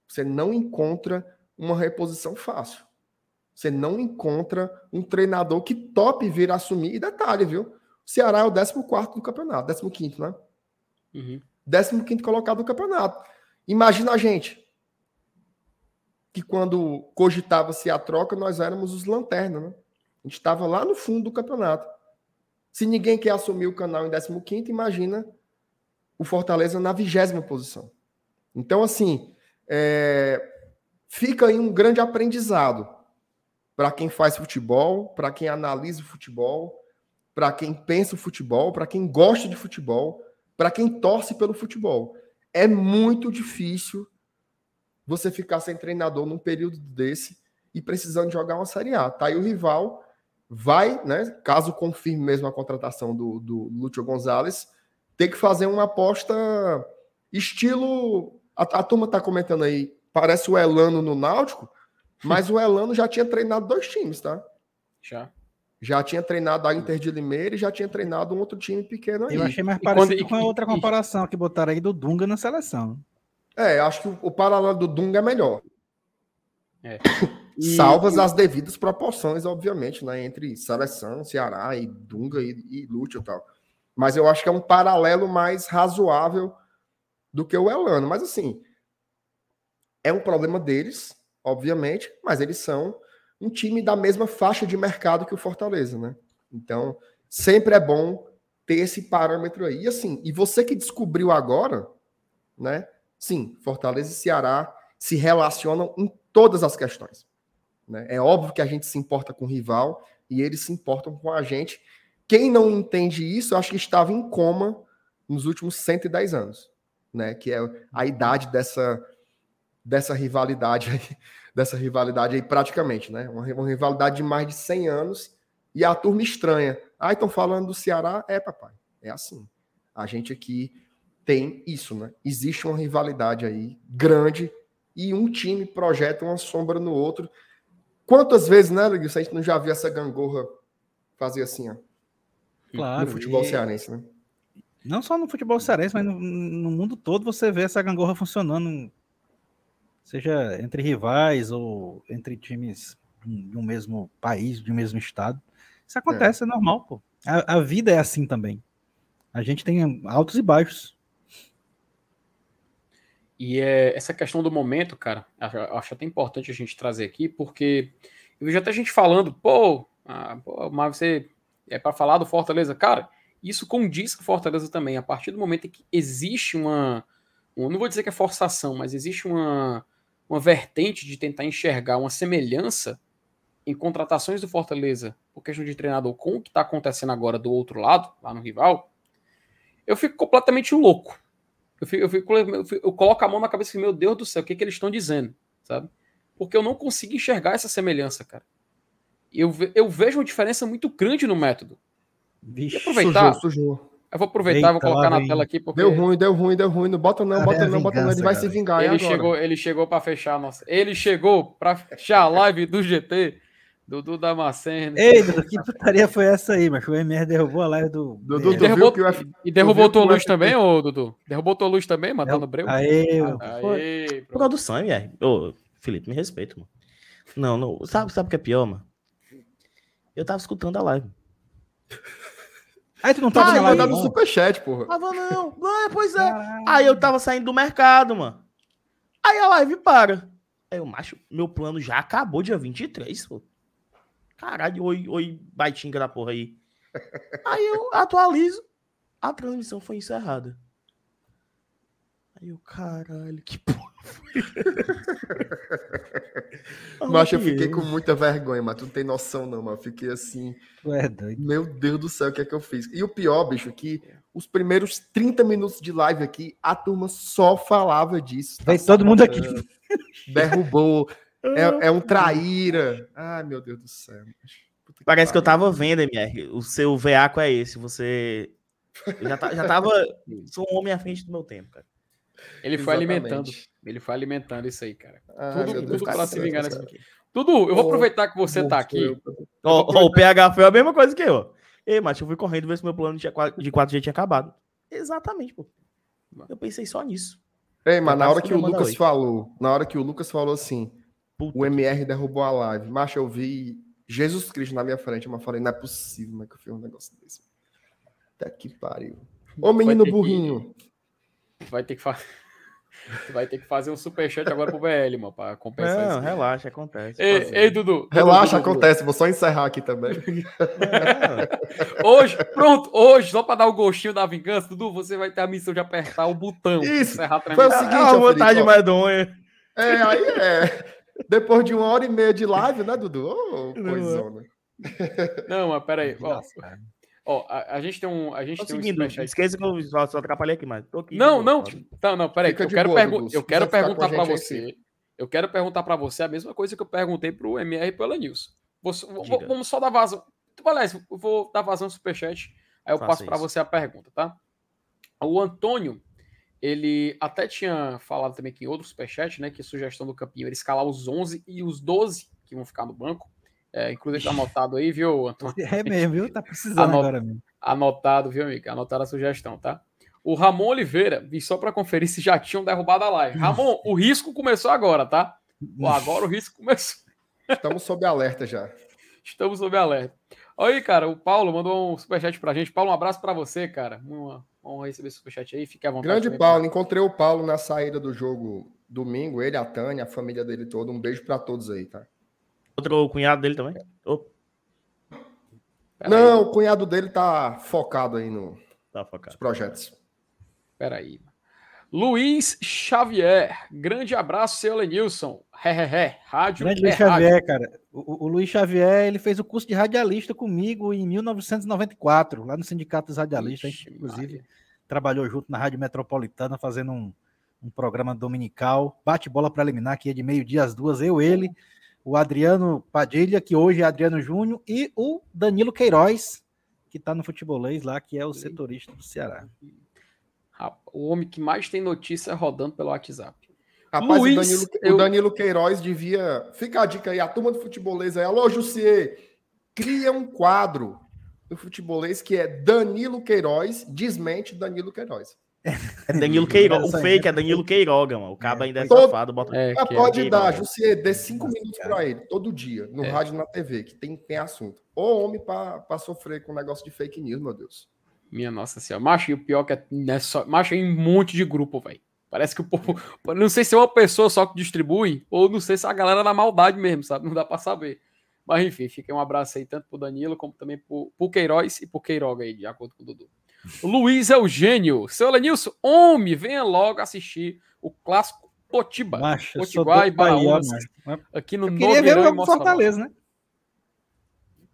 Você não encontra uma reposição fácil. Você não encontra um treinador que tope vir assumir. E detalhe, viu? O Ceará é o 14 do campeonato, 15, né? Uhum. 15 colocado do campeonato. Imagina a gente. Que quando cogitava-se a troca, nós éramos os lanternas, né? A gente estava lá no fundo do campeonato. Se ninguém quer assumir o canal em 15, imagina o Fortaleza na vigésima posição. Então, assim, é, fica aí um grande aprendizado para quem faz futebol, para quem analisa o futebol, para quem pensa o futebol, para quem gosta de futebol, para quem torce pelo futebol. É muito difícil você ficar sem treinador num período desse e precisando jogar uma Série A. Tá aí o rival vai, né, caso confirme mesmo a contratação do, do Lúcio Gonzalez, ter que fazer uma aposta estilo. A, a turma tá comentando aí, parece o Elano no Náutico, mas o Elano já tinha treinado dois times, tá? Já. Já tinha treinado a Inter de Limeira e já tinha treinado um outro time pequeno aí. Eu achei mais E parecido quando- com a e- outra e- comparação que botaram aí do Dunga na seleção. É, acho que o, o paralelo do Dunga é melhor. É. *coughs* E- Salvas as devidas proporções, obviamente, né? Entre seleção, Ceará e Dunga e, e Lúcio e tal. Mas eu acho que é um paralelo mais razoável do que o Elano. Mas assim, é um problema deles, obviamente, mas eles são um time da mesma faixa de mercado que o Fortaleza, né? Então, sempre é bom ter esse parâmetro aí. E assim, e você que descobriu agora, né? Sim, Fortaleza e Ceará se relacionam em todas as questões. Né? É óbvio que a gente se importa com o rival e eles se importam com a gente. Quem não entende isso, acho que estava em coma nos últimos 110 anos, né? Que é a idade dessa, dessa rivalidade aí, *laughs* dessa rivalidade aí praticamente, né? Uma, uma rivalidade de mais de 100 anos e a turma estranha. Ah, estão falando do Ceará? É, papai. É assim. A gente aqui tem isso, né? Existe uma rivalidade aí grande e um time projeta uma sombra no outro. Quantas vezes, né, Luiz? A gente não já viu essa gangorra fazer assim, ó, Claro. no futebol e- cearense, né? Não só no futebol cearense, mas no, no mundo todo você vê essa gangorra funcionando. Seja entre rivais ou entre times de um mesmo país, de um mesmo estado. Isso acontece, é, normal, pô. A, a vida é assim também. A gente tem altos e baixos. E é, essa questão do momento, cara, acho, acho até importante a gente trazer aqui, porque eu vejo até gente falando, pô, ah, pô mas você é para falar do Fortaleza. Cara, isso condiz com Fortaleza também. A partir do momento em que existe uma, uma não vou dizer que é forçação, mas existe uma, uma vertente de tentar enxergar uma semelhança em contratações do Fortaleza por questão de treinador com o que está acontecendo agora do outro lado, lá no rival, eu fico completamente louco. Eu, fico, eu, fico, eu, fico, eu, coloco a mão na cabeça e fico, meu Deus do céu, o que, que eles estão dizendo, sabe? Porque eu não consigo enxergar essa semelhança, cara. Eu, eu vejo uma diferença muito grande no método. Vixe, e aproveitar, sujou, sujou. Eu vou aproveitar e vou Eita, colocar na vem. tela aqui, porque Deu ruim, deu ruim, deu ruim. Não bota não, bota é não, bota não. Ele vai se vingar aí ele agora. chegou, ele chegou para fechar a nossa. Ele chegou para fechar a live do GT, Dudu Damasceno. Ei, Dudu, que putaria foi essa aí, mas o MR derrubou a live do. Dudu, derrubou, viu que o F- e derrubou tua o luz F- também, ô Dudu? Derrubou tua luz também, matando o Breu? Aê, Aê. Produção, MR. Ô, Felipe, me respeita, mano. Não, não. Sabe, sabe o que é pior, mano? Eu tava escutando a live. Aí tu não tava Ah, na live, no não? superchat, porra. Tava não. Não, é, pois é. Aí eu tava saindo do mercado, mano. Aí a live para. Aí eu, macho, meu plano já acabou dia 23, pô. Caralho, oi, oi, baitinga da porra aí. Aí eu atualizo. A transmissão foi encerrada. Aí eu, caralho, que porra foi? *laughs* Mas eu fiquei com muita vergonha, mas tu não tem noção não, mano. Eu fiquei assim, Tu é doido. meu Deus do céu, o que é que eu fiz? E o pior, bicho, é que os primeiros 30 minutos de live aqui, a turma só falava disso. Tá Veio todo mundo aqui. Derrubou. É, é um traíra. Ai, meu Deus do céu. Puta Parece que eu tava vendo, MR. O seu veaco é esse. Você. Eu já, já tava. *laughs* Sou um homem à frente do meu tempo, cara. Ele foi Exatamente. alimentando. Ele foi alimentando isso aí, cara. Ai, tudo tudo se vingar cara. nesse aqui. Dudu, eu vou aproveitar que você tá aqui. Ó, ó, o PH foi a mesma coisa que eu. Ei, macho, eu fui correndo ver se meu plano de 4G tinha acabado. Exatamente, pô. Eu pensei só nisso. Ei, mas na hora que o Lucas hoje. falou, na hora que o Lucas falou assim, Puta o MR derrubou a live. Macho, eu vi Jesus Cristo na minha frente, mas falei, não é possível, mas que eu fiz um negócio desse. Até que pariu. Ô, menino que- burrinho. Tu vai ter que fazer. *laughs* Vai ter que fazer um superchat agora pro BL, mano, pra compensar Não, isso. relaxa, acontece. Ei, ei, Dudu. Dudu, Relaxa, Dudu, acontece. Vou só encerrar aqui também. Não, *laughs* Hoje, pronto, hoje, só pra dar o gostinho da vingança, Dudu, você vai ter a missão de apertar o botão. Isso, encerrar a Foi o seguinte, é uma ó. medonha. É, aí é. Depois de uma hora e meia de live, né, Dudu? Ô, *laughs* Não, coisona. Não, mas peraí. Ó, ó, a, a gente tem um. A gente Tô tem um seguindo, superchat. esqueça que eu só, só atrapalhei aqui, mas tô aqui. Não, não, boa, tipo, não, não, peraí. Fica Eu quero, boa, pergun- eu quero perguntar com a pra gente aí, você. Eu quero perguntar pra você a mesma coisa que eu perguntei pro MR e pro Elenilson. Você-. Vamos só dar vazão. Tipo, Aliás, eu vou dar vazão no superchat. Aí eu Faça passo pra isso. você a pergunta, tá? O Antônio, ele até tinha falado também aqui em outro superchat, né? Que a sugestão do Campinho era escalar os 11 e os 12 que vão ficar no banco. É, inclusive tá anotado aí, viu, Antônio? *laughs* É mesmo, viu? Tá precisando Anota- agora mesmo. Anotado, viu, amigo? Anotaram a sugestão, tá? O Ramon Oliveira, vi só para conferir se já tinham derrubado a live. Ramon, o risco começou agora, tá? Pô, agora o risco começou. Estamos sob alerta já. Estamos sob alerta. Olha aí, cara, o Paulo mandou um superchat pra gente. Paulo, um abraço pra você, cara. Uma honra receber esse superchat aí. Fique à vontade. Grande Paulo, encontrei o Paulo na saída do jogo domingo, ele, a Tânia, a família dele toda. Um beijo pra todos aí, tá? Outro cunhado dele também. Não, o cunhado dele tá focado aí no- tá nos focado. projetos. Peraí. Luiz Xavier. Grande abraço, seu Lenilson. Hehehe. Rádio Grande é Luiz rádio. Xavier, cara. O, o- o Luiz Xavier, ele fez o curso de radialista comigo em 1994, lá no Sindicato dos Radialistas. Ixi, inclusive, Maria. Trabalhou junto na Rádio Metropolitana, fazendo um, um programa dominical, bate-bola preliminar, que ia de meio-dia às duas, eu, ele, o Adriano Padilha, que hoje é Adriano Júnior, e o Danilo Queiroz, que está no futebolês lá, que é o setorista do Ceará. O homem que mais tem notícia rodando pelo WhatsApp. Rapaz, Luiz, o, Danilo, eu- o Danilo Queiroz devia. Fica a dica aí, a turma do futebolês aí. Alô, Jussier, cria um quadro do futebolês que é Danilo Queiroz desmente Danilo Queiroz. É Danilo Queiroga. O fake é Danilo Queiroga, mano. O cabo É, ainda é todo- safado. Bota... É, Ah, que é- pode dar, Queiroz. Jussier, dê cinco minutos pra ele, todo dia, no É. rádio e na TV, que tem, tem assunto. Ô homem pra, pra sofrer com negócio de fake news, meu Deus. Minha nossa senhora. Macho, e o pior que é, né, só, macho, é em um monte de grupo, velho. Parece que o povo. Não sei se é uma pessoa só que distribui, ou não sei se é a galera na maldade mesmo, sabe? Não dá pra saber. Mas enfim, fica um abraço aí, tanto pro Danilo, como também pro, pro Queiroz e pro Queiroga aí, de acordo com o Dudu. O *laughs* Luiz Eugênio. Seu Lenilson, homem, venha logo assistir o clássico Potiba. Macho, Potiguar e. Mas aqui no Eu queria ver o jogo do. Fortaleza, né?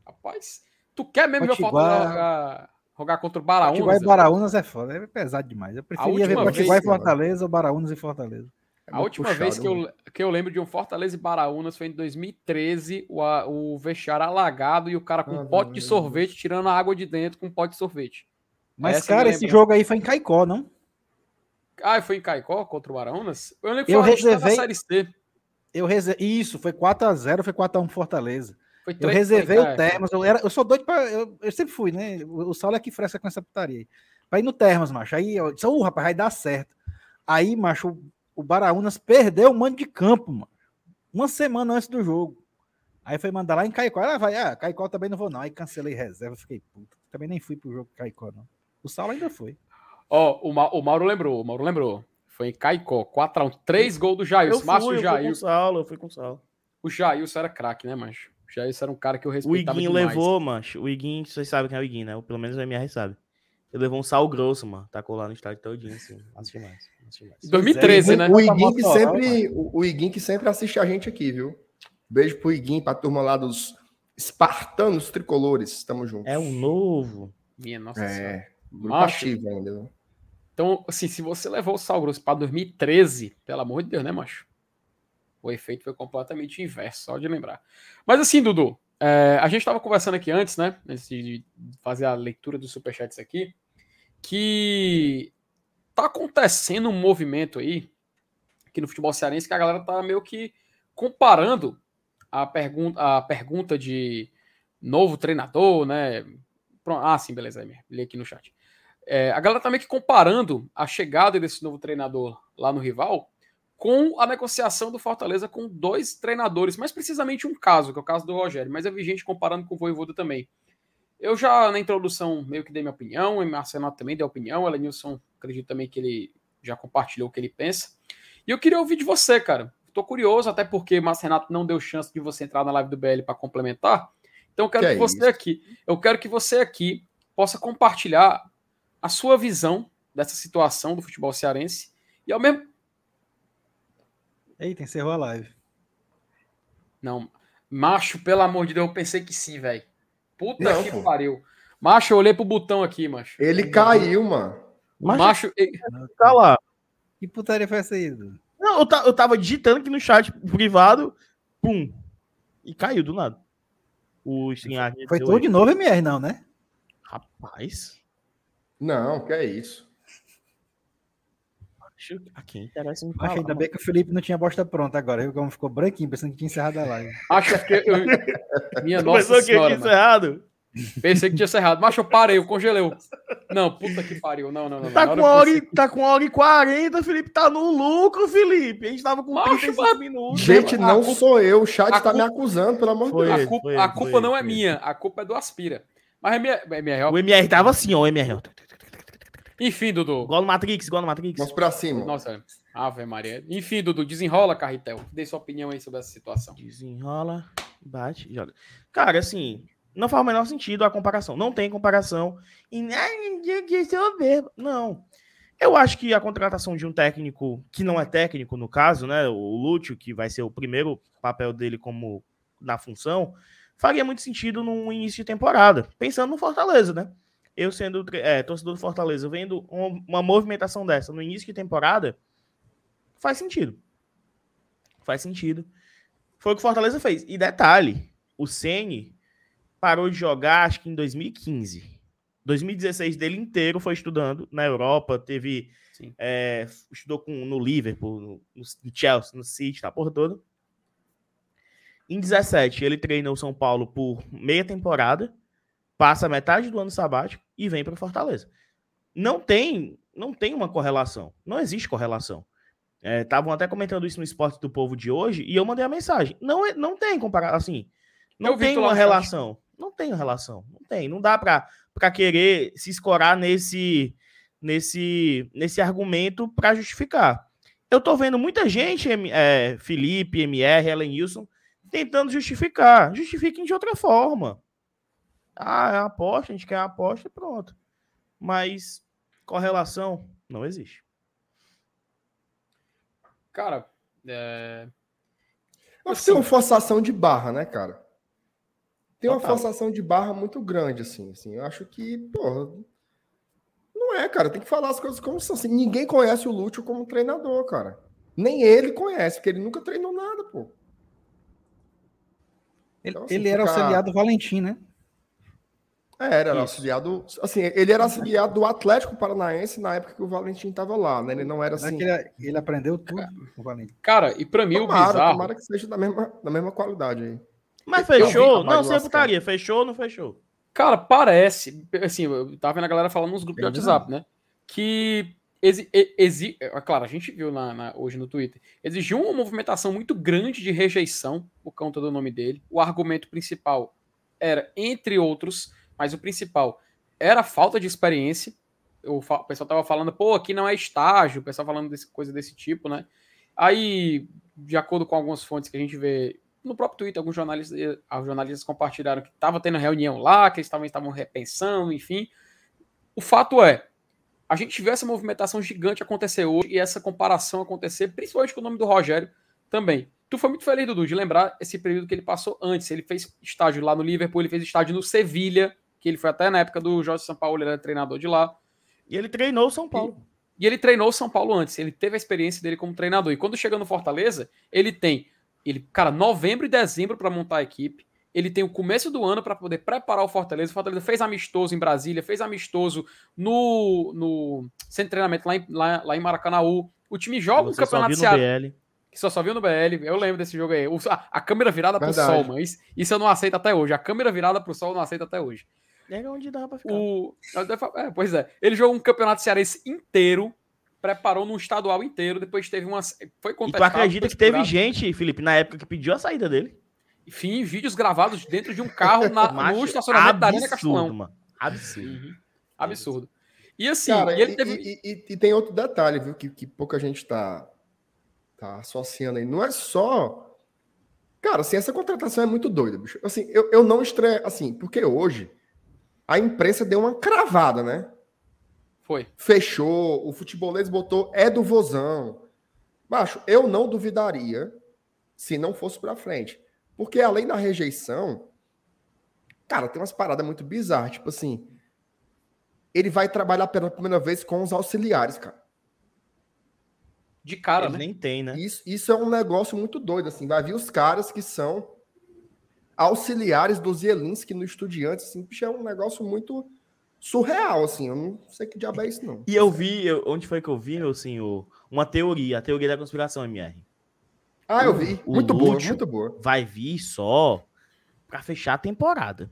Rapaz, tu quer mesmo ver o Potiguar- Fortaleza jogar, jogar contra o Baraunas? Potiguar e velho? Baraunas é foda, é pesado demais. Eu preferia ver Potiguar vez, e Fortaleza ou Baraunas e Fortaleza. É A última puxado, vez que né? eu, que eu lembro de um Fortaleza e Baraunas foi em 2013, o, o vestiário alagado e o cara com um Ah, pote de sorvete tirando a água de dentro com um pote de sorvete. Mas, Essa cara, esse jogo aí foi em Caicó, não? Ah, foi em Caicó contra o Araunas? Eu lembro que Eu foi disputa reservei- da Série C. Eu rese... Isso, foi 4x0, foi 4x1 pro Fortaleza. Foi Eu três- reservei foi- o Termas. Eu, era, eu sou doido pra. Eu, eu sempre fui, né? O, o Saulo é que fresca com essa putaria aí. Pra ir no Termas, macho. Aí eu disse, uh, rapaz, vai dar certo. Aí, macho, o, o Baraunas perdeu o mando de campo, mano. Uma semana antes do jogo. Aí foi mandar lá em Caicó. Ah, vai, ah, Caicó também não vou, não. Aí cancelei reserva, fiquei puto. Também nem fui pro jogo Caicó, não. O Saulo ainda foi. Ó, o, Ma- o Mauro lembrou, o Mauro lembrou. Foi em Caicó, 4x1, 3 gols do Eu Jailson. fui, Márcio eu fui com o. Saulo, eu fui com o Saulo. O Jailson era craque, né, mancho? O Jailson era um cara que eu O respeitava Iguinho demais. levou, mancho. O Iguinho, vocês sabem quem é o Iguinho, né? Pelo menos o MR sabe. Ele levou um sal grosso, mano. Tacou lá no estádio todinho, assim. Massa demais. Massa demais. Em 2013, né? O Iguim que sempre, o, Iguim que sempre assiste a gente aqui, viu? Beijo pro Iguim, pra turma lá dos espartanos tricolores. Tamo junto. É o novo. Minha nossa senhora. É, muito Macho. ativo ainda. viu? Então, assim, se você levou o Sal Grosso para 2013, pelo amor de Deus, né, macho? O efeito foi completamente inverso, só de lembrar. Mas assim, Dudu, é, a gente estava conversando aqui antes, né? Antes de fazer a leitura dos superchats aqui, que tá acontecendo um movimento aí, aqui no futebol cearense, que a galera tá meio que comparando a, pergunta a pergunta de novo treinador, né? Ah, sim, beleza, Emer. Li aqui no chat. É, a galera tá meio que comparando a chegada desse novo treinador lá no rival com a negociação do Fortaleza com dois treinadores, mais precisamente um caso, que é o caso do Rogério, mas eu vi gente comparando com o Voivoda também. Eu já na introdução meio que dei minha opinião, o Marcelo também deu opinião, o Elenilson acredito também que ele já compartilhou o que ele pensa. E eu queria ouvir de você, cara. Tô curioso, até porque o Márcio Renato não deu chance de você entrar na live do BL para complementar. Então eu quero Que que, é você isso? aqui, eu quero que você aqui possa compartilhar a sua visão dessa situação do futebol cearense e ao mesmo Eita, encerrou a live. não, macho, pelo amor de Deus, eu pensei que sim, velho. Puta Não, que pô. pariu. Macho, eu olhei pro botão aqui, macho. Ele caiu, mano. Mas Macho, e- tá lá. Que putaria foi essa aí, Dudu? Não, eu, eu tava digitando aqui no chat privado, pum. E caiu do nada. O StreamYard Foi tudo de novo, MR, não, né? Rapaz. Não, que é isso. Acho a quem interessa me Acho falar, ainda mano. bem que o Felipe não tinha bosta pronta agora. Viu como ficou branquinho, pensando que tinha encerrado a live. acho que eu, minha *laughs* nossa aqui, senhora, aqui mano. encerrado. Pensei que tinha cerrado. Macho, eu parei, eu congelei. eu- Não, puta que pariu. Não, não, não. Tá com, hora que e, tá com hora e quarenta, Felipe. Tá no lucro, Felipe. A gente tava com Macho, 35 mas- minutos. Gente, a não culpa- sou eu. O chat a tá me culpa- acusando, pelo amor de Foi Deus. A culpa, foi a culpa foi não é foi minha, a culpa é do Aspira. Mas é minha, é minha O MR tava assim, ó. O MR. Enfim, Dudu. Igual no Matrix, igual no Matrix. Vamos pra cima. Nossa, Ave Maria. Enfim, Dudu, desenrola, Carretel. Dê sua opinião aí sobre essa situação. Desenrola, bate, joga. Cara, assim, não faz o menor sentido a comparação. Não tem comparação. E não. Eu acho que a contratação de um técnico que não é técnico, no caso, né? O Lúcio, que vai ser o primeiro papel dele como na função, faria muito sentido no início de temporada. Pensando no Fortaleza, né? Eu sendo é, torcedor do Fortaleza, vendo um- uma movimentação dessa no início de temporada, faz sentido. Faz sentido. Foi o que o Fortaleza fez. E detalhe, o Ceni parou de jogar acho que em 2015. 2016 dele inteiro foi estudando na Europa, teve é, estudou com, no Liverpool, no, no Chelsea, no City, tá porra toda. Em 17 ele treinou o São Paulo por meia temporada, passa metade do ano sabático e vem para Fortaleza. Não tem, não tem uma correlação. Não existe correlação. Estavam até comentando isso no Esporte do Povo de hoje e eu mandei a mensagem. Não, é- não tem comparação, assim, não Eu tem uma relação. Não tem relação. Não tem. Não dá para querer se escorar nesse, nesse, nesse argumento para justificar. Eu tô vendo muita gente, é, Felipe, MR, Ellen Wilson, tentando justificar. Justifiquem de outra forma. Ah, é aposta, a gente quer uma aposta e pronto. Mas correlação não existe. Cara, é... Acho que tem uma forçação de barra, né, cara? Tem uma Total. forçação de barra muito grande, assim. assim. Eu acho que, porra, não é, cara. Tem que falar as coisas como são. Assim, ninguém conhece o Lúcio como treinador, cara. Nem ele conhece, porque ele nunca treinou nada, pô. Ele, Então, assim, ele era fica- auxiliar do Valentim, né? Era, era Isso. auxiliado. Assim, ele era auxiliado do Atlético Paranaense na época que o Valentim estava lá, né? Ele não era Será assim. que ele, ele aprendeu tudo com o Valentim. Cara, e pra mim o Tomara, bizarro. tomara que seja da mesma, da mesma qualidade aí. Mas fechou? Não, sem putaria. Fechou ou não fechou? Cara, parece. Assim, eu tava vendo a galera falando nos grupos de WhatsApp, né? Que. Exi, exi, é claro, a gente viu na, na- hoje no Twitter. Exigiu uma movimentação muito grande de rejeição por conta do nome dele. O argumento principal era, entre outros, mas o principal era a falta de experiência. O, o pessoal tava falando, pô, aqui não é estágio, o pessoal falando desse, coisa desse tipo, né? Aí, de acordo com algumas fontes que a gente vê no próprio Twitter, alguns jornalistas, alguns jornalistas compartilharam que estava tendo reunião lá, que eles também estavam repensando, enfim. O fato é, a gente viu essa movimentação gigante acontecer hoje e essa comparação acontecer, principalmente com o nome do Rogério também. Tu foi muito feliz, Dudu, de lembrar esse período que ele passou antes. Ele fez estágio lá no Liverpool, ele fez estágio no Sevilha, que ele foi até na época do Jorge São Paulo, ele era treinador de lá. E ele treinou o São Paulo. E ele treinou o São Paulo antes, ele teve a experiência dele como treinador. E quando chega no Fortaleza, ele tem, ele, cara, novembro e dezembro para montar a equipe. Ele tem o começo do ano para poder preparar o Fortaleza. O Fortaleza fez amistoso em Brasília, fez amistoso no, no centro de treinamento lá em, lá, lá em Maracanaú. O time joga o Você só campeonato viu no Ceará, BL. que só só viu no BL. Eu lembro desse jogo aí. O- a, a câmera virada pro Verdade. sol, mano. Isso, isso eu não aceito até hoje. A câmera virada pro sol eu não aceito até hoje. Era onde dava pra ficar. O... É, pois é. Ele jogou um campeonato cearense inteiro, preparou num estadual inteiro, depois teve uma. Foi E tu contestado. acredita que teve gente, Felipe, na época que pediu a saída dele? Enfim, vídeos gravados dentro de um carro na, *laughs* Macho, no estacionamento da Arena absurdo, Castelão. mano. Absurdo. Uhum. Absurdo. E assim, Cara, e ele teve. e- e- e tem outro detalhe, viu, que, que pouca gente tá, tá associando aí. Não é só. Cara, assim, essa contratação é muito doida, bicho. Assim, eu, eu não estreio. Assim, porque hoje a imprensa deu uma cravada, né? Foi. Fechou, o futebolês botou é do Vozão. Macho, eu não duvidaria se não fosse pra frente. Porque além da rejeição, cara, tem umas paradas muito bizarras. Tipo assim, ele vai trabalhar pela primeira vez com os auxiliares, cara. De cara, Ele né? nem tem, né? Isso, isso é um negócio muito doido, assim. Vai vir os caras que são auxiliares do Zielinski no Estudiantes, assim. É um negócio muito surreal, assim. Eu não sei que diabo é isso, não. E eu vi, eu- onde foi que eu vi, meu senhor? Uma teoria, a teoria da conspiração, MR. Ah, eu vi. O Muito boa, Lúcio. muito boa. Vai vir só pra fechar a temporada.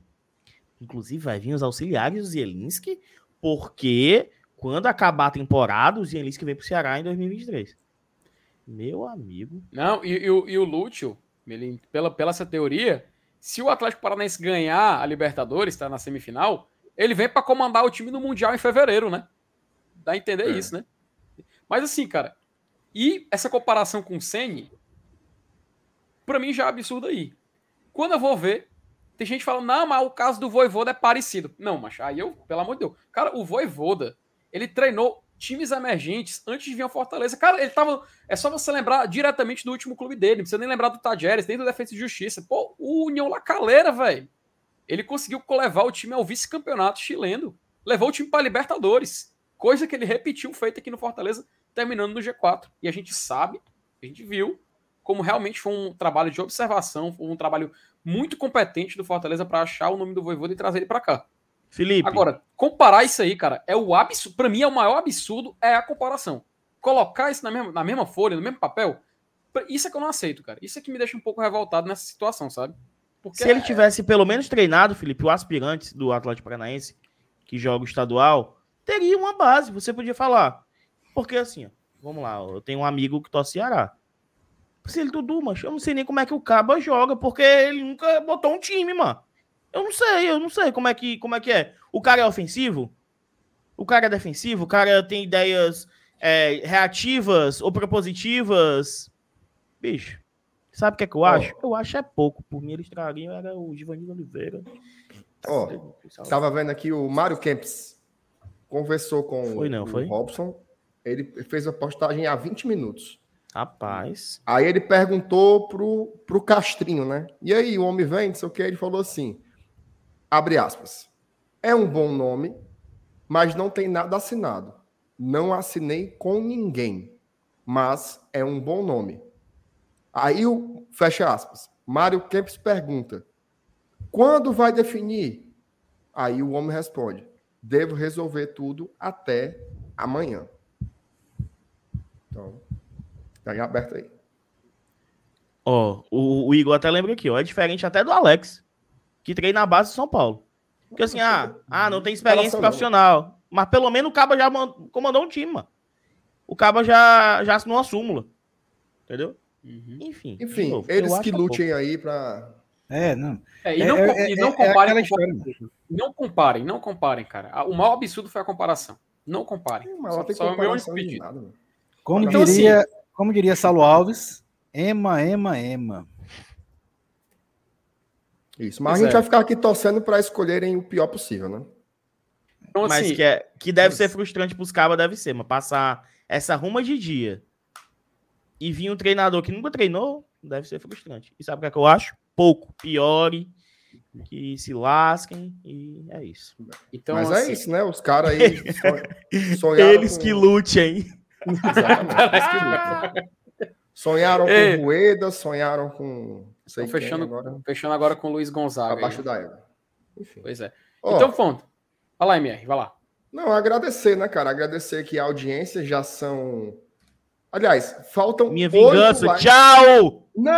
Inclusive, vai vir os auxiliares do Zielinski, porque quando acabar a temporada, o Zielinski vem pro Ceará em 2023. Meu amigo. Não, e, e o- e o Lúcio, ele, pela, pela essa teoria, se o Atlético Paranaense ganhar a Libertadores, tá na semifinal, ele vem pra comandar o time no Mundial em fevereiro, né? Dá a entender É. isso, né? Mas assim, cara, e essa comparação com o Ceni, pra mim já é absurdo aí. Quando eu vou ver, tem gente falando, não, mas o caso do Voivoda é parecido. Não, mas aí eu, pelo amor de Deus. Cara, o Voivoda, ele treinou times emergentes antes de vir ao Fortaleza. Cara, ele tava. É só você lembrar diretamente do último clube dele. Não precisa nem lembrar do Tajeres, nem do Defesa e Justiça. Pô, o União La Calera, velho. Ele conseguiu levar o time ao vice-campeonato chileno. Levou o time para Libertadores. Coisa que ele repetiu feita aqui no Fortaleza, terminando no G4. E a gente sabe, a gente viu, como realmente foi um trabalho de observação, foi um trabalho muito competente do Fortaleza para achar o nome do Voivoda e trazer ele para cá. Felipe, Agora, comparar isso aí, cara, é o absurdo. Pra mim, é o maior absurdo é a comparação. Colocar isso na mesma, na mesma folha, no mesmo papel, isso é que eu não aceito, cara. Isso é que me deixa um pouco revoltado nessa situação, sabe? Porque se ele tivesse pelo menos treinado, Felipe, o aspirante do Atlético Paranaense, que joga o estadual, teria uma base, você podia falar. Porque assim, ó, vamos lá, eu tenho um amigo que torce Ceará. Se ele Dudu, mas eu não sei nem como é que o Caba joga, porque ele nunca botou um time, mano. Eu não sei, eu não sei como é que, como é, que é. O cara é ofensivo? O cara é defensivo? O cara tem ideias é, reativas ou propositivas? Bicho, sabe o que é que eu acho? Eu acho é pouco. Por mim, eles trariam era o Givanildo Oliveira. Ó, Tava vendo aqui o Mário Kempis. Conversou com Foi não, o foi? Robson. Ele fez a postagem há 20 minutos. Rapaz. Aí ele perguntou pro, pro Castrinho, né? E aí, o homem vem, não sei o que, ele falou assim: abre aspas. É um bom nome, mas não tem nada assinado. Não assinei com ninguém, mas é um bom nome. Aí o fecha aspas. Mário Kempis pergunta: quando vai definir? Aí o homem responde: devo resolver tudo até amanhã. Então, tá em aberto aí. Ó, o, o Igor até lembra aqui, ó. É diferente até do Alex, que treina na base de São Paulo. Porque assim, ah, ah não tem experiência profissional. Mas pelo menos o Caba já man- comandou um time, mano. O Caba já, já assinou uma súmula. Entendeu? Uhum. Enfim. Enfim, novo, eles que é pouco. lutem aí pra. É, não. É, e É, não, é, é, e não é comparem. aquela com- história, não comparem, não comparem, cara. O maior absurdo foi a comparação. Não comparem. Só- só é meu comparação pedido. nada. Como Então, diria, como diria Saulo Alves, Ema, Ema, Ema. Isso. Mas Pois a gente é. vai ficar aqui torcendo pra escolherem o pior possível, né? Então, Mas assim, que, é, que deve ser frustrante pros cabas, deve ser, mas passar essa ruma de dia e vir um treinador que nunca treinou, deve ser frustrante. E sabe o que, é que eu acho? Pouco. Piore, que se lasquem, e é isso. então, Mas assim, é isso, né? Os caras aí *laughs* son- sonharam. Eles com- que lutem. Exatamente. *laughs* eles que lutam. Sonharam com Rueda, sonharam com. Sei Tô quem fechando, agora. fechando agora com o Luiz Gonzaga. aí. Abaixo da égua. Enfim. Pois é. Ó, Então, Fonte. Vai lá, MR, vai lá. Não, agradecer, né, cara? Agradecer aqui a audiência. Já são. Aliás, faltam. Minha vingança. Tchau! Não!